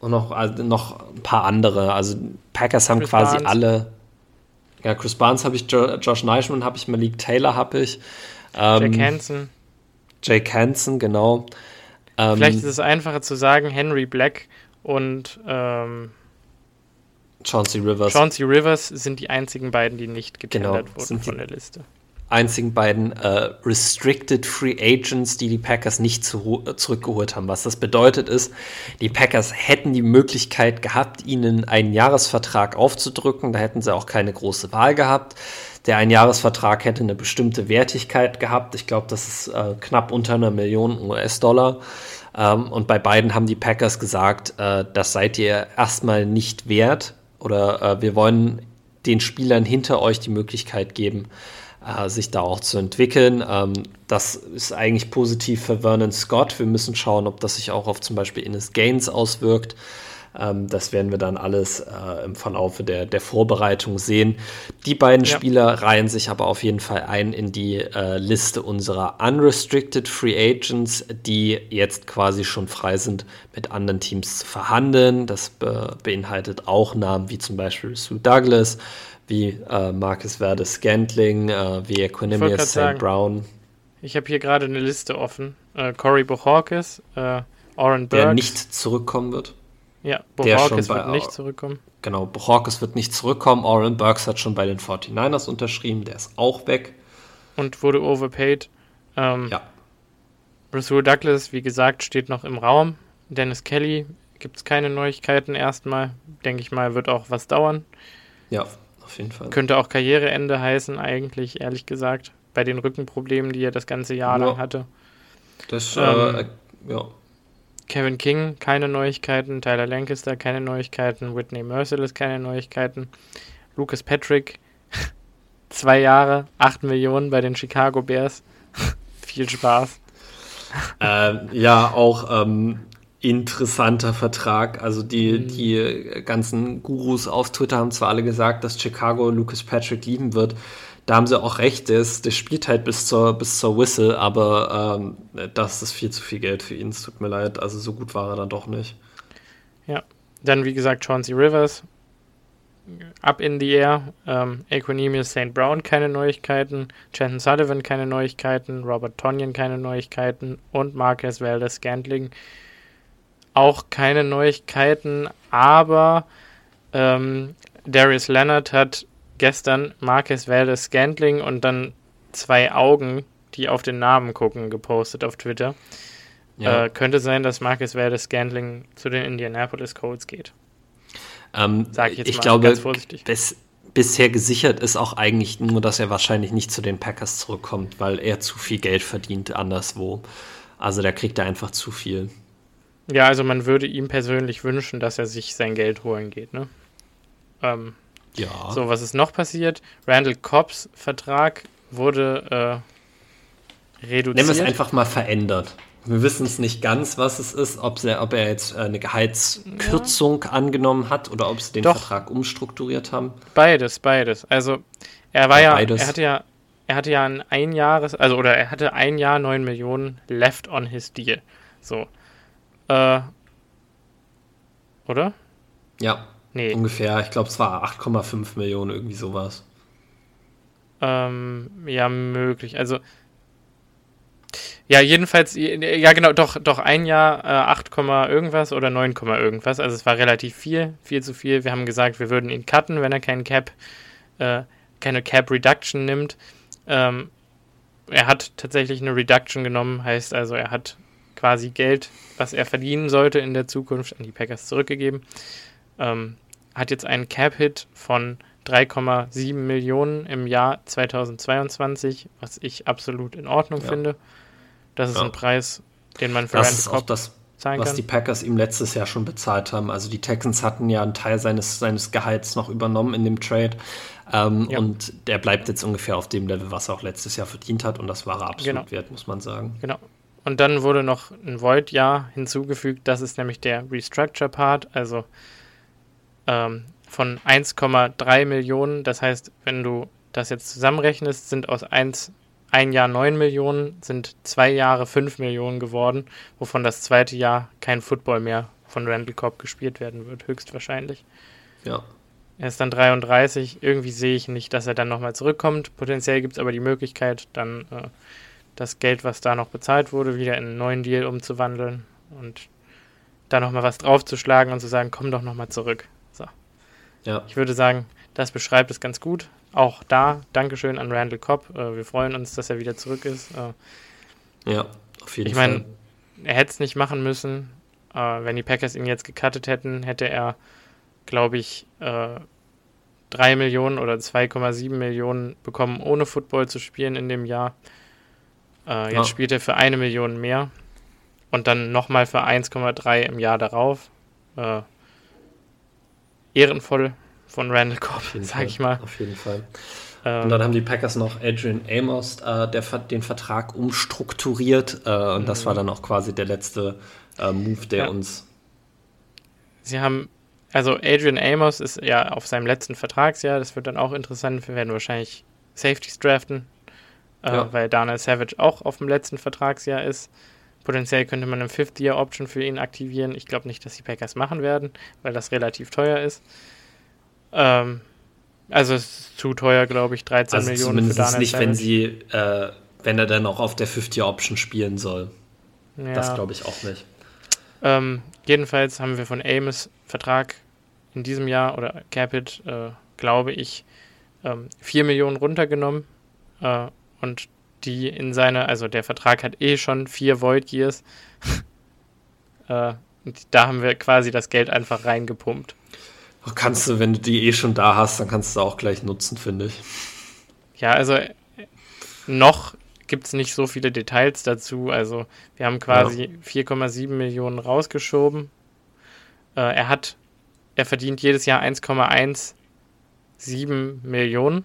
und noch, also noch ein paar andere. Also Packers haben Chris quasi Barnes. alle. Ja, Chris Barnes habe ich, jo Josh Neischman habe ich, Malik Taylor habe ich. Ähm, Jake Hansen. Jake Hansen, genau. Ähm, Vielleicht ist es einfacher zu sagen, Henry Black und ähm, Chauncey Rivers. Chauncey Rivers sind die einzigen beiden, die nicht getendert genau, wurden von der Liste. Einzigen beiden äh, Restricted Free Agents, die die Packers nicht zu, äh, zurückgeholt haben. Was das bedeutet ist, die Packers hätten die Möglichkeit gehabt, ihnen einen Jahresvertrag aufzudrücken. Da hätten sie auch keine große Wahl gehabt. Der Einjahresvertrag hätte eine bestimmte Wertigkeit gehabt. Ich glaube, das ist äh, knapp unter einer Million US-Dollar. Ähm, und bei beiden haben die Packers gesagt, äh, das seid ihr erstmal nicht wert oder äh, wir wollen den Spielern hinter euch die Möglichkeit geben, äh, sich da auch zu entwickeln. Ähm, das ist eigentlich positiv für Vernon Scott. Wir müssen schauen, ob das sich auch auf zum Beispiel Ines Gaines auswirkt. Ähm, das werden wir dann alles äh, im Verlaufe der, der Vorbereitung sehen. Die beiden ja. Spieler reihen sich aber auf jeden Fall ein in die äh, Liste unserer Unrestricted Free Agents, die jetzt quasi schon frei sind, mit anderen Teams zu verhandeln. Das be beinhaltet auch Namen wie zum Beispiel Sue Douglas, wie äh, Marcus Verde Scantling, äh, wie Equanimous St. Brown. Ich habe hier gerade eine Liste offen. Äh, Corey Bohorkes, äh, Oren Burks. Der nicht zurückkommen wird. Ja, Bohorkes wird nicht zurückkommen. Genau, Bohorkes wird nicht zurückkommen. Oren Burks hat schon bei den 49ers unterschrieben, der ist auch weg. Und wurde overpaid. Ähm, ja. Rasul Douglas, wie gesagt, steht noch im Raum. Dennis Kelly gibt es keine Neuigkeiten erstmal. Denke ich mal, wird auch was dauern. Ja, auf jeden Fall. Könnte auch Karriereende heißen, eigentlich, ehrlich gesagt. Bei den Rückenproblemen, die er das ganze Jahr ja. lang hatte. Das, äh, ähm, äh, ja. Kevin King, keine Neuigkeiten. Tyler Lancaster, keine Neuigkeiten. Whitney Merciless, keine Neuigkeiten. Lucas Patrick, zwei Jahre, acht Millionen bei den Chicago Bears. Viel Spaß. Ähm, ja, auch ähm, interessanter Vertrag. Also die, mhm. die ganzen Gurus auf Twitter haben zwar alle gesagt, dass Chicago Lucas Patrick lieben wird, da haben sie auch recht, der, der spielt halt bis zur, bis zur Whistle, aber ähm, das ist viel zu viel Geld für ihn, es tut mir leid. Also so gut war er dann doch nicht. Ja, dann wie gesagt Chauncey Rivers, up in the air, ähm, Equanimous St. Brown keine Neuigkeiten, Chanton Sullivan keine Neuigkeiten, Robert Tonyan keine Neuigkeiten und Marcus Valdez Scantling auch keine Neuigkeiten, aber ähm, Darius Leonard hat gestern Marcus Valdez Scantling und dann zwei Augen, die auf den Namen gucken, gepostet auf Twitter. Ja. Äh, könnte sein, dass Marcus Valdez Scantling zu den Indianapolis Colts geht. Ähm, Sag ich jetzt ich mal glaube, ganz vorsichtig. Bis, bisher gesichert ist auch eigentlich nur, dass er wahrscheinlich nicht zu den Packers zurückkommt, weil er zu viel Geld verdient anderswo. Also der kriegt da einfach zu viel. Ja, also man würde ihm persönlich wünschen, dass er sich sein Geld holen geht, ne? Ähm, ja. So, was ist noch passiert? Randall Cobbs Vertrag wurde äh, reduziert. Nehmen wir es einfach mal verändert. Wir wissen es nicht ganz, was es ist, ob, er, ob er jetzt äh, eine Gehaltskürzung ja. angenommen hat oder ob sie den Doch. Vertrag umstrukturiert haben. Beides, beides. Also er war ja, beides. er hatte ja, er hatte ja ein Einjahres, also oder er hatte ein Jahr neun Millionen left on his deal. So. Äh, oder? Ja. Nee. Ungefähr, ich glaube, es war 8,5 Millionen, irgendwie sowas. Ähm, ja, möglich. Also, ja, jedenfalls, ja, genau, doch, doch ein Jahr äh, 8, irgendwas oder 9, irgendwas. Also, es war relativ viel, viel zu viel. Wir haben gesagt, wir würden ihn cutten, wenn er keinen Cap, äh, keine Cap Reduction nimmt. Ähm, er hat tatsächlich eine Reduction genommen, heißt also, er hat quasi Geld, was er verdienen sollte in der Zukunft, an die Packers zurückgegeben. Ähm, hat jetzt einen Cap-Hit von 3,7 Millionen im Jahr 2022, was ich absolut in Ordnung ja. finde. Das ist ja. ein Preis, den man für das ist auch das, was kann. die Packers ihm letztes Jahr schon bezahlt haben. Also die Texans hatten ja einen Teil seines, seines Gehalts noch übernommen in dem Trade. Ähm, ja. Und der bleibt jetzt ungefähr auf dem Level, was er auch letztes Jahr verdient hat. Und das war er absolut genau. wert, muss man sagen. Genau. Und dann wurde noch ein Void-Jahr hinzugefügt. Das ist nämlich der Restructure-Part. Also ähm, von 1,3 Millionen. Das heißt, wenn du das jetzt zusammenrechnest, sind aus 1, ein Jahr 9 Millionen, sind zwei Jahre 5 Millionen geworden, wovon das zweite Jahr kein Football mehr von Randall Cobb gespielt werden wird, höchstwahrscheinlich. Ja. Er ist dann 33. Irgendwie sehe ich nicht, dass er dann nochmal zurückkommt. Potenziell gibt es aber die Möglichkeit, dann äh, das Geld, was da noch bezahlt wurde, wieder in einen neuen Deal umzuwandeln und da nochmal was draufzuschlagen und zu sagen, komm doch nochmal zurück. Ja. ich würde sagen, das beschreibt es ganz gut. Auch da, Dankeschön an Randall Cobb. Äh, wir freuen uns, dass er wieder zurück ist. Äh, ja, auf jeden ich Fall. Ich meine, er hätte es nicht machen müssen. Äh, wenn die Packers ihn jetzt gecuttet hätten, hätte er, glaube ich, äh, 3 Millionen oder 2,7 Millionen bekommen, ohne Football zu spielen in dem Jahr. Jetzt ja. spielt er für eine Million mehr und dann nochmal für 1,3 im Jahr darauf. Ehrenvoll von Randall Cobb, sag ich mal. Auf jeden Fall. Ähm, und dann haben die Packers noch Adrian Amos äh, der, den Vertrag umstrukturiert äh, und das war mhm. dann auch quasi der letzte äh, Move, der ja. uns. Sie haben also Adrian Amos ist ja auf seinem letzten Vertragsjahr, das wird dann auch interessant. Wir werden wahrscheinlich Safeties draften, äh, ja. weil Daniel Savage auch auf dem letzten Vertragsjahr ist. Potenziell könnte man eine Fifth-Year-Option für ihn aktivieren. Ich glaube nicht, dass die Packers machen werden, weil das relativ teuer ist. Ähm, also es ist zu teuer, glaube ich, 13 also Millionen zumindest für Daniel nicht, Savage. wenn sie, äh, wenn er dann auch auf der Fifth-Year-Option spielen soll. Ja. Das glaube ich auch nicht. Ähm, jedenfalls haben wir von Amos Vertrag in diesem Jahr oder Capit, äh, glaube ich, ähm, 4 Millionen runtergenommen äh, und die in seine, also der Vertrag hat eh schon vier Void Years. äh, und da haben wir quasi das Geld einfach reingepumpt. Kannst du, wenn du die eh schon da hast, dann kannst du auch gleich nutzen, finde ich. Ja, also äh, noch gibt es nicht so viele Details dazu. Also wir haben quasi ja. 4,7 Millionen rausgeschoben. Äh, er hat, er verdient jedes Jahr 1,17 Millionen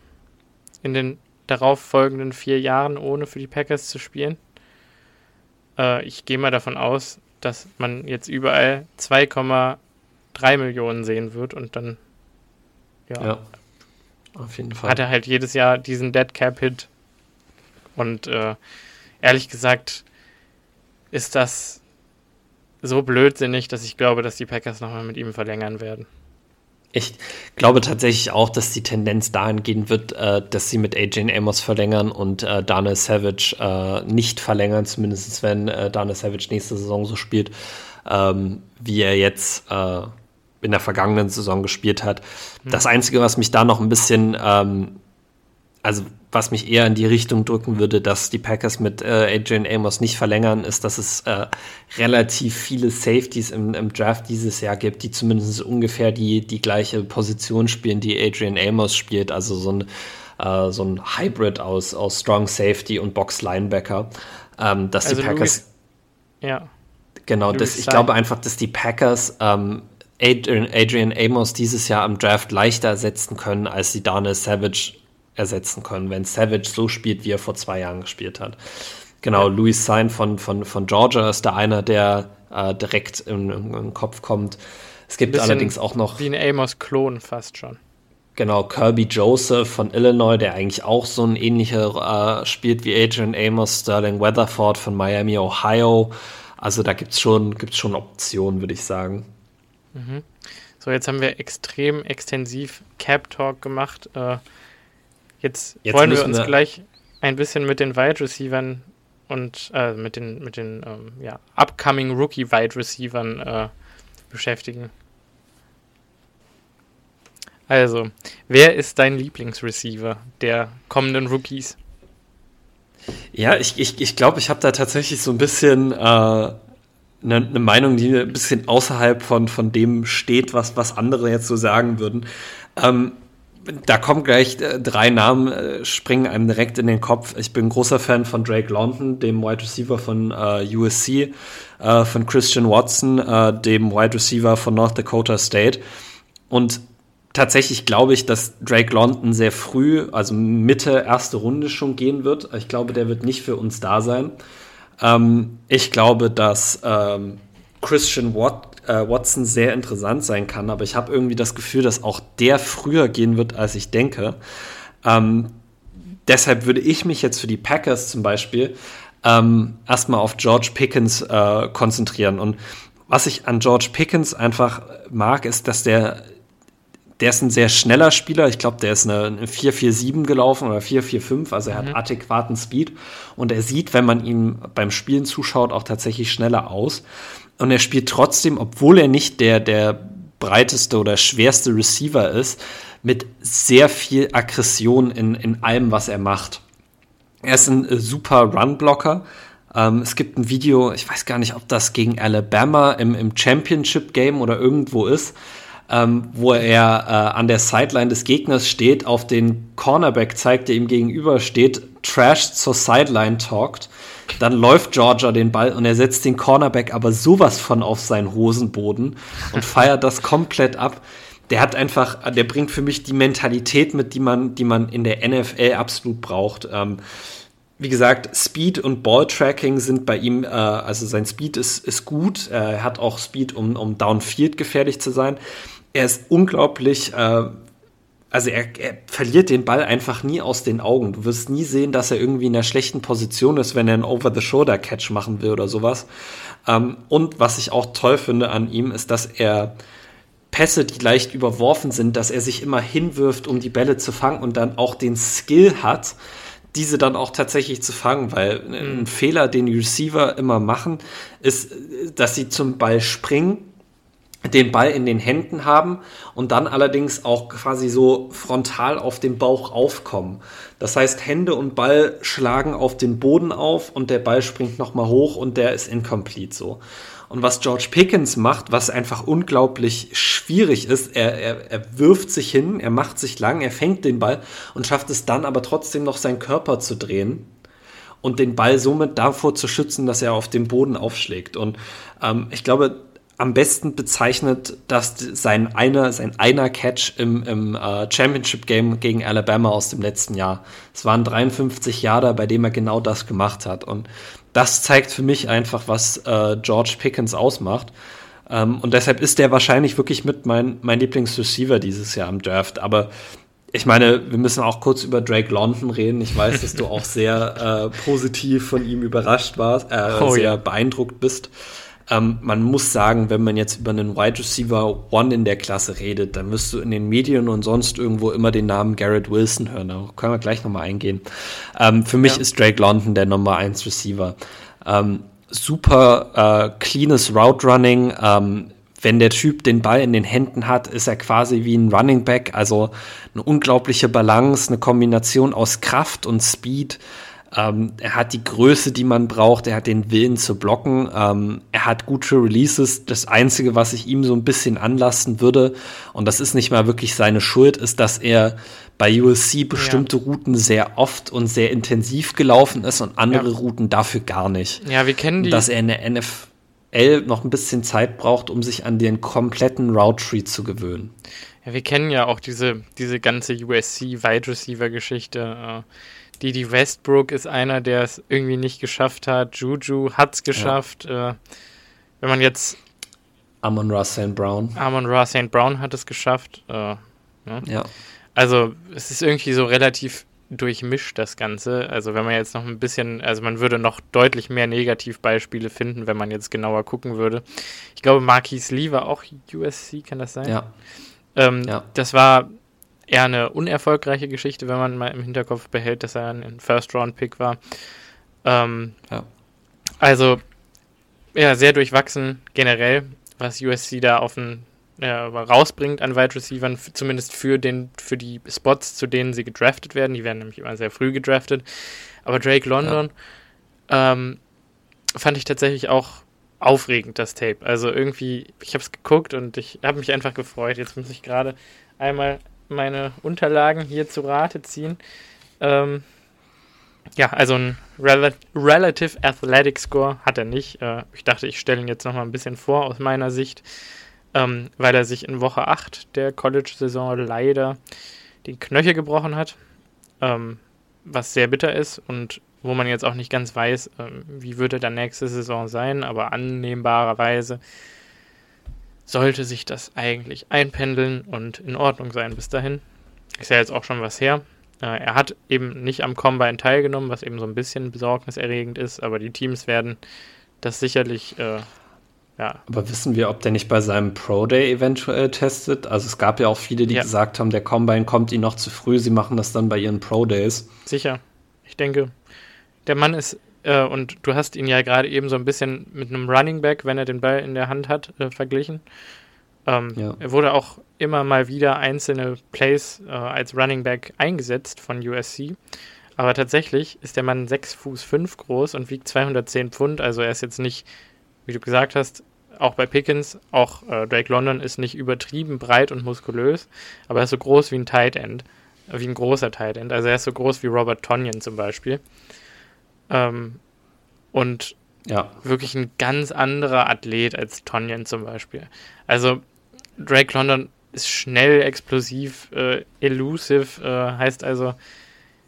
in den darauf folgenden vier Jahren, ohne für die Packers zu spielen. Äh, ich gehe mal davon aus, dass man jetzt überall 2,3 Millionen sehen wird und dann ja, ja, auf jeden Fall. hat er halt jedes Jahr diesen Dead Cap Hit und äh, ehrlich gesagt ist das so blödsinnig, dass ich glaube, dass die Packers nochmal mit ihm verlängern werden. Ich glaube tatsächlich auch, dass die Tendenz dahin gehen wird, äh, dass sie mit AJ Amos verlängern und äh, Daniel Savage äh, nicht verlängern, zumindest wenn äh, Daniel Savage nächste Saison so spielt, ähm, wie er jetzt äh, in der vergangenen Saison gespielt hat. Hm. Das Einzige, was mich da noch ein bisschen ähm, also was mich eher in die Richtung drücken würde, dass die Packers mit äh, Adrian Amos nicht verlängern, ist, dass es äh, relativ viele Safeties im, im, Draft dieses Jahr gibt, die zumindest ungefähr die, die gleiche Position spielen, die Adrian Amos spielt. Also so ein, äh, so ein Hybrid aus, aus Strong Safety und Box Linebacker. Ähm, dass also die Packers. Louis, ja. Genau, das, ich glaube einfach, dass die Packers ähm, Adrian, Adrian Amos dieses Jahr am Draft leichter ersetzen können, als sie Daniel Savage ersetzen können, wenn Savage so spielt, wie er vor zwei Jahren gespielt hat. Genau. Louis Sein von, von, von Georgia ist da einer, der äh, direkt in, in, den Kopf kommt. Es gibt allerdings auch noch. Wie ein Amos-Klon fast schon. Genau, Kirby Joseph von Illinois, der eigentlich auch so ein ähnlicher äh, spielt wie Adrian Amos, Sterling Weatherford von Miami, Ohio. Also da gibt es schon, gibt's schon Optionen, würde ich sagen. Mhm. So, jetzt haben wir extrem extensiv Cap Talk gemacht. Äh, Jetzt, Jetzt wollen wir uns wir gleich ein bisschen mit den Wide Receivern und äh, mit den, mit den ähm, ja, upcoming Rookie Wide Receivern äh, beschäftigen. Also, wer ist dein Lieblingsreceiver der kommenden Rookies? Ja, ich glaube, ich, ich, glaub, ich habe da tatsächlich so ein bisschen eine äh, ne, ne Meinung, die ein bisschen außerhalb von, von dem steht, was, was andere jetzt so sagen würden. Ähm, da kommen gleich äh, drei Namen, äh, springen einem direkt in den Kopf. Ich bin großer Fan von Drake London, dem Wide Receiver von äh, USC, äh, von Christian Watson, äh, dem Wide Receiver von North Dakota State. Und tatsächlich glaube ich, dass Drake London sehr früh, also Mitte erste Runde schon gehen wird. Ich glaube, der wird nicht für uns da sein. Ähm, ich glaube, dass ähm, Christian Watt äh, Watson sehr interessant sein kann, aber ich habe irgendwie das Gefühl, dass auch der früher gehen wird, als ich denke. Ähm, deshalb würde ich mich jetzt für die Packers zum Beispiel ähm, erstmal auf George Pickens äh, konzentrieren. Und was ich an George Pickens einfach mag, ist, dass der der ist ein sehr schneller Spieler. Ich glaube, der ist eine, eine 4-4-7 gelaufen oder 4-4-5. Also er mhm. hat adäquaten Speed. Und er sieht, wenn man ihm beim Spielen zuschaut, auch tatsächlich schneller aus. Und er spielt trotzdem, obwohl er nicht der, der breiteste oder schwerste Receiver ist, mit sehr viel Aggression in, in allem, was er macht. Er ist ein äh, super Run-Blocker. Ähm, es gibt ein Video, ich weiß gar nicht, ob das gegen Alabama im, im Championship-Game oder irgendwo ist, ähm, wo er äh, an der Sideline des Gegners steht, auf den Cornerback zeigt, der ihm gegenüber steht, Trash zur Sideline talkt. Dann läuft Georgia den Ball und er setzt den Cornerback aber sowas von auf seinen Hosenboden und feiert das komplett ab. Der hat einfach, der bringt für mich die Mentalität mit, die man, die man in der NFL absolut braucht. Ähm, wie gesagt, Speed und Balltracking sind bei ihm, äh, also sein Speed ist, ist gut. er hat auch Speed, um, um Downfield gefährlich zu sein. Er ist unglaublich, äh, also er, er, verliert den Ball einfach nie aus den Augen. Du wirst nie sehen, dass er irgendwie in einer schlechten Position ist, wenn er einen Over-the-Shoulder-Catch machen will oder sowas. Ähm, und was ich auch toll finde an ihm, ist, dass er Pässe, die leicht überworfen sind, dass er sich immer hinwirft, um die Bälle zu fangen und dann auch den Skill hat, diese dann auch tatsächlich zu fangen, weil ein mhm. Fehler, den Receiver immer machen, ist, dass sie zum Ball springen, den Ball in den Händen haben und dann allerdings auch quasi so frontal auf den Bauch aufkommen. Das heißt, Hände und Ball schlagen auf den Boden auf und der Ball springt nochmal hoch und der ist incomplete so. Und was George Pickens macht, was einfach unglaublich schwierig ist, er, er, er wirft sich hin, er macht sich lang, er fängt den Ball und schafft es dann aber trotzdem noch seinen Körper zu drehen und den Ball somit davor zu schützen, dass er auf dem Boden aufschlägt. Und ähm, ich glaube, am besten bezeichnet das sein einer, sein einer Catch im, im uh, Championship Game gegen Alabama aus dem letzten Jahr. Es waren 53 Jahre, bei dem er genau das gemacht hat. Und das zeigt für mich einfach, was äh, George Pickens ausmacht. Ähm, und deshalb ist der wahrscheinlich wirklich mit mein, mein Lieblingsreceiver dieses Jahr im Draft. Aber ich meine, wir müssen auch kurz über Drake London reden. Ich weiß, dass du auch sehr äh, positiv von ihm überrascht warst, äh, oh, sehr ja. beeindruckt bist. Ähm, man muss sagen, wenn man jetzt über einen Wide Receiver One in der Klasse redet, dann wirst du in den Medien und sonst irgendwo immer den Namen Garrett Wilson hören. Da können wir gleich nochmal eingehen. Ähm, für mich ja. ist Drake London der Nummer 1 Receiver. Ähm, super äh, cleanes Route Running. Ähm, wenn der Typ den Ball in den Händen hat, ist er quasi wie ein Running Back, also eine unglaubliche Balance, eine Kombination aus Kraft und Speed. Ähm, er hat die Größe, die man braucht. Er hat den Willen zu blocken. Ähm, er hat gute Releases. Das Einzige, was ich ihm so ein bisschen anlassen würde, und das ist nicht mal wirklich seine Schuld, ist, dass er bei USC bestimmte ja. Routen sehr oft und sehr intensiv gelaufen ist und andere ja. Routen dafür gar nicht. Ja, wir kennen die. Dass er in der NFL noch ein bisschen Zeit braucht, um sich an den kompletten Route Tree zu gewöhnen. Ja, wir kennen ja auch diese, diese ganze USC Wide Receiver Geschichte. Äh Didi Westbrook ist einer, der es irgendwie nicht geschafft hat. Juju hat es geschafft. Ja. Äh, wenn man jetzt. Amon Ra St. Brown. Amon Ra St. Brown hat es geschafft. Äh, ne? Ja. Also, es ist irgendwie so relativ durchmischt, das Ganze. Also, wenn man jetzt noch ein bisschen. Also, man würde noch deutlich mehr Negativbeispiele finden, wenn man jetzt genauer gucken würde. Ich glaube, Marquis Lee war auch USC, kann das sein? Ja. Ähm, ja. Das war eher eine unerfolgreiche Geschichte, wenn man mal im Hinterkopf behält, dass er ein First-Round-Pick war. Ähm, ja. Also, ja, sehr durchwachsen generell, was USC da auf den, ja, rausbringt an Wide Receivern, zumindest für, den, für die Spots, zu denen sie gedraftet werden. Die werden nämlich immer sehr früh gedraftet. Aber Drake London ja. ähm, fand ich tatsächlich auch aufregend, das Tape. Also irgendwie, ich habe es geguckt und ich habe mich einfach gefreut. Jetzt muss ich gerade einmal meine Unterlagen hier zu Rate ziehen. Ähm, ja, also ein Rel Relative Athletic Score hat er nicht. Äh, ich dachte, ich stelle ihn jetzt nochmal ein bisschen vor aus meiner Sicht, ähm, weil er sich in Woche 8 der College-Saison leider den Knöchel gebrochen hat, ähm, was sehr bitter ist und wo man jetzt auch nicht ganz weiß, ähm, wie wird er dann nächste Saison sein, aber annehmbarerweise sollte sich das eigentlich einpendeln und in Ordnung sein bis dahin. Ist ja jetzt auch schon was her. Äh, er hat eben nicht am Combine teilgenommen, was eben so ein bisschen besorgniserregend ist, aber die Teams werden das sicherlich. Äh, ja. Aber wissen wir, ob der nicht bei seinem Pro Day eventuell testet? Also es gab ja auch viele, die ja. gesagt haben, der Combine kommt ihnen noch zu früh, sie machen das dann bei ihren Pro Days. Sicher. Ich denke, der Mann ist äh, und du hast ihn ja gerade eben so ein bisschen mit einem Running Back, wenn er den Ball in der Hand hat, äh, verglichen. Ähm, ja. Er wurde auch immer mal wieder einzelne Plays äh, als Running Back eingesetzt von USC. Aber tatsächlich ist der Mann 6 Fuß 5 groß und wiegt 210 Pfund. Also er ist jetzt nicht, wie du gesagt hast, auch bei Pickens, auch äh, Drake London ist nicht übertrieben breit und muskulös, aber er ist so groß wie ein Tight End, äh, wie ein großer Tight End. Also er ist so groß wie Robert Tonyan zum Beispiel. Ähm, und ja. wirklich ein ganz anderer Athlet als Tonyan zum Beispiel. Also Drake London ist schnell, explosiv, äh, elusive, äh, heißt also,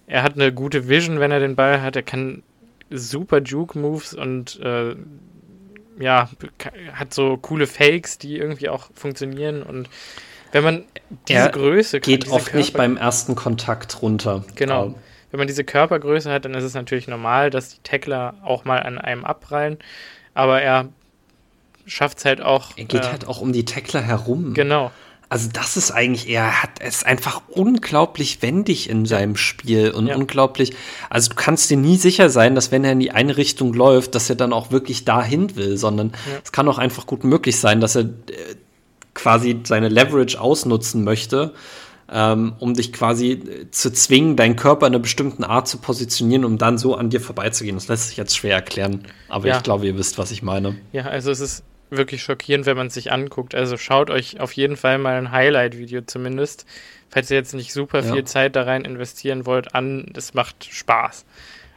er hat eine gute Vision, wenn er den Ball hat. Er kann super Juke-Moves und äh, ja, hat so coole Fakes, die irgendwie auch funktionieren. Und wenn man diese er Größe kann, geht oft Körper nicht beim ersten Kontakt runter. Genau. Wenn man diese Körpergröße hat, dann ist es natürlich normal, dass die Tackler auch mal an einem abprallen. Aber er schafft es halt auch. Er geht äh, halt auch um die Tackler herum. Genau. Also das ist eigentlich, er hat es einfach unglaublich wendig in seinem Spiel und ja. unglaublich, also du kannst dir nie sicher sein, dass wenn er in die eine Richtung läuft, dass er dann auch wirklich dahin will, sondern ja. es kann auch einfach gut möglich sein, dass er äh, quasi seine Leverage ausnutzen möchte, ähm, um dich quasi äh, zu zwingen, deinen Körper in einer bestimmten Art zu positionieren, um dann so an dir vorbeizugehen. Das lässt sich jetzt schwer erklären, aber ja. ich glaube, ihr wisst, was ich meine. Ja, also es ist wirklich schockierend, wenn man es sich anguckt. Also schaut euch auf jeden Fall mal ein Highlight-Video zumindest, falls ihr jetzt nicht super ja. viel Zeit da rein investieren wollt, an. Das macht Spaß.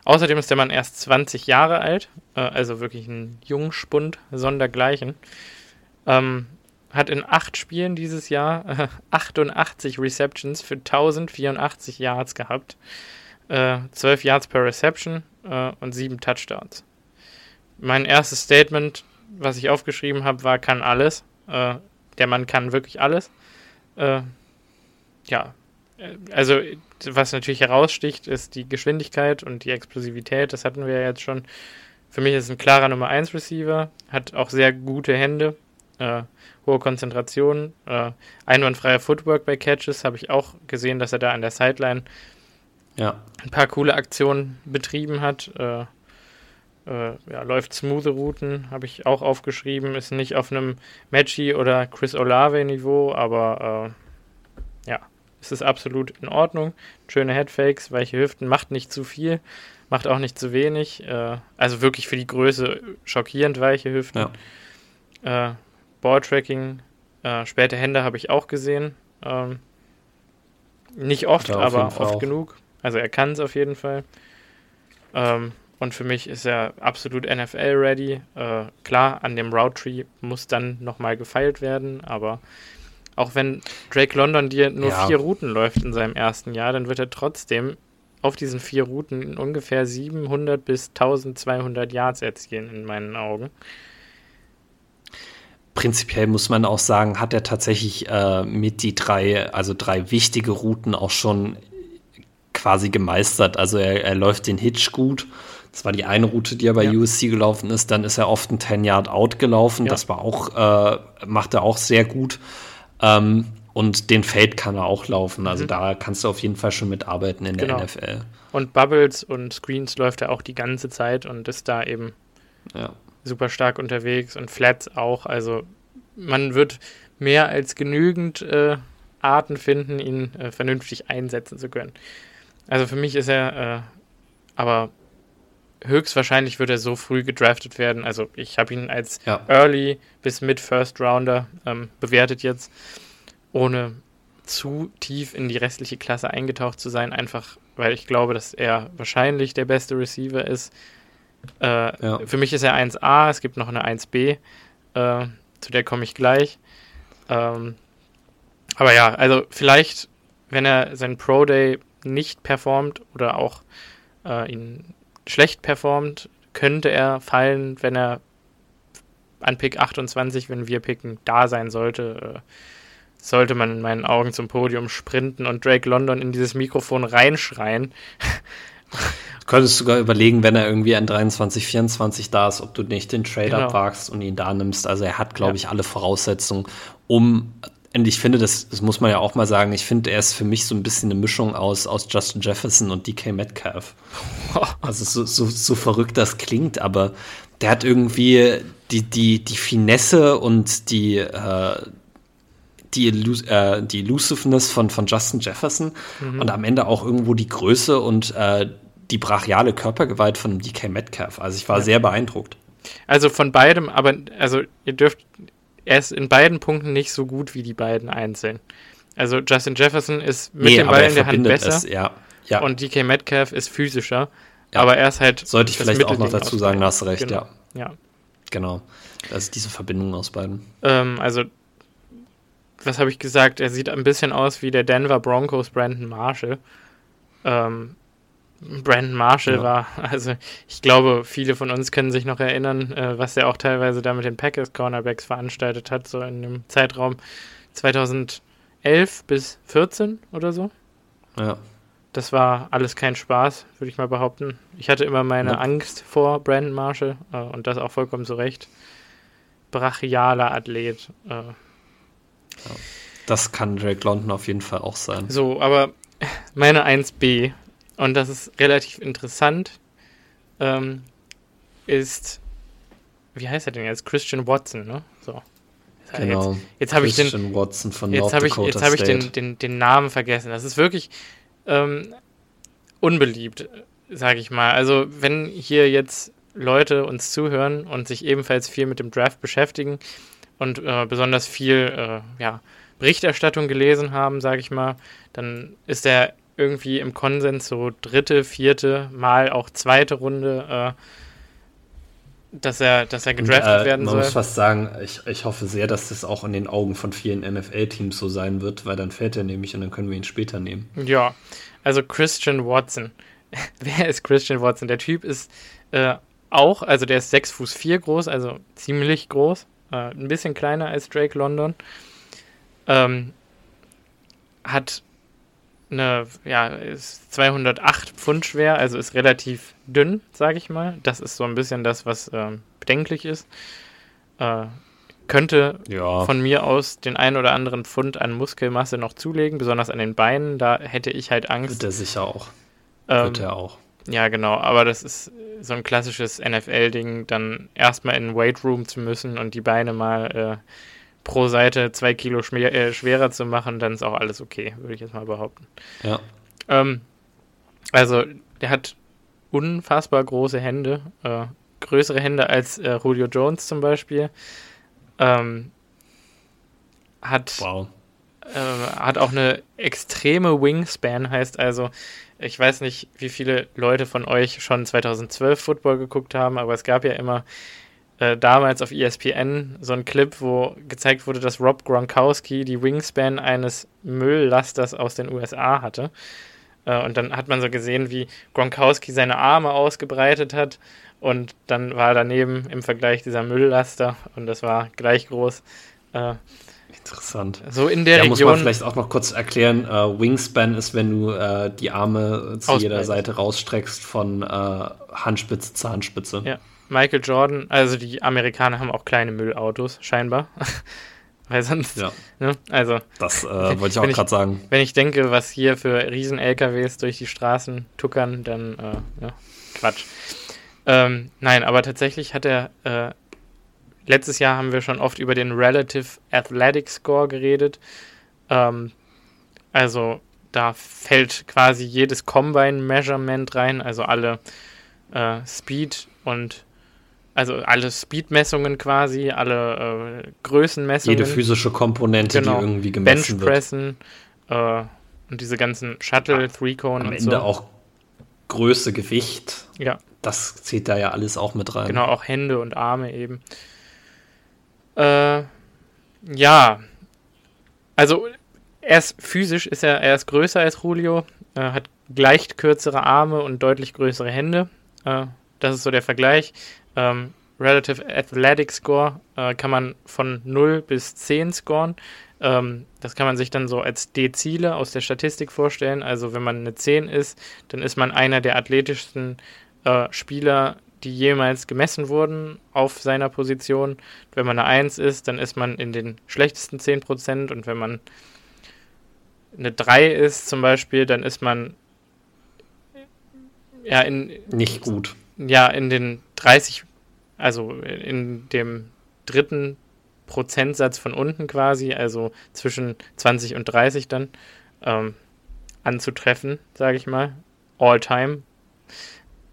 Außerdem ist der Mann erst 20 Jahre alt, äh, also wirklich ein Jungspund, sondergleichen. Ähm, hat in acht Spielen dieses Jahr äh, 88 Receptions für 1084 Yards gehabt, äh, 12 Yards per Reception äh, und 7 Touchdowns. Mein erstes Statement, was ich aufgeschrieben habe, war, kann alles. Äh, der Mann kann wirklich alles. Äh, ja, äh, also was natürlich heraussticht, ist die Geschwindigkeit und die Explosivität. Das hatten wir ja jetzt schon. Für mich ist ein klarer Nummer 1 Receiver, hat auch sehr gute Hände, äh, hohe Konzentration, äh, einwandfreier Footwork bei Catches. Habe ich auch gesehen, dass er da an der Sideline ja. ein paar coole Aktionen betrieben hat. Äh, äh, ja, läuft smooth Routen, habe ich auch aufgeschrieben, ist nicht auf einem Matchy oder Chris Olave Niveau, aber äh, ja, es ist absolut in Ordnung. Schöne Headfakes, weiche Hüften, macht nicht zu viel, macht auch nicht zu wenig. Also wirklich für die Größe schockierend weiche Hüften. Ja. Äh, Balltracking, äh, späte Hände habe ich auch gesehen. Ähm, nicht oft, aber oft auch. genug. Also er kann es auf jeden Fall. Ähm, und für mich ist er absolut NFL-ready. Äh, klar, an dem Route Tree muss dann nochmal gefeilt werden, aber auch wenn Drake London dir nur ja. vier Routen läuft in seinem ersten Jahr, dann wird er trotzdem auf diesen vier Routen ungefähr 700 bis 1200 Yards erzielen, in meinen Augen. Prinzipiell muss man auch sagen, hat er tatsächlich äh, mit die drei, also drei wichtige Routen auch schon quasi gemeistert. Also er, er läuft den Hitch gut das war die eine Route, die er bei ja. USC gelaufen ist. Dann ist er oft ein 10-Yard-Out gelaufen. Ja. Das war auch, äh, macht er auch sehr gut. Ähm, und den Fade kann er auch laufen. Also mhm. da kannst du auf jeden Fall schon mitarbeiten in genau. der NFL. Und Bubbles und Screens läuft er auch die ganze Zeit und ist da eben ja. Super stark unterwegs und Flats auch. Also man wird mehr als genügend äh, Arten finden, ihn äh, vernünftig einsetzen zu können. Also für mich ist er äh, aber höchstwahrscheinlich wird er so früh gedraftet werden. Also ich habe ihn als ja. Early bis Mid First Rounder ähm, bewertet jetzt, ohne zu tief in die restliche Klasse eingetaucht zu sein, einfach weil ich glaube, dass er wahrscheinlich der beste Receiver ist. Äh, ja. Für mich ist er 1A, es gibt noch eine 1B, äh, zu der komme ich gleich. Ähm, aber ja, also vielleicht, wenn er seinen Pro Day nicht performt oder auch äh, ihn schlecht performt, könnte er fallen, wenn er an Pick 28, wenn wir picken, da sein sollte. Äh, sollte man in meinen Augen zum Podium sprinten und Drake London in dieses Mikrofon reinschreien. Du könntest sogar überlegen, wenn er irgendwie an 23, 24 da ist, ob du nicht den Trade genau. abwagst und ihn da nimmst. Also er hat, glaube ja. ich, alle Voraussetzungen, um und ich finde, das, das muss man ja auch mal sagen, ich finde, er ist für mich so ein bisschen eine Mischung aus, aus Justin Jefferson und DK Metcalf. Also so, so, so verrückt das klingt, aber der hat irgendwie die, die, die Finesse und die, äh, die, äh, die Elusiveness von, von Justin Jefferson mhm. und am Ende auch irgendwo die Größe und äh, die brachiale Körpergewalt von DK Metcalf. Also ich war ja. sehr beeindruckt. Also von beidem, aber also ihr dürft, er ist in beiden Punkten nicht so gut wie die beiden einzeln. Also Justin Jefferson ist mit nee, dem Ball in der Hand besser. Es, ja. Ja. Und DK Metcalf ist physischer. Ja. Aber er ist halt. Sollte ich vielleicht auch noch dazu sagen, hast recht, genau. ja. Ja. Genau. Ist diese Verbindung aus beiden. Ähm, also, was habe ich gesagt? Er sieht ein bisschen aus wie der Denver Broncos Brandon Marshall. Ähm, Brandon Marshall ja. war, also ich glaube, viele von uns können sich noch erinnern, äh, was er auch teilweise da mit den Packers Cornerbacks veranstaltet hat, so in dem Zeitraum 2011 bis 14 oder so. Ja. Das war alles kein Spaß, würde ich mal behaupten. Ich hatte immer meine ja. Angst vor Brandon Marshall äh, und das auch vollkommen zu Recht. Brachialer Athlet. Äh. Das kann Drake London auf jeden Fall auch sein. So, aber meine 1b, und das ist relativ interessant, ähm, ist, wie heißt er denn jetzt? Christian Watson, ne? So. Genau. Jetzt, jetzt habe ich den, Watson von jetzt habe ich, jetzt habe ich den, den, den Namen vergessen. Das ist wirklich, ähm, unbeliebt, sage ich mal. Also wenn hier jetzt Leute uns zuhören und sich ebenfalls viel mit dem Draft beschäftigen und äh, besonders viel äh, ja, Berichterstattung gelesen haben, sage ich mal, dann ist er irgendwie im Konsens so dritte, vierte, mal auch zweite Runde, äh, dass er, dass er gedraftet und, äh, werden man soll. Man muss fast sagen, ich, ich hoffe sehr, dass das auch in den Augen von vielen NFL-Teams so sein wird, weil dann fällt er nämlich und dann können wir ihn später nehmen. Ja, also Christian Watson. Wer ist Christian Watson? Der Typ ist äh, auch, also der ist 6 Fuß 4 groß, also ziemlich groß. Äh, ein bisschen kleiner als Drake London. Ähm, hat eine, ja, ist 208 Pfund schwer, also ist relativ dünn, sage ich mal. Das ist so ein bisschen das, was äh, bedenklich ist. Äh, könnte ja. von mir aus den einen oder anderen Pfund an Muskelmasse noch zulegen, besonders an den Beinen. Da hätte ich halt Angst. Wird er sicher auch. Ähm, Wird er auch. Ja, genau. Aber das ist so ein klassisches NFL-Ding, dann erstmal in den Weight Room zu müssen und die Beine mal äh, pro Seite zwei Kilo schwer, äh, schwerer zu machen, dann ist auch alles okay, würde ich jetzt mal behaupten. Ja. Ähm, also, der hat unfassbar große Hände, äh, größere Hände als äh, Julio Jones zum Beispiel. Ähm, hat, wow. äh, hat auch eine extreme Wingspan, heißt also, ich weiß nicht, wie viele Leute von euch schon 2012 Football geguckt haben, aber es gab ja immer äh, damals auf ESPN so ein Clip, wo gezeigt wurde, dass Rob Gronkowski die Wingspan eines Mülllasters aus den USA hatte. Äh, und dann hat man so gesehen, wie Gronkowski seine Arme ausgebreitet hat und dann war daneben im Vergleich dieser Mülllaster und das war gleich groß. Äh, Interessant. So in der ja, Region. muss man vielleicht auch noch kurz erklären: äh, Wingspan ist, wenn du äh, die Arme zu jeder Seite rausstreckst, von äh, Handspitze zu Handspitze. Ja. Michael Jordan, also die Amerikaner haben auch kleine Müllautos, scheinbar. Weil sonst, ja. ne? Also. Das äh, wollte ich auch gerade sagen. Wenn ich denke, was hier für riesen LKWs durch die Straßen tuckern, dann, äh, ja, Quatsch. Ähm, nein, aber tatsächlich hat er, äh, letztes Jahr haben wir schon oft über den Relative Athletic Score geredet. Ähm, also da fällt quasi jedes Combine-Measurement rein, also alle äh, Speed und also alle Speed-Messungen quasi, alle äh, Größenmessungen. Jede physische Komponente, genau. die irgendwie gemessen Benchpressen, wird. Äh, und diese ganzen Shuttle, Three-Cone Am Ende so. auch Größe, Gewicht. Ja das zählt da ja alles auch mit rein. Genau, auch Hände und Arme eben. Äh, ja. Also, er ist physisch, ist er, er ist größer als Julio, äh, hat leicht kürzere Arme und deutlich größere Hände. Äh, das ist so der Vergleich. Ähm, Relative Athletic Score äh, kann man von 0 bis 10 scoren. Ähm, das kann man sich dann so als Dezile aus der Statistik vorstellen. Also wenn man eine 10 ist, dann ist man einer der athletischsten äh, Spieler, die jemals gemessen wurden auf seiner Position. Wenn man eine 1 ist, dann ist man in den schlechtesten 10% und wenn man eine 3 ist zum Beispiel, dann ist man ja in nicht gut. Ja, in den 30, also in dem dritten Prozentsatz von unten quasi, also zwischen 20 und 30 dann, ähm, anzutreffen, sage ich mal. All time.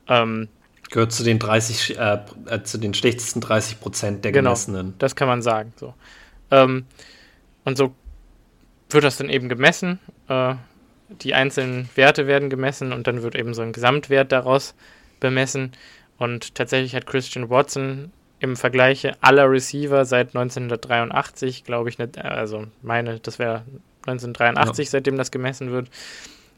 Ähm, Gehört zu den 30, äh, äh, zu den schlechtesten 30 Prozent der genau, gemessenen. Das kann man sagen. So. Ähm, und so wird das dann eben gemessen. Äh, die einzelnen Werte werden gemessen und dann wird eben so ein Gesamtwert daraus bemessen. Und tatsächlich hat Christian Watson im Vergleich aller Receiver seit 1983, glaube ich, nicht, also meine, das wäre 1983, ja. seitdem das gemessen wird,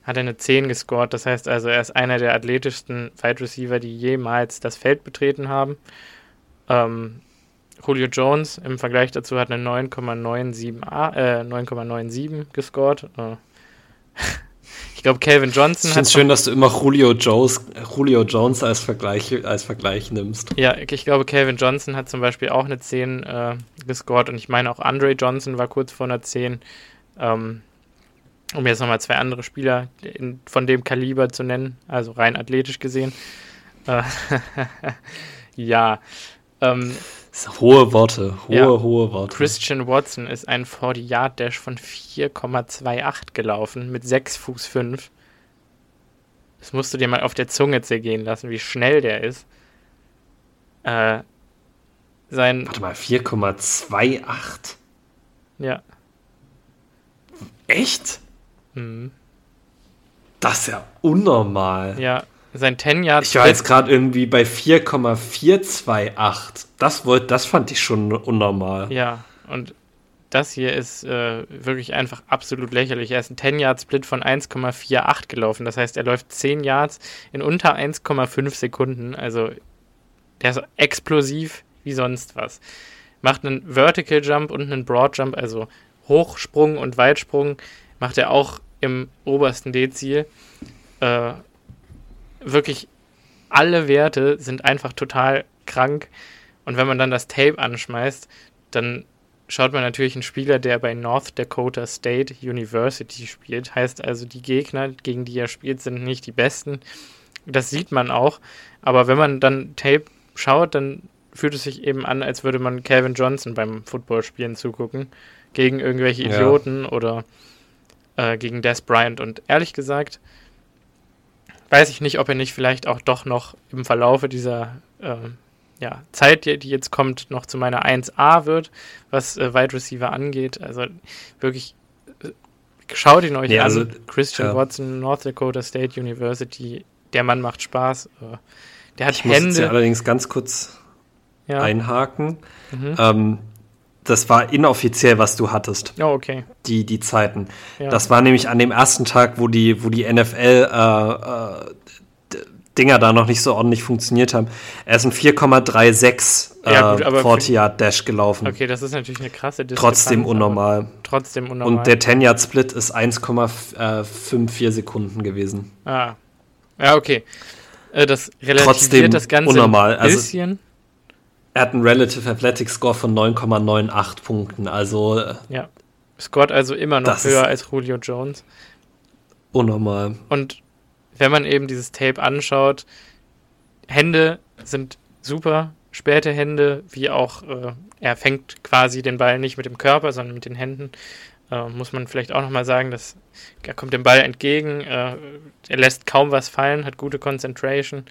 hat er eine 10 gescored. Das heißt also, er ist einer der athletischsten Wide Receiver, die jemals das Feld betreten haben. Ähm, Julio Jones im Vergleich dazu hat eine 9,97 äh, 9,97 gescored. Äh, ich glaube, Calvin Johnson ich hat. Ich schön, dass du immer Julio Jones, Julio Jones als Vergleich, als Vergleich nimmst. Ja, ich glaube, Calvin Johnson hat zum Beispiel auch eine 10 äh, gescored und ich meine auch Andre Johnson war kurz vor einer 10. Ähm, um jetzt nochmal zwei andere Spieler in, von dem Kaliber zu nennen, also rein athletisch gesehen. Äh, ja. Ähm, hohe Worte, hohe, ja, hohe Worte. Christian Watson ist ein 40-Yard-Dash von 4,28 gelaufen mit 6 Fuß 5. Das musst du dir mal auf der Zunge zergehen lassen, wie schnell der ist. Äh, sein Warte mal, 4,28? Ja. Echt? Mhm. Das ist ja unnormal. Ja, sein 10 Yard. Ich war jetzt gerade irgendwie bei 4,428. Das, das fand ich schon unnormal. Ja, und das hier ist äh, wirklich einfach absolut lächerlich. Er ist ein 10 Yard Split von 1,48 gelaufen. Das heißt, er läuft 10 Yards in unter 1,5 Sekunden. Also der ist explosiv wie sonst was. Macht einen Vertical Jump und einen Broad Jump, also Hochsprung und Weitsprung, macht er auch im obersten Dezil. Äh, wirklich alle Werte sind einfach total krank. Und wenn man dann das Tape anschmeißt, dann schaut man natürlich einen Spieler, der bei North Dakota State University spielt. Heißt also, die Gegner, gegen die er spielt, sind nicht die besten. Das sieht man auch. Aber wenn man dann Tape schaut, dann fühlt es sich eben an, als würde man Calvin Johnson beim Footballspielen zugucken. Gegen irgendwelche Idioten ja. oder äh, gegen Des Bryant. Und ehrlich gesagt, weiß ich nicht, ob er nicht vielleicht auch doch noch im Verlaufe dieser äh, ja, Zeit, die, die, jetzt kommt, noch zu meiner 1A wird, was äh, Wide Receiver angeht. Also wirklich, äh, schaut ihn euch nee, an. Also, Christian ja. Watson, North Dakota State University, der Mann macht Spaß. Äh, der hat ich Hände. Muss jetzt allerdings ganz kurz ja. einhaken. Mhm. Ähm, das war inoffiziell, was du hattest. Oh, okay. Die, die Zeiten. Ja. Das war nämlich an dem ersten Tag, wo die, wo die NFL äh, äh, Dinger da noch nicht so ordentlich funktioniert haben. Er ist ein 4,36 äh, ja, 40 Yard Dash gelaufen. Okay, das ist natürlich eine krasse Distanz. Trotzdem unnormal. Trotzdem unnormal. Und der 10 Yard Split ist 1,54 Sekunden gewesen. Ah. Ja, okay. Äh, das relativiert Trotzdem das Ganze unnormal. ein bisschen. Also, er hat einen Relative Athletic Score von 9,98 Punkten. Also. Äh, ja. Scored also immer noch höher als Julio Jones. Unnormal. Und wenn man eben dieses Tape anschaut, Hände sind super, späte Hände, wie auch äh, er fängt quasi den Ball nicht mit dem Körper, sondern mit den Händen. Äh, muss man vielleicht auch nochmal sagen, dass er kommt dem Ball entgegen, äh, er lässt kaum was fallen, hat gute Concentration,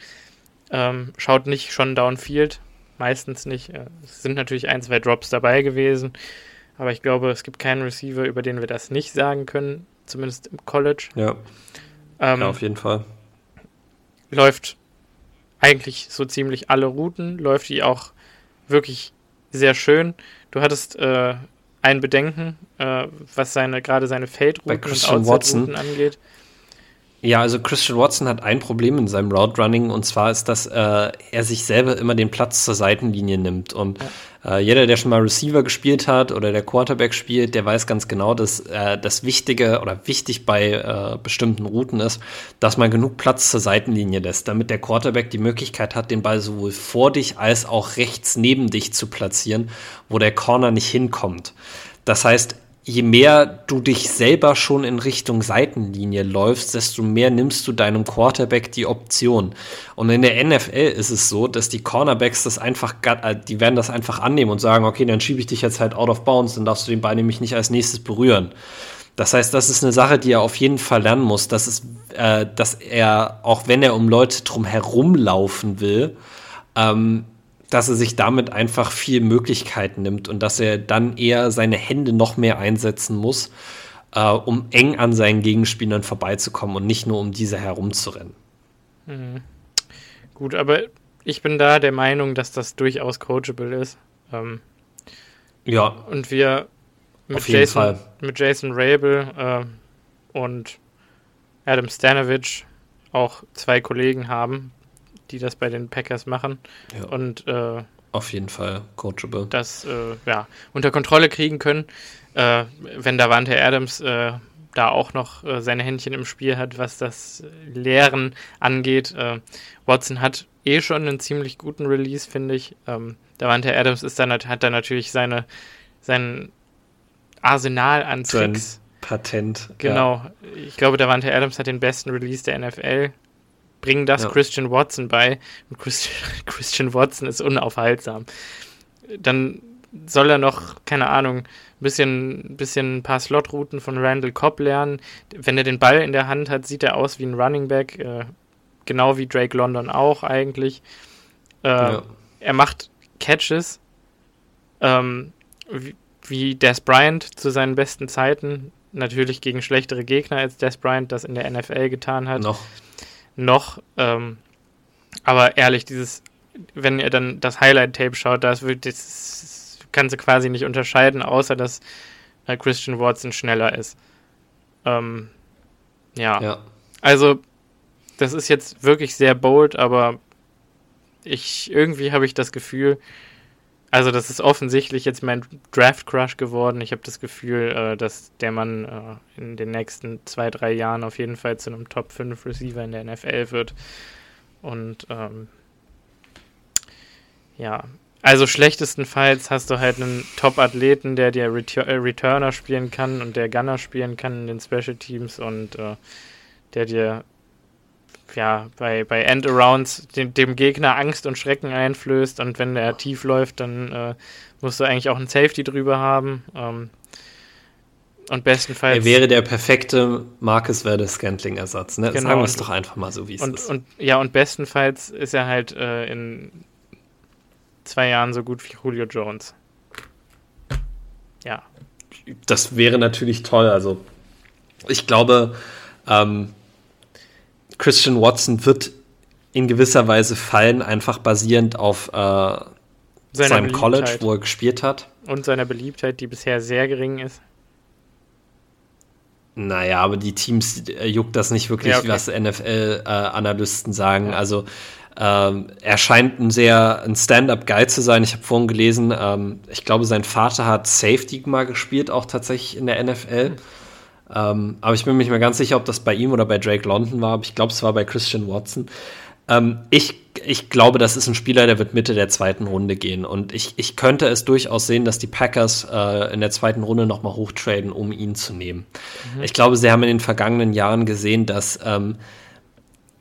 ähm, schaut nicht schon downfield, meistens nicht. Äh, es sind natürlich ein, zwei Drops dabei gewesen, aber ich glaube, es gibt keinen Receiver, über den wir das nicht sagen können, zumindest im College. Ja, ähm, ja auf jeden Fall. Läuft eigentlich so ziemlich alle Routen, läuft die auch wirklich sehr schön. Du hattest äh, ein Bedenken, äh, was seine gerade seine Feldrouten und Outside-Routen angeht. Ja, also Christian Watson hat ein Problem in seinem Route Running und zwar ist, dass äh, er sich selber immer den Platz zur Seitenlinie nimmt. Und äh, jeder, der schon mal Receiver gespielt hat oder der Quarterback spielt, der weiß ganz genau, dass äh, das Wichtige oder wichtig bei äh, bestimmten Routen ist, dass man genug Platz zur Seitenlinie lässt, damit der Quarterback die Möglichkeit hat, den Ball sowohl vor dich als auch rechts neben dich zu platzieren, wo der Corner nicht hinkommt. Das heißt, je mehr du dich selber schon in Richtung Seitenlinie läufst, desto mehr nimmst du deinem Quarterback die Option. Und in der NFL ist es so, dass die Cornerbacks das einfach, äh, die werden das einfach annehmen und sagen, okay, dann schiebe ich dich jetzt halt out of bounds, dann darfst du den Ball nämlich nicht als nächstes berühren. Das heißt, das ist eine Sache, die er auf jeden Fall lernen muss, dass, es, äh, dass er, auch wenn er um Leute drum herumlaufen will, ähm, dass er sich damit einfach viel Möglichkeiten nimmt und dass er dann eher seine Hände noch mehr einsetzen muss, äh, um eng an seinen Gegenspielern vorbeizukommen und nicht nur um diese herumzurennen. Mhm. Gut, aber ich bin da der Meinung, dass das durchaus coachable ist. Ähm, ja. Und wir mit, Jason, mit Jason Rabel äh, und Adam Stanovich auch zwei Kollegen haben, die das bei den Packers machen. Ja. Und äh, auf jeden Fall coachable. Das äh, ja, unter Kontrolle kriegen können. Äh, wenn Davante Adams äh, da auch noch äh, seine Händchen im Spiel hat, was das Lehren angeht. Äh, Watson hat eh schon einen ziemlich guten Release, finde ich. Ähm, Davante Adams ist dann, hat da natürlich seine, sein Arsenal an Tricks. Sein Patent. Genau. Ja. Ich glaube, Davante Adams hat den besten Release der NFL bringen das ja. Christian Watson bei. Und Christian Watson ist unaufhaltsam. Dann soll er noch, keine Ahnung, ein bisschen, bisschen ein paar Slotrouten von Randall Cobb lernen. Wenn er den Ball in der Hand hat, sieht er aus wie ein Running Back, äh, genau wie Drake London auch eigentlich. Äh, ja. Er macht Catches, ähm, wie, wie Des Bryant zu seinen besten Zeiten. Natürlich gegen schlechtere Gegner, als Des Bryant das in der NFL getan hat. Noch noch. Ähm, aber ehrlich, dieses, wenn ihr dann das Highlight-Tape schaut, das, wird, das kannst du quasi nicht unterscheiden, außer dass äh, Christian Watson schneller ist. Ähm, ja. ja. Also, das ist jetzt wirklich sehr bold, aber ich irgendwie habe ich das Gefühl, also das ist offensichtlich jetzt mein Draft-Crush geworden. Ich habe das Gefühl, äh, dass der Mann äh, in den nächsten zwei, drei Jahren auf jeden Fall zu einem Top 5 Receiver in der NFL wird. Und ähm, ja, also schlechtestenfalls hast du halt einen Top-Athleten, der dir Retur äh, Returner spielen kann und der Gunner spielen kann in den Special Teams und äh, der dir ja, bei, bei Endarounds dem, dem Gegner Angst und Schrecken einflößt und wenn der tief läuft, dann äh, musst du eigentlich auch einen Safety drüber haben. Ähm, und bestenfalls. Er wäre der perfekte Marcus Verde Scantling-Ersatz, ne? Genau, Sagen wir es doch einfach mal so, wie es und, ist. Und, ja, und bestenfalls ist er halt äh, in zwei Jahren so gut wie Julio Jones. Ja. Das wäre natürlich toll. Also, ich glaube, ähm, Christian Watson wird in gewisser Weise fallen, einfach basierend auf äh, seinem College, wo er gespielt hat. Und seiner Beliebtheit, die bisher sehr gering ist. Naja, aber die Teams äh, juckt das nicht wirklich, ja, okay. was NFL-Analysten äh, sagen. Ja. Also ähm, er scheint ein sehr ein Stand-up-Guy zu sein. Ich habe vorhin gelesen, ähm, ich glaube, sein Vater hat Safety mal gespielt, auch tatsächlich in der NFL. Ähm, aber ich bin mir nicht mehr ganz sicher, ob das bei ihm oder bei Drake London war. Aber ich glaube, es war bei Christian Watson. Ähm, ich, ich glaube, das ist ein Spieler, der wird Mitte der zweiten Runde gehen. Und ich, ich könnte es durchaus sehen, dass die Packers äh, in der zweiten Runde nochmal hochtraden, um ihn zu nehmen. Mhm. Ich glaube, sie haben in den vergangenen Jahren gesehen, dass ähm,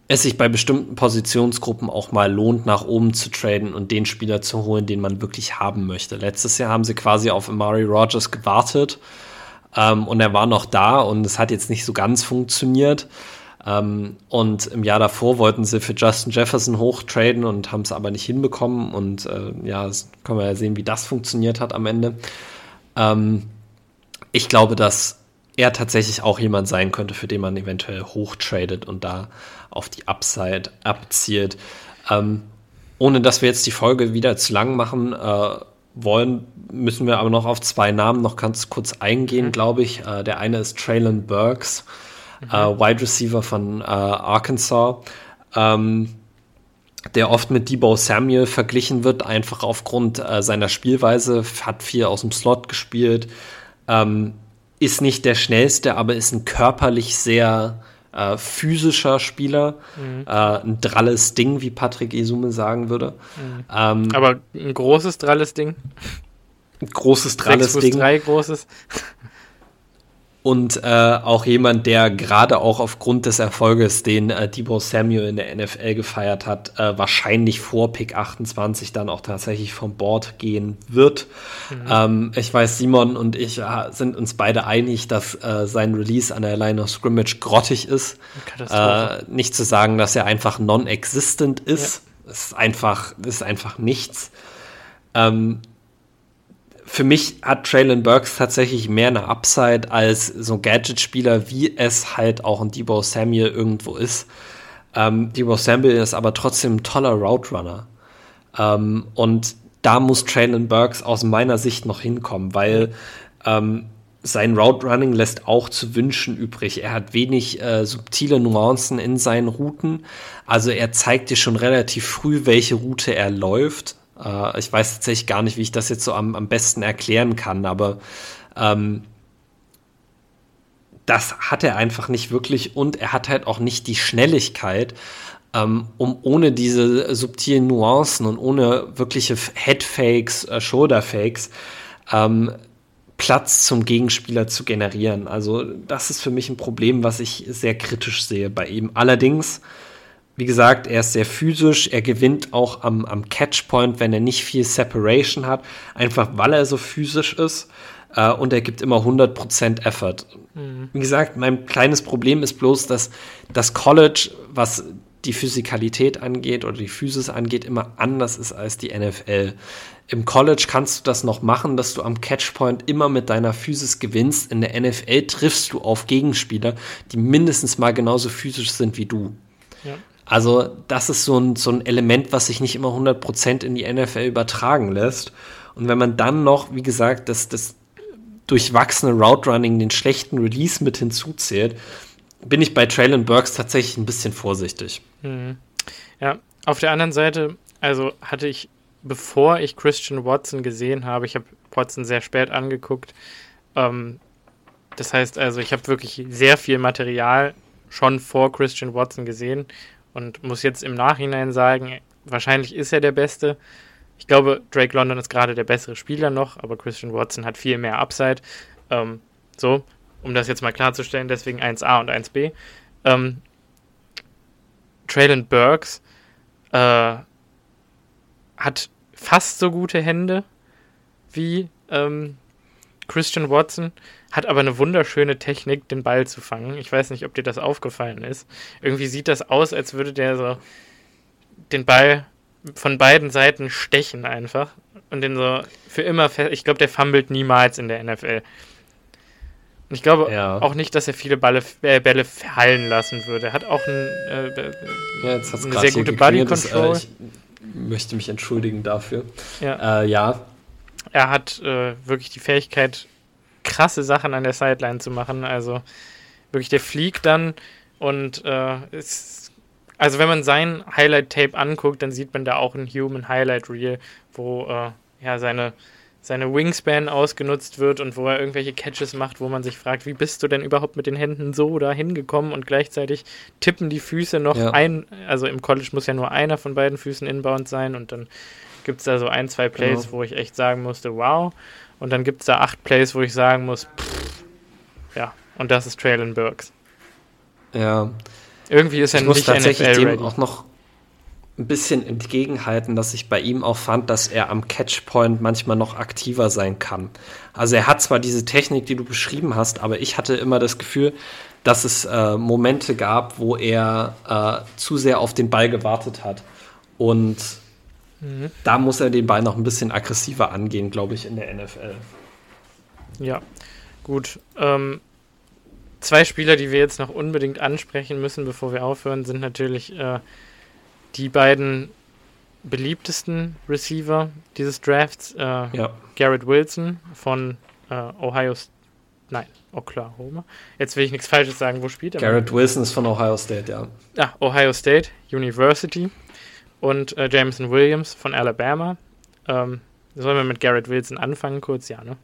es sich bei bestimmten Positionsgruppen auch mal lohnt, nach oben zu traden und den Spieler zu holen, den man wirklich haben möchte. Letztes Jahr haben sie quasi auf Amari Rogers gewartet ähm, und er war noch da und es hat jetzt nicht so ganz funktioniert. Ähm, und im Jahr davor wollten sie für Justin Jefferson hochtraden und haben es aber nicht hinbekommen. Und äh, ja, können wir ja sehen, wie das funktioniert hat am Ende. Ähm, ich glaube, dass er tatsächlich auch jemand sein könnte, für den man eventuell hochtradet und da auf die Upside abzielt. Ähm, ohne dass wir jetzt die Folge wieder zu lang machen, äh, wollen, müssen wir aber noch auf zwei Namen noch ganz kurz eingehen, mhm. glaube ich. Äh, der eine ist Traylon Burks, mhm. äh, Wide Receiver von äh, Arkansas, ähm, der oft mit Debo Samuel verglichen wird, einfach aufgrund äh, seiner Spielweise, hat viel aus dem Slot gespielt, ähm, ist nicht der schnellste, aber ist ein körperlich sehr äh, physischer Spieler, mhm. äh, ein dralles Ding, wie Patrick Esume sagen würde. Mhm. Ähm, Aber ein großes dralles Ding. Ein großes dralles 6 Ding. 3 großes. Und äh, auch jemand, der gerade auch aufgrund des Erfolges, den äh, Debo Samuel in der NFL gefeiert hat, äh, wahrscheinlich vor Pick 28 dann auch tatsächlich vom Board gehen wird. Mhm. Ähm, ich weiß, Simon und ich äh, sind uns beide einig, dass äh, sein Release an der Line of Scrimmage grottig ist. Äh, nicht zu sagen, dass er einfach non-existent ist. Ja. Es ist einfach, ist einfach nichts. Ähm, für mich hat Traylon Burks tatsächlich mehr eine Upside als so ein Gadget-Spieler, wie es halt auch ein Debo Samuel irgendwo ist. Ähm, Debo Samuel ist aber trotzdem ein toller Route Runner. Ähm, und da muss Traylon Burks aus meiner Sicht noch hinkommen, weil ähm, sein Route Running lässt auch zu wünschen übrig. Er hat wenig äh, subtile Nuancen in seinen Routen. Also er zeigt dir schon relativ früh, welche Route er läuft. Äh, ich weiß tatsächlich gar nicht, wie ich das jetzt so am, am besten erklären kann, aber ähm, das hat er einfach nicht wirklich und er hat halt auch nicht die Schnelligkeit, ähm, um ohne diese subtilen Nuancen und ohne wirkliche Headfakes, äh, Shoulderfakes ähm, Platz zum Gegenspieler zu generieren. Also das ist für mich ein Problem, was ich sehr kritisch sehe bei ihm. Allerdings wie gesagt, er ist sehr physisch, er gewinnt auch am, am Catchpoint, wenn er nicht viel Separation hat, einfach weil er so physisch ist äh, und er gibt immer 100% Effort. Mhm. Wie gesagt, mein kleines Problem ist bloß, dass das College, was die Physikalität angeht oder die Physis angeht, immer anders ist als die NFL. Im College kannst du das noch machen, dass du am Catchpoint immer mit deiner Physis gewinnst. In der NFL triffst du auf Gegenspieler, die mindestens mal genauso physisch sind wie du. Ja. Also das ist so ein, so ein Element, was sich nicht immer 100% in die NFL übertragen lässt. Und wenn man dann noch, wie gesagt, das, das durchwachsene Route Running, den schlechten Release mit hinzuzählt, bin ich bei Traylon Burks tatsächlich ein bisschen vorsichtig. Mhm. Ja, auf der anderen Seite, also hatte ich, bevor ich Christian Watson gesehen habe, ich habe Watson sehr spät angeguckt, ähm, das heißt also, ich habe wirklich sehr viel Material schon vor Christian Watson gesehen und muss jetzt im Nachhinein sagen, wahrscheinlich ist er der Beste. Ich glaube, Drake London ist gerade der bessere Spieler noch, aber Christian Watson hat viel mehr Upside. Ähm, so, um das jetzt mal klarzustellen, deswegen 1a und 1b. Ähm, Traylon Burks äh, hat fast so gute Hände wie ähm, Christian Watson hat aber eine wunderschöne Technik, den Ball zu fangen. Ich weiß nicht, ob dir das aufgefallen ist. Irgendwie sieht das aus, als würde der so den Ball von beiden Seiten stechen einfach und den so für immer fest. Ich glaube, der fummelt niemals in der NFL. Und ich glaube ja. auch nicht, dass er viele Balle, äh, Bälle fallen lassen würde. Er hat auch ein, äh, ja, eine sehr gute Body Control. Äh, ich möchte mich entschuldigen dafür. Ja. Äh, ja. Er hat äh, wirklich die Fähigkeit, krasse Sachen an der Sideline zu machen. Also wirklich, der fliegt dann und äh, ist, also wenn man sein Highlight-Tape anguckt, dann sieht man da auch ein Human Highlight Reel, wo äh, ja seine seine Wingspan ausgenutzt wird und wo er irgendwelche Catches macht, wo man sich fragt, wie bist du denn überhaupt mit den Händen so da hingekommen und gleichzeitig tippen die Füße noch ja. ein, also im College muss ja nur einer von beiden Füßen inbound sein und dann gibt es da so ein, zwei Plays, genau. wo ich echt sagen musste, wow. Und dann gibt es da acht Plays, wo ich sagen muss, pff, ja, und das ist Traylon Burks. Ja. Irgendwie ist er ich nicht tatsächlich NFL dem auch noch ein bisschen entgegenhalten, dass ich bei ihm auch fand, dass er am Catchpoint manchmal noch aktiver sein kann. Also er hat zwar diese Technik, die du beschrieben hast, aber ich hatte immer das Gefühl, dass es äh, Momente gab, wo er äh, zu sehr auf den Ball gewartet hat. Und Mhm. Da muss er den Ball noch ein bisschen aggressiver angehen, glaube ich, in der NFL. Ja, gut. Ähm, zwei Spieler, die wir jetzt noch unbedingt ansprechen müssen, bevor wir aufhören, sind natürlich äh, die beiden beliebtesten Receiver dieses Drafts. Äh, ja. Garrett Wilson von äh, Ohio State. Nein, Oklahoma. Jetzt will ich nichts Falsches sagen. Wo spielt er? Garrett Wilson ist von Ohio State, ja. Ah, Ohio State University und äh, Jameson Williams von Alabama. Ähm, sollen wir mit Garrett Wilson anfangen kurz? Ja, ne?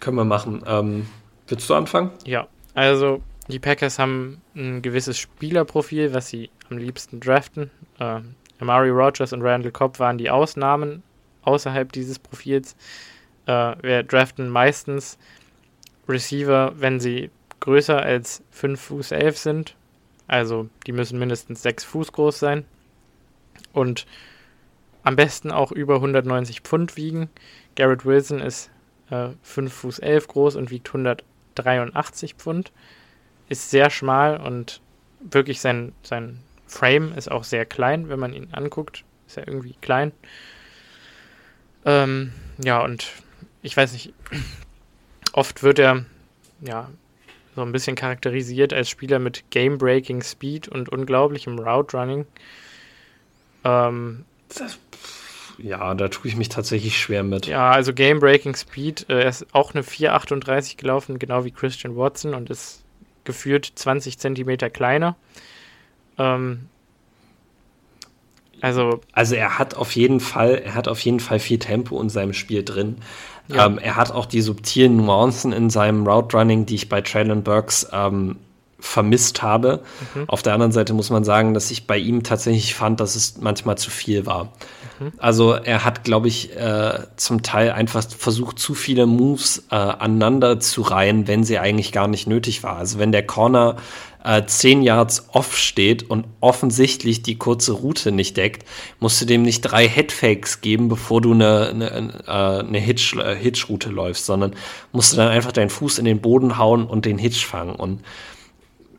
Können wir machen. Ähm, willst du anfangen? Ja, also die Packers haben ein gewisses Spielerprofil, was sie am liebsten draften. Äh, Amari Rogers und Randall Cobb waren die Ausnahmen außerhalb dieses Profils. Äh, wir draften meistens Receiver, wenn sie größer als 5 Fuß 11 sind. Also die müssen mindestens 6 Fuß groß sein. Und am besten auch über 190 Pfund wiegen. Garrett Wilson ist äh, 5 Fuß 11 groß und wiegt 183 Pfund. Ist sehr schmal und wirklich sein, sein Frame ist auch sehr klein, wenn man ihn anguckt. Ist er irgendwie klein. Ähm, ja, und ich weiß nicht, oft wird er ja so ein bisschen charakterisiert als Spieler mit Game-Breaking Speed und unglaublichem Route Running. Ähm, das, ja, da tue ich mich tatsächlich schwer mit. Ja, also Game-Breaking Speed, äh, er ist auch eine 4,38 gelaufen, genau wie Christian Watson und ist gefühlt 20 Zentimeter kleiner. Ähm, also, also er hat auf jeden Fall, er hat auf jeden Fall viel Tempo in seinem Spiel drin. Ja. Ähm, er hat auch die subtilen Nuancen in seinem Route Running, die ich bei Traylon Burks ähm, vermisst habe. Mhm. Auf der anderen Seite muss man sagen, dass ich bei ihm tatsächlich fand, dass es manchmal zu viel war. Mhm. Also er hat, glaube ich, äh, zum Teil einfach versucht, zu viele Moves äh, aneinander zu reihen, wenn sie eigentlich gar nicht nötig war. Also wenn der Corner äh, 10 Yards off steht und offensichtlich die kurze Route nicht deckt, musst du dem nicht drei Headfakes geben, bevor du eine, eine, äh, eine Hitch, äh, Hitch-Route läufst, sondern musst du dann einfach deinen Fuß in den Boden hauen und den Hitch fangen. Und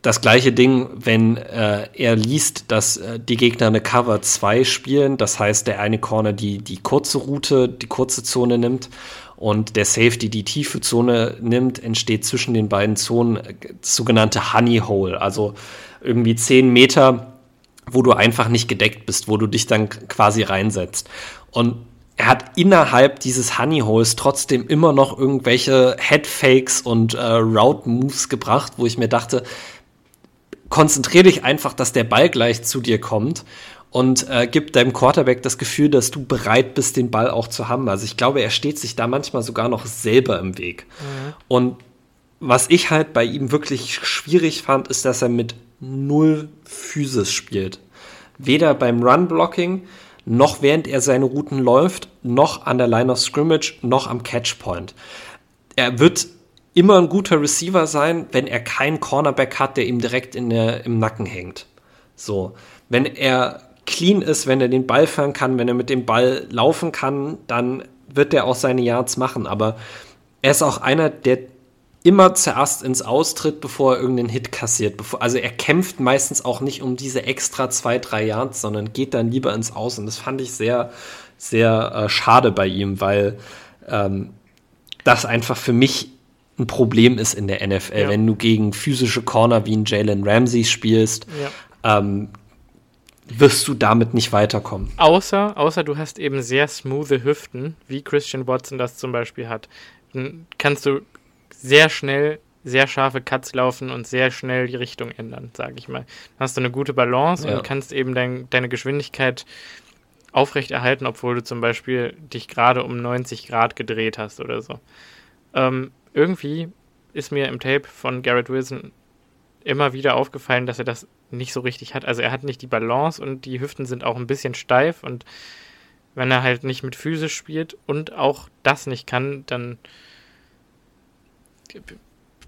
das gleiche Ding, wenn äh, er liest, dass äh, die Gegner eine Cover 2 spielen, das heißt, der eine Corner die, die kurze Route, die kurze Zone nimmt und der Safety die tiefe Zone nimmt, entsteht zwischen den beiden Zonen äh, sogenannte Honey Hole, also irgendwie 10 Meter, wo du einfach nicht gedeckt bist, wo du dich dann quasi reinsetzt. Und er hat innerhalb dieses Honey Holes trotzdem immer noch irgendwelche Headfakes und äh, Route Moves gebracht, wo ich mir dachte, konzentrier dich einfach, dass der Ball gleich zu dir kommt und äh, gib deinem Quarterback das Gefühl, dass du bereit bist, den Ball auch zu haben. Also ich glaube, er steht sich da manchmal sogar noch selber im Weg. Mhm. Und was ich halt bei ihm wirklich schwierig fand, ist, dass er mit null Physis spielt. Weder beim Run-Blocking, noch während er seine Routen läuft, noch an der Line of Scrimmage, noch am Catchpoint. Er wird immer ein guter Receiver sein, wenn er keinen Cornerback hat, der ihm direkt in der, im Nacken hängt. So, wenn er clean ist, wenn er den Ball fangen kann, wenn er mit dem Ball laufen kann, dann wird er auch seine Yards machen. Aber er ist auch einer, der immer zuerst ins Austritt, bevor er irgendeinen Hit kassiert. Also er kämpft meistens auch nicht um diese extra zwei, drei Yards, sondern geht dann lieber ins Aus. Und das fand ich sehr, sehr äh, schade bei ihm, weil ähm, das einfach für mich ein Problem ist in der NFL, ja. wenn du gegen physische Corner wie ein Jalen Ramsey spielst, ja. ähm, wirst du damit nicht weiterkommen. Außer, außer du hast eben sehr smooth Hüften, wie Christian Watson das zum Beispiel hat. Dann kannst du sehr schnell sehr scharfe Cuts laufen und sehr schnell die Richtung ändern, sage ich mal. Dann hast du eine gute Balance ja. und kannst eben dein, deine Geschwindigkeit aufrechterhalten, obwohl du zum Beispiel dich gerade um 90 Grad gedreht hast oder so. Ähm, irgendwie ist mir im Tape von Garrett Wilson immer wieder aufgefallen, dass er das nicht so richtig hat. Also er hat nicht die Balance und die Hüften sind auch ein bisschen steif und wenn er halt nicht mit physisch spielt und auch das nicht kann, dann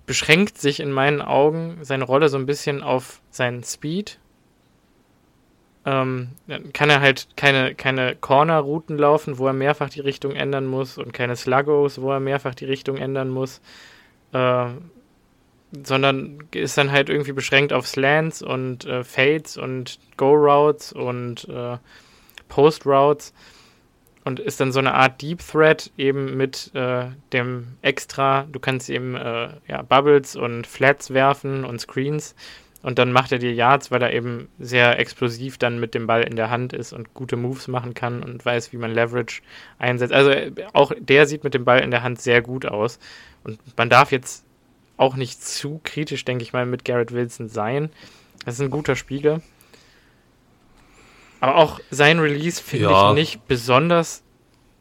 beschränkt sich in meinen Augen seine Rolle so ein bisschen auf seinen Speed. Ähm, dann kann er halt keine, keine Corner-Routen laufen, wo er mehrfach die Richtung ändern muss und keine Sluggos, wo er mehrfach die Richtung ändern muss. Äh, sondern ist dann halt irgendwie beschränkt auf Slants und äh, Fades und Go-Routes und äh, Post-Routes und ist dann so eine Art Deep Thread eben mit äh, dem Extra. Du kannst eben äh, ja, Bubbles und Flats werfen und Screens und dann macht er dir Yards, weil er eben sehr explosiv dann mit dem Ball in der Hand ist und gute Moves machen kann und weiß, wie man Leverage einsetzt. Also auch der sieht mit dem Ball in der Hand sehr gut aus und man darf jetzt auch nicht zu kritisch, denke ich mal, mit Garrett Wilson sein. Das ist ein guter Spieler. Aber auch sein Release finde ja. ich nicht besonders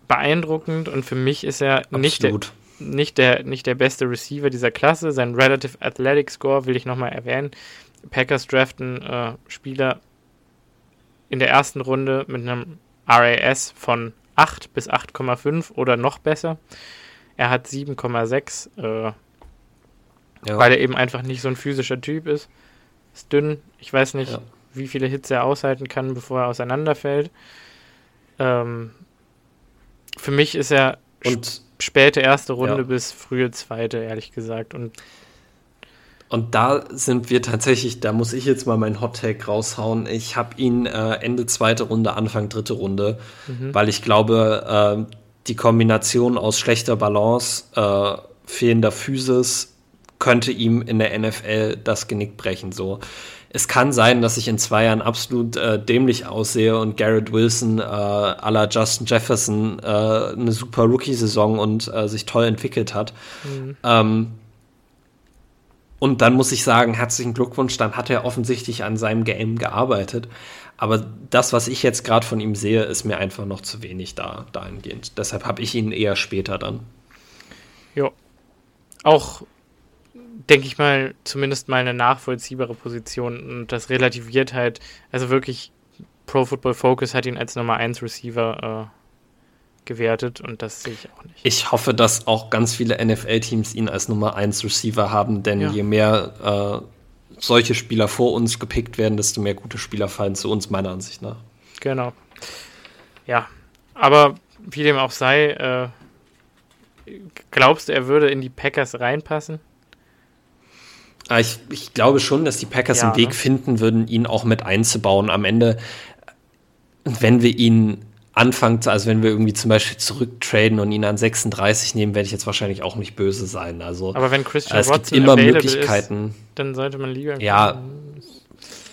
beeindruckend und für mich ist er nicht der, nicht, der, nicht der beste Receiver dieser Klasse. Sein Relative Athletic Score will ich nochmal erwähnen. Packers draften äh, Spieler in der ersten Runde mit einem RAS von 8 bis 8,5 oder noch besser. Er hat 7,6 äh, ja. weil er eben einfach nicht so ein physischer Typ ist. Ist dünn. Ich weiß nicht, ja. wie viele Hits er aushalten kann, bevor er auseinanderfällt. Ähm, für mich ist er und, späte erste Runde ja. bis frühe zweite, ehrlich gesagt. Und und da sind wir tatsächlich, da muss ich jetzt mal meinen Hot Take raushauen. Ich habe ihn äh, Ende zweite Runde, Anfang dritte Runde, mhm. weil ich glaube, äh, die Kombination aus schlechter Balance, äh, fehlender Physis könnte ihm in der NFL das Genick brechen. So, es kann sein, dass ich in zwei Jahren absolut äh, dämlich aussehe und Garrett Wilson äh, à la Justin Jefferson äh, eine super Rookie-Saison und äh, sich toll entwickelt hat. Mhm. Ähm, und dann muss ich sagen, herzlichen Glückwunsch, dann hat er offensichtlich an seinem Game gearbeitet. Aber das, was ich jetzt gerade von ihm sehe, ist mir einfach noch zu wenig da dahingehend. Deshalb habe ich ihn eher später dann. Ja. Auch, denke ich mal, zumindest mal eine nachvollziehbare Position. Und das relativiert halt, also wirklich, Pro Football Focus hat ihn als Nummer 1 Receiver äh, gewertet und das sehe ich auch nicht. Ich hoffe, dass auch ganz viele NFL-Teams ihn als Nummer 1 Receiver haben, denn ja. je mehr äh, solche Spieler vor uns gepickt werden, desto mehr gute Spieler fallen zu uns, meiner Ansicht nach. Genau. Ja, aber wie dem auch sei, äh, glaubst du, er würde in die Packers reinpassen? Ah, ich, ich glaube schon, dass die Packers ja, einen Weg ne? finden würden, ihn auch mit einzubauen. Am Ende, wenn wir ihn Anfang, also wenn wir irgendwie zum Beispiel zurücktraden und ihn an 36 nehmen, werde ich jetzt wahrscheinlich auch nicht böse sein. Also, aber wenn Christian es gibt immer Möglichkeiten. Ist, dann sollte man lieber. Ja,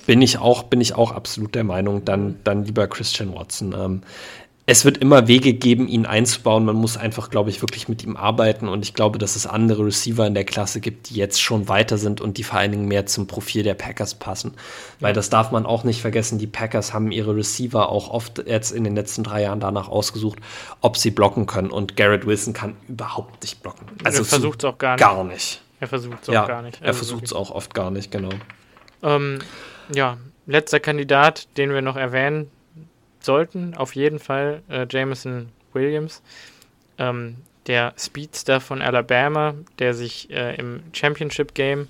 bin ich auch, bin ich auch absolut der Meinung, dann, dann lieber Christian Watson. Ähm, es wird immer Wege geben, ihn einzubauen. Man muss einfach, glaube ich, wirklich mit ihm arbeiten. Und ich glaube, dass es andere Receiver in der Klasse gibt, die jetzt schon weiter sind und die vor allen Dingen mehr zum Profil der Packers passen. Weil das darf man auch nicht vergessen. Die Packers haben ihre Receiver auch oft jetzt in den letzten drei Jahren danach ausgesucht, ob sie blocken können. Und Garrett Wilson kann überhaupt nicht blocken. Also er versucht es auch gar nicht. Gar nicht. Er versucht es auch ja, gar nicht. Also er versucht es auch oft gar nicht, genau. Ähm, ja, letzter Kandidat, den wir noch erwähnen, sollten auf jeden Fall äh, Jameson Williams, ähm, der Speedster von Alabama, der sich äh, im Championship Game,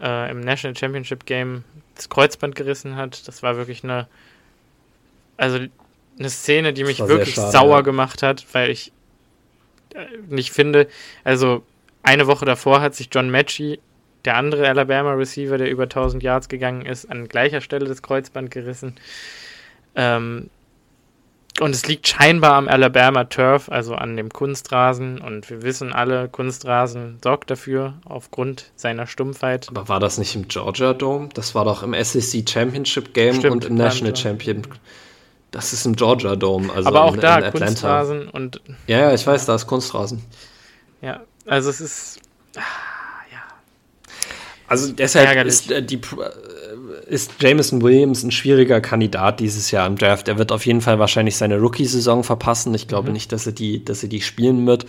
äh, im National Championship Game das Kreuzband gerissen hat. Das war wirklich eine, also eine Szene, die mich wirklich schade, sauer ja. gemacht hat, weil ich äh, nicht finde, also eine Woche davor hat sich John Matchy, der andere Alabama Receiver, der über 1000 Yards gegangen ist, an gleicher Stelle das Kreuzband gerissen. Ähm, und es liegt scheinbar am Alabama Turf, also an dem Kunstrasen. Und wir wissen alle, Kunstrasen sorgt dafür aufgrund seiner Stumpfheit. Aber war das nicht im Georgia Dome? Das war doch im SEC Championship Game Stimmt, und im National Champion. Das ist im Georgia Dome, also Aber auch in, da in Kunstrasen und. Ja, ja, ich weiß, da ist Kunstrasen. Ja, also es ist. Ah, ja. Also deshalb Ärgerlich. ist äh, die ist Jameson Williams ein schwieriger Kandidat dieses Jahr im Draft. Er wird auf jeden Fall wahrscheinlich seine Rookie-Saison verpassen. Ich glaube mhm. nicht, dass er, die, dass er die spielen wird.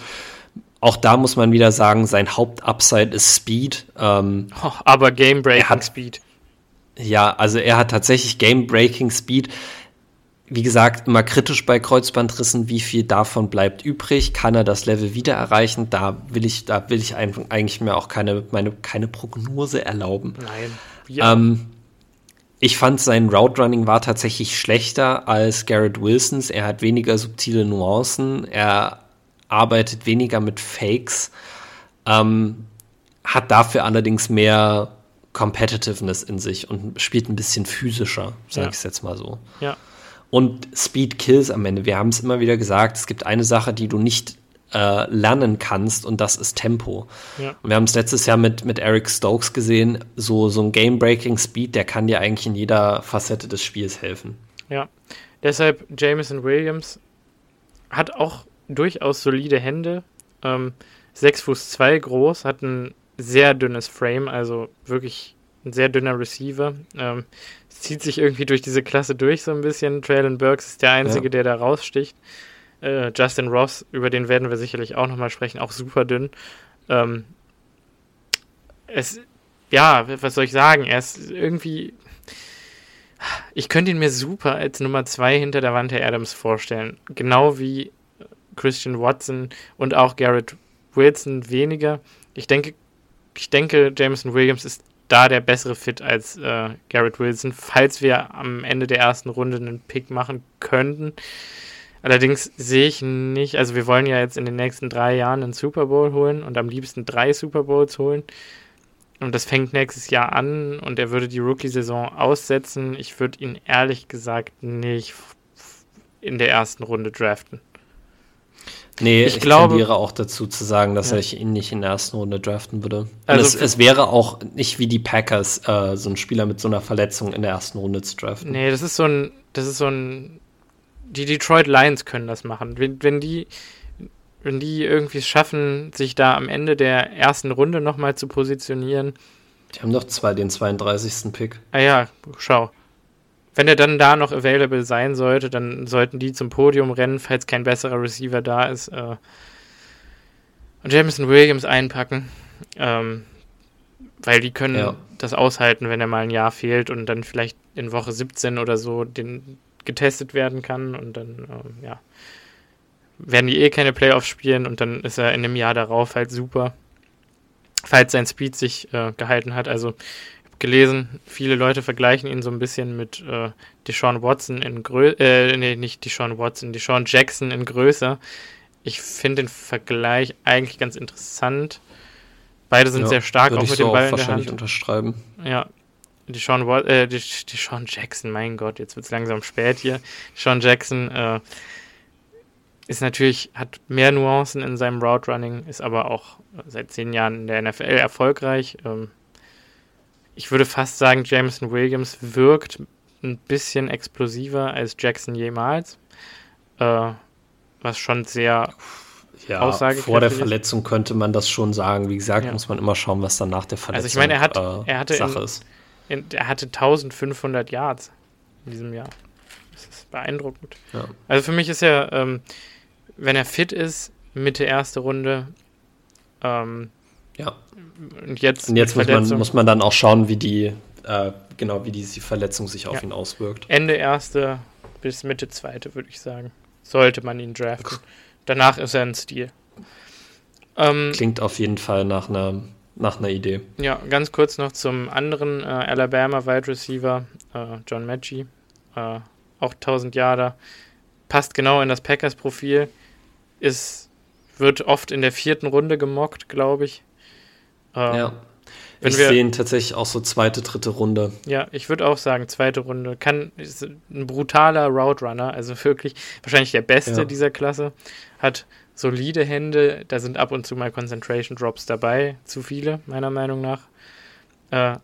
Auch da muss man wieder sagen, sein Hauptupside ist Speed. Ähm, oh, aber Game-Breaking Speed. Ja, also er hat tatsächlich Game-Breaking Speed. Wie gesagt, immer kritisch bei Kreuzbandrissen, wie viel davon bleibt übrig? Kann er das Level wieder erreichen? Da will ich, da will ich eigentlich mir auch keine, meine, keine Prognose erlauben. Nein. Ja. Ähm, ich fand sein Route Running war tatsächlich schlechter als Garrett Wilsons. Er hat weniger subtile Nuancen. Er arbeitet weniger mit Fakes. Ähm, hat dafür allerdings mehr Competitiveness in sich und spielt ein bisschen physischer, sage ja. ich es jetzt mal so. Ja. Und Speed Kills am Ende. Wir haben es immer wieder gesagt, es gibt eine Sache, die du nicht äh, lernen kannst und das ist Tempo. Ja. wir haben es letztes Jahr mit, mit Eric Stokes gesehen, so, so ein Game-Breaking Speed, der kann dir eigentlich in jeder Facette des Spiels helfen. Ja, deshalb Jameson Williams hat auch durchaus solide Hände, ähm, 6 Fuß 2 groß, hat ein sehr dünnes Frame, also wirklich ein sehr dünner Receiver. Ähm, zieht sich irgendwie durch diese Klasse durch so ein bisschen. Traylon Burks ist der Einzige, ja. der da raussticht. Äh, Justin Ross, über den werden wir sicherlich auch nochmal sprechen, auch super dünn. Ähm, es, ja, was soll ich sagen? Er ist irgendwie. Ich könnte ihn mir super als Nummer 2 hinter der Wand Adams vorstellen. Genau wie Christian Watson und auch Garrett Wilson weniger. Ich denke, ich denke, Jameson Williams ist da der bessere Fit als äh, Garrett Wilson, falls wir am Ende der ersten Runde einen Pick machen könnten. Allerdings sehe ich nicht, also wir wollen ja jetzt in den nächsten drei Jahren einen Super Bowl holen und am liebsten drei Super Bowls holen. Und das fängt nächstes Jahr an und er würde die Rookie-Saison aussetzen. Ich würde ihn ehrlich gesagt nicht in der ersten Runde draften. Nee, ich, ich glaube, tendiere auch dazu zu sagen, dass ja. ich ihn nicht in der ersten Runde draften würde. Also es, es, wäre auch nicht wie die Packers, äh, so einen Spieler mit so einer Verletzung in der ersten Runde zu draften. Nee, das ist so ein, das ist so ein, die Detroit Lions können das machen. Wenn, wenn die, wenn die irgendwie es schaffen, sich da am Ende der ersten Runde nochmal zu positionieren. Die haben doch zwei, den 32. Pick. Ah ja, schau. Wenn er dann da noch available sein sollte, dann sollten die zum Podium rennen, falls kein besserer Receiver da ist. Äh, und Jameson Williams einpacken. Ähm, weil die können ja. das aushalten, wenn er mal ein Jahr fehlt und dann vielleicht in Woche 17 oder so den getestet werden kann und dann, ähm, ja, werden die eh keine Playoffs spielen und dann ist er in einem Jahr darauf halt super, falls sein Speed sich äh, gehalten hat. Also ich habe gelesen, viele Leute vergleichen ihn so ein bisschen mit äh, Deshaun Watson in Größe, äh, nee, nicht Deshaun Watson, Deshaun Jackson in Größe. Ich finde den Vergleich eigentlich ganz interessant. Beide sind ja, sehr stark, auch mit dem Ball in der Hand. unterschreiben. Ja, Deshaun, äh, Deshaun Jackson, mein Gott, jetzt wird es langsam spät hier. Deshaun Jackson äh, ist natürlich, hat mehr Nuancen in seinem Route Running, ist aber auch seit zehn Jahren in der NFL erfolgreich. Ähm, ich würde fast sagen, Jameson Williams wirkt ein bisschen explosiver als Jackson jemals. Äh, was schon sehr ja, vor der Verletzung könnte man das schon sagen. Wie gesagt, ja. muss man immer schauen, was dann nach der Verletzung also ich meine, er, hat, äh, er hatte Sache in, ist. Er hatte 1500 Yards in diesem Jahr. Das ist beeindruckend. Ja. Also für mich ist er, ähm, wenn er fit ist, Mitte erste Runde. Ähm, ja. Und jetzt, und jetzt muss, man, muss man dann auch schauen, wie die, äh, genau, wie die, die Verletzung sich auf ja. ihn auswirkt. Ende erste bis Mitte zweite, würde ich sagen. Sollte man ihn draften. Danach ist er ein Stil. Ähm, Klingt auf jeden Fall nach einer, nach einer Idee. Ja, ganz kurz noch zum anderen äh, Alabama Wide Receiver, äh, John Matchy. Äh, auch 1000 Jahre. Passt genau in das Packers-Profil ist, wird oft in der vierten Runde gemockt, glaube ich. Ähm, ja. ich sehe ihn tatsächlich auch so zweite, dritte Runde. Ja, ich würde auch sagen, zweite Runde. Kann, ist ein brutaler Route Runner, also wirklich wahrscheinlich der beste ja. dieser Klasse. Hat solide Hände, da sind ab und zu mal Concentration Drops dabei, zu viele, meiner Meinung nach. Äh,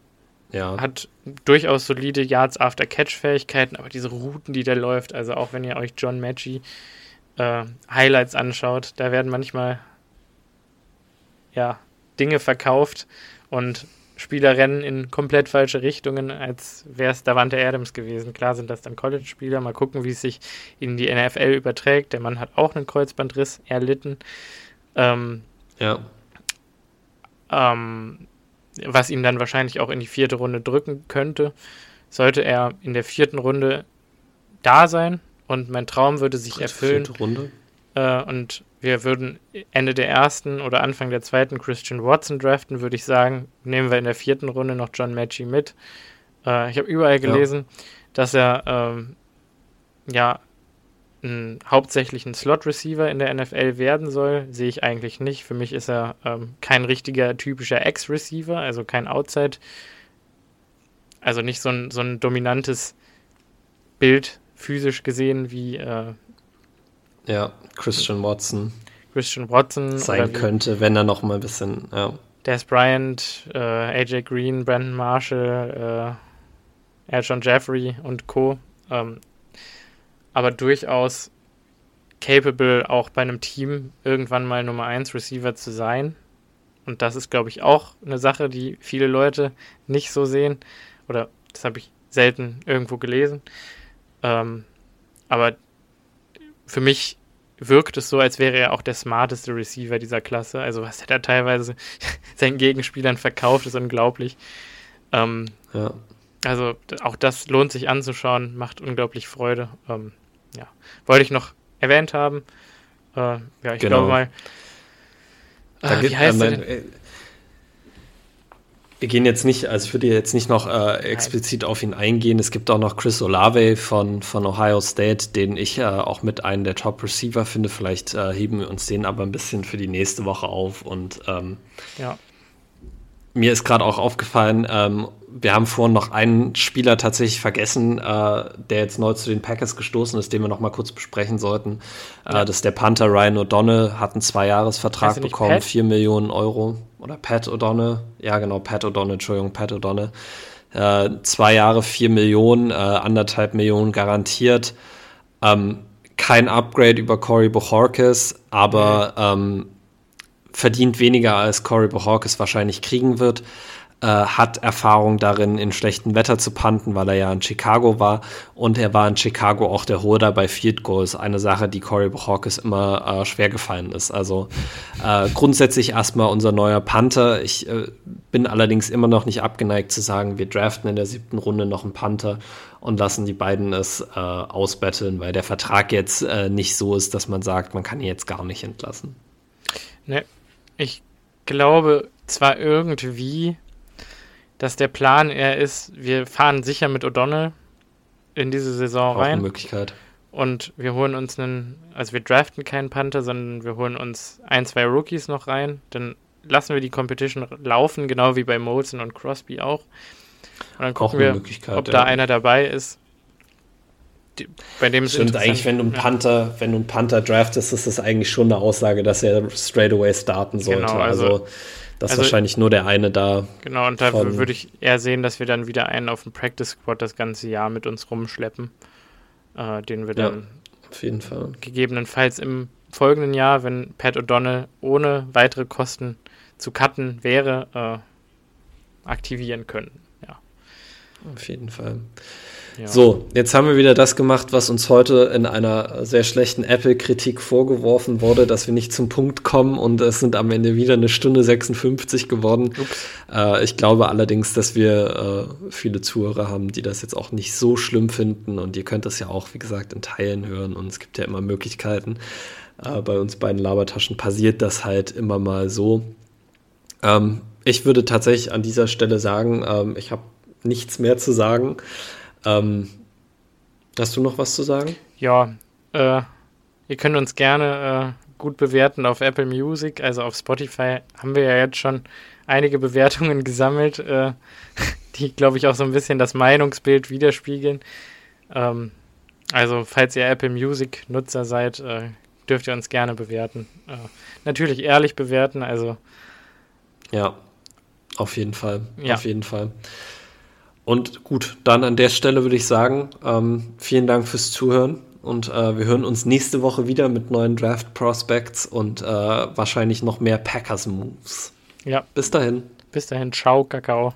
ja. Hat durchaus solide Yards After Catch Fähigkeiten, aber diese Routen, die der läuft, also auch wenn ihr euch John Matchy äh, Highlights anschaut, da werden manchmal ja, Dinge verkauft und Spieler rennen in komplett falsche Richtungen, als wäre es Davante Adams gewesen. Klar sind das dann College-Spieler. Mal gucken, wie es sich in die NFL überträgt. Der Mann hat auch einen Kreuzbandriss erlitten. Ähm, ja. Ähm, was ihn dann wahrscheinlich auch in die vierte Runde drücken könnte. Sollte er in der vierten Runde da sein, und mein Traum würde sich erfüllen. Runde. Äh, und wir würden Ende der ersten oder Anfang der zweiten Christian Watson draften, würde ich sagen, nehmen wir in der vierten Runde noch John Matchy mit. Äh, ich habe überall gelesen, ja. dass er ähm, ja ein, hauptsächlich ein Slot-Receiver in der NFL werden soll. Sehe ich eigentlich nicht. Für mich ist er ähm, kein richtiger typischer Ex-Receiver, also kein Outside. Also nicht so ein, so ein dominantes Bild physisch gesehen wie äh, ja, Christian Watson. Christian Watson sein könnte, wenn er noch mal ein bisschen, ja. Des Bryant, äh, AJ Green, Brandon Marshall, äh, Elton Jeffrey und Co. Ähm, aber durchaus capable, auch bei einem Team irgendwann mal Nummer 1 Receiver zu sein. Und das ist, glaube ich, auch eine Sache, die viele Leute nicht so sehen. Oder das habe ich selten irgendwo gelesen. Ähm, aber für mich wirkt es so, als wäre er auch der smarteste Receiver dieser Klasse. Also was er da teilweise seinen Gegenspielern verkauft, ist unglaublich. Ähm, ja. Also auch das lohnt sich anzuschauen, macht unglaublich Freude. Ähm, ja, wollte ich noch erwähnt haben. Äh, ja, ich genau. glaube mal. Äh, wie heißt äh, mein, äh, wir gehen jetzt nicht, also ich würde jetzt nicht noch äh, explizit auf ihn eingehen. Es gibt auch noch Chris Olave von, von Ohio State, den ich äh, auch mit einem der Top Receiver finde. Vielleicht äh, heben wir uns den aber ein bisschen für die nächste Woche auf. Und ähm, ja. mir ist gerade auch aufgefallen, ähm, wir haben vorhin noch einen Spieler tatsächlich vergessen, äh, der jetzt neu zu den Packers gestoßen ist, den wir noch mal kurz besprechen sollten. Äh, ja. das ist der Panther Ryan O'Donnell, hat einen Zweijahresvertrag bekommen, Pat? 4 Millionen Euro. Oder Pat O'Donnell, ja genau, Pat O'Donnell, Entschuldigung, Pat O'Donnell. Äh, zwei Jahre, 4 Millionen, äh, anderthalb Millionen garantiert. Ähm, kein Upgrade über Corey Bohorkes, aber ähm, verdient weniger als Corey Bohorkes wahrscheinlich kriegen wird äh, hat Erfahrung darin, in schlechtem Wetter zu panten, weil er ja in Chicago war. Und er war in Chicago auch der Holder bei Field Goals. Eine Sache, die Corey Hawkes immer äh, schwer gefallen ist. Also äh, grundsätzlich erstmal unser neuer Panther. Ich äh, bin allerdings immer noch nicht abgeneigt zu sagen, wir draften in der siebten Runde noch einen Panther und lassen die beiden es äh, ausbetteln, weil der Vertrag jetzt äh, nicht so ist, dass man sagt, man kann ihn jetzt gar nicht entlassen. Ne, ich glaube zwar irgendwie, dass der Plan eher ist, wir fahren sicher mit O'Donnell in diese Saison Auch rein. Eine Möglichkeit. Und wir holen uns einen, also wir draften keinen Panther, sondern wir holen uns ein, zwei Rookies noch rein. Dann lassen wir die Competition laufen, genau wie bei Molson und Crosby auch. Und dann gucken wir, ob ja. da einer dabei ist. Die, bei dem Stimmt, eigentlich, wenn du einen Panther, wenn du einen Panther draftest, ist das eigentlich schon eine Aussage, dass er straight away starten sollte. Genau, also, also das also, ist wahrscheinlich nur der eine da. Genau, und da würde ich eher sehen, dass wir dann wieder einen auf dem Practice Squad das ganze Jahr mit uns rumschleppen, äh, den wir dann ja, auf jeden Fall. gegebenenfalls im folgenden Jahr, wenn Pat O'Donnell ohne weitere Kosten zu cutten wäre, äh, aktivieren können. Ja. Auf jeden Fall. So, jetzt haben wir wieder das gemacht, was uns heute in einer sehr schlechten Apple-Kritik vorgeworfen wurde, dass wir nicht zum Punkt kommen und es sind am Ende wieder eine Stunde 56 geworden. Äh, ich glaube allerdings, dass wir äh, viele Zuhörer haben, die das jetzt auch nicht so schlimm finden und ihr könnt das ja auch, wie gesagt, in Teilen hören und es gibt ja immer Möglichkeiten. Äh, bei uns beiden Labertaschen passiert das halt immer mal so. Ähm, ich würde tatsächlich an dieser Stelle sagen, ähm, ich habe nichts mehr zu sagen. Ähm, hast du noch was zu sagen? Ja, äh, ihr könnt uns gerne äh, gut bewerten auf Apple Music, also auf Spotify haben wir ja jetzt schon einige Bewertungen gesammelt, äh, die, glaube ich, auch so ein bisschen das Meinungsbild widerspiegeln. Ähm, also, falls ihr Apple Music-Nutzer seid, äh, dürft ihr uns gerne bewerten. Äh, natürlich ehrlich bewerten, also. Ja, auf jeden Fall. Ja. Auf jeden Fall. Und gut, dann an der Stelle würde ich sagen, ähm, vielen Dank fürs Zuhören und äh, wir hören uns nächste Woche wieder mit neuen Draft Prospects und äh, wahrscheinlich noch mehr Packers Moves. Ja. Bis dahin. Bis dahin. Ciao, Kakao.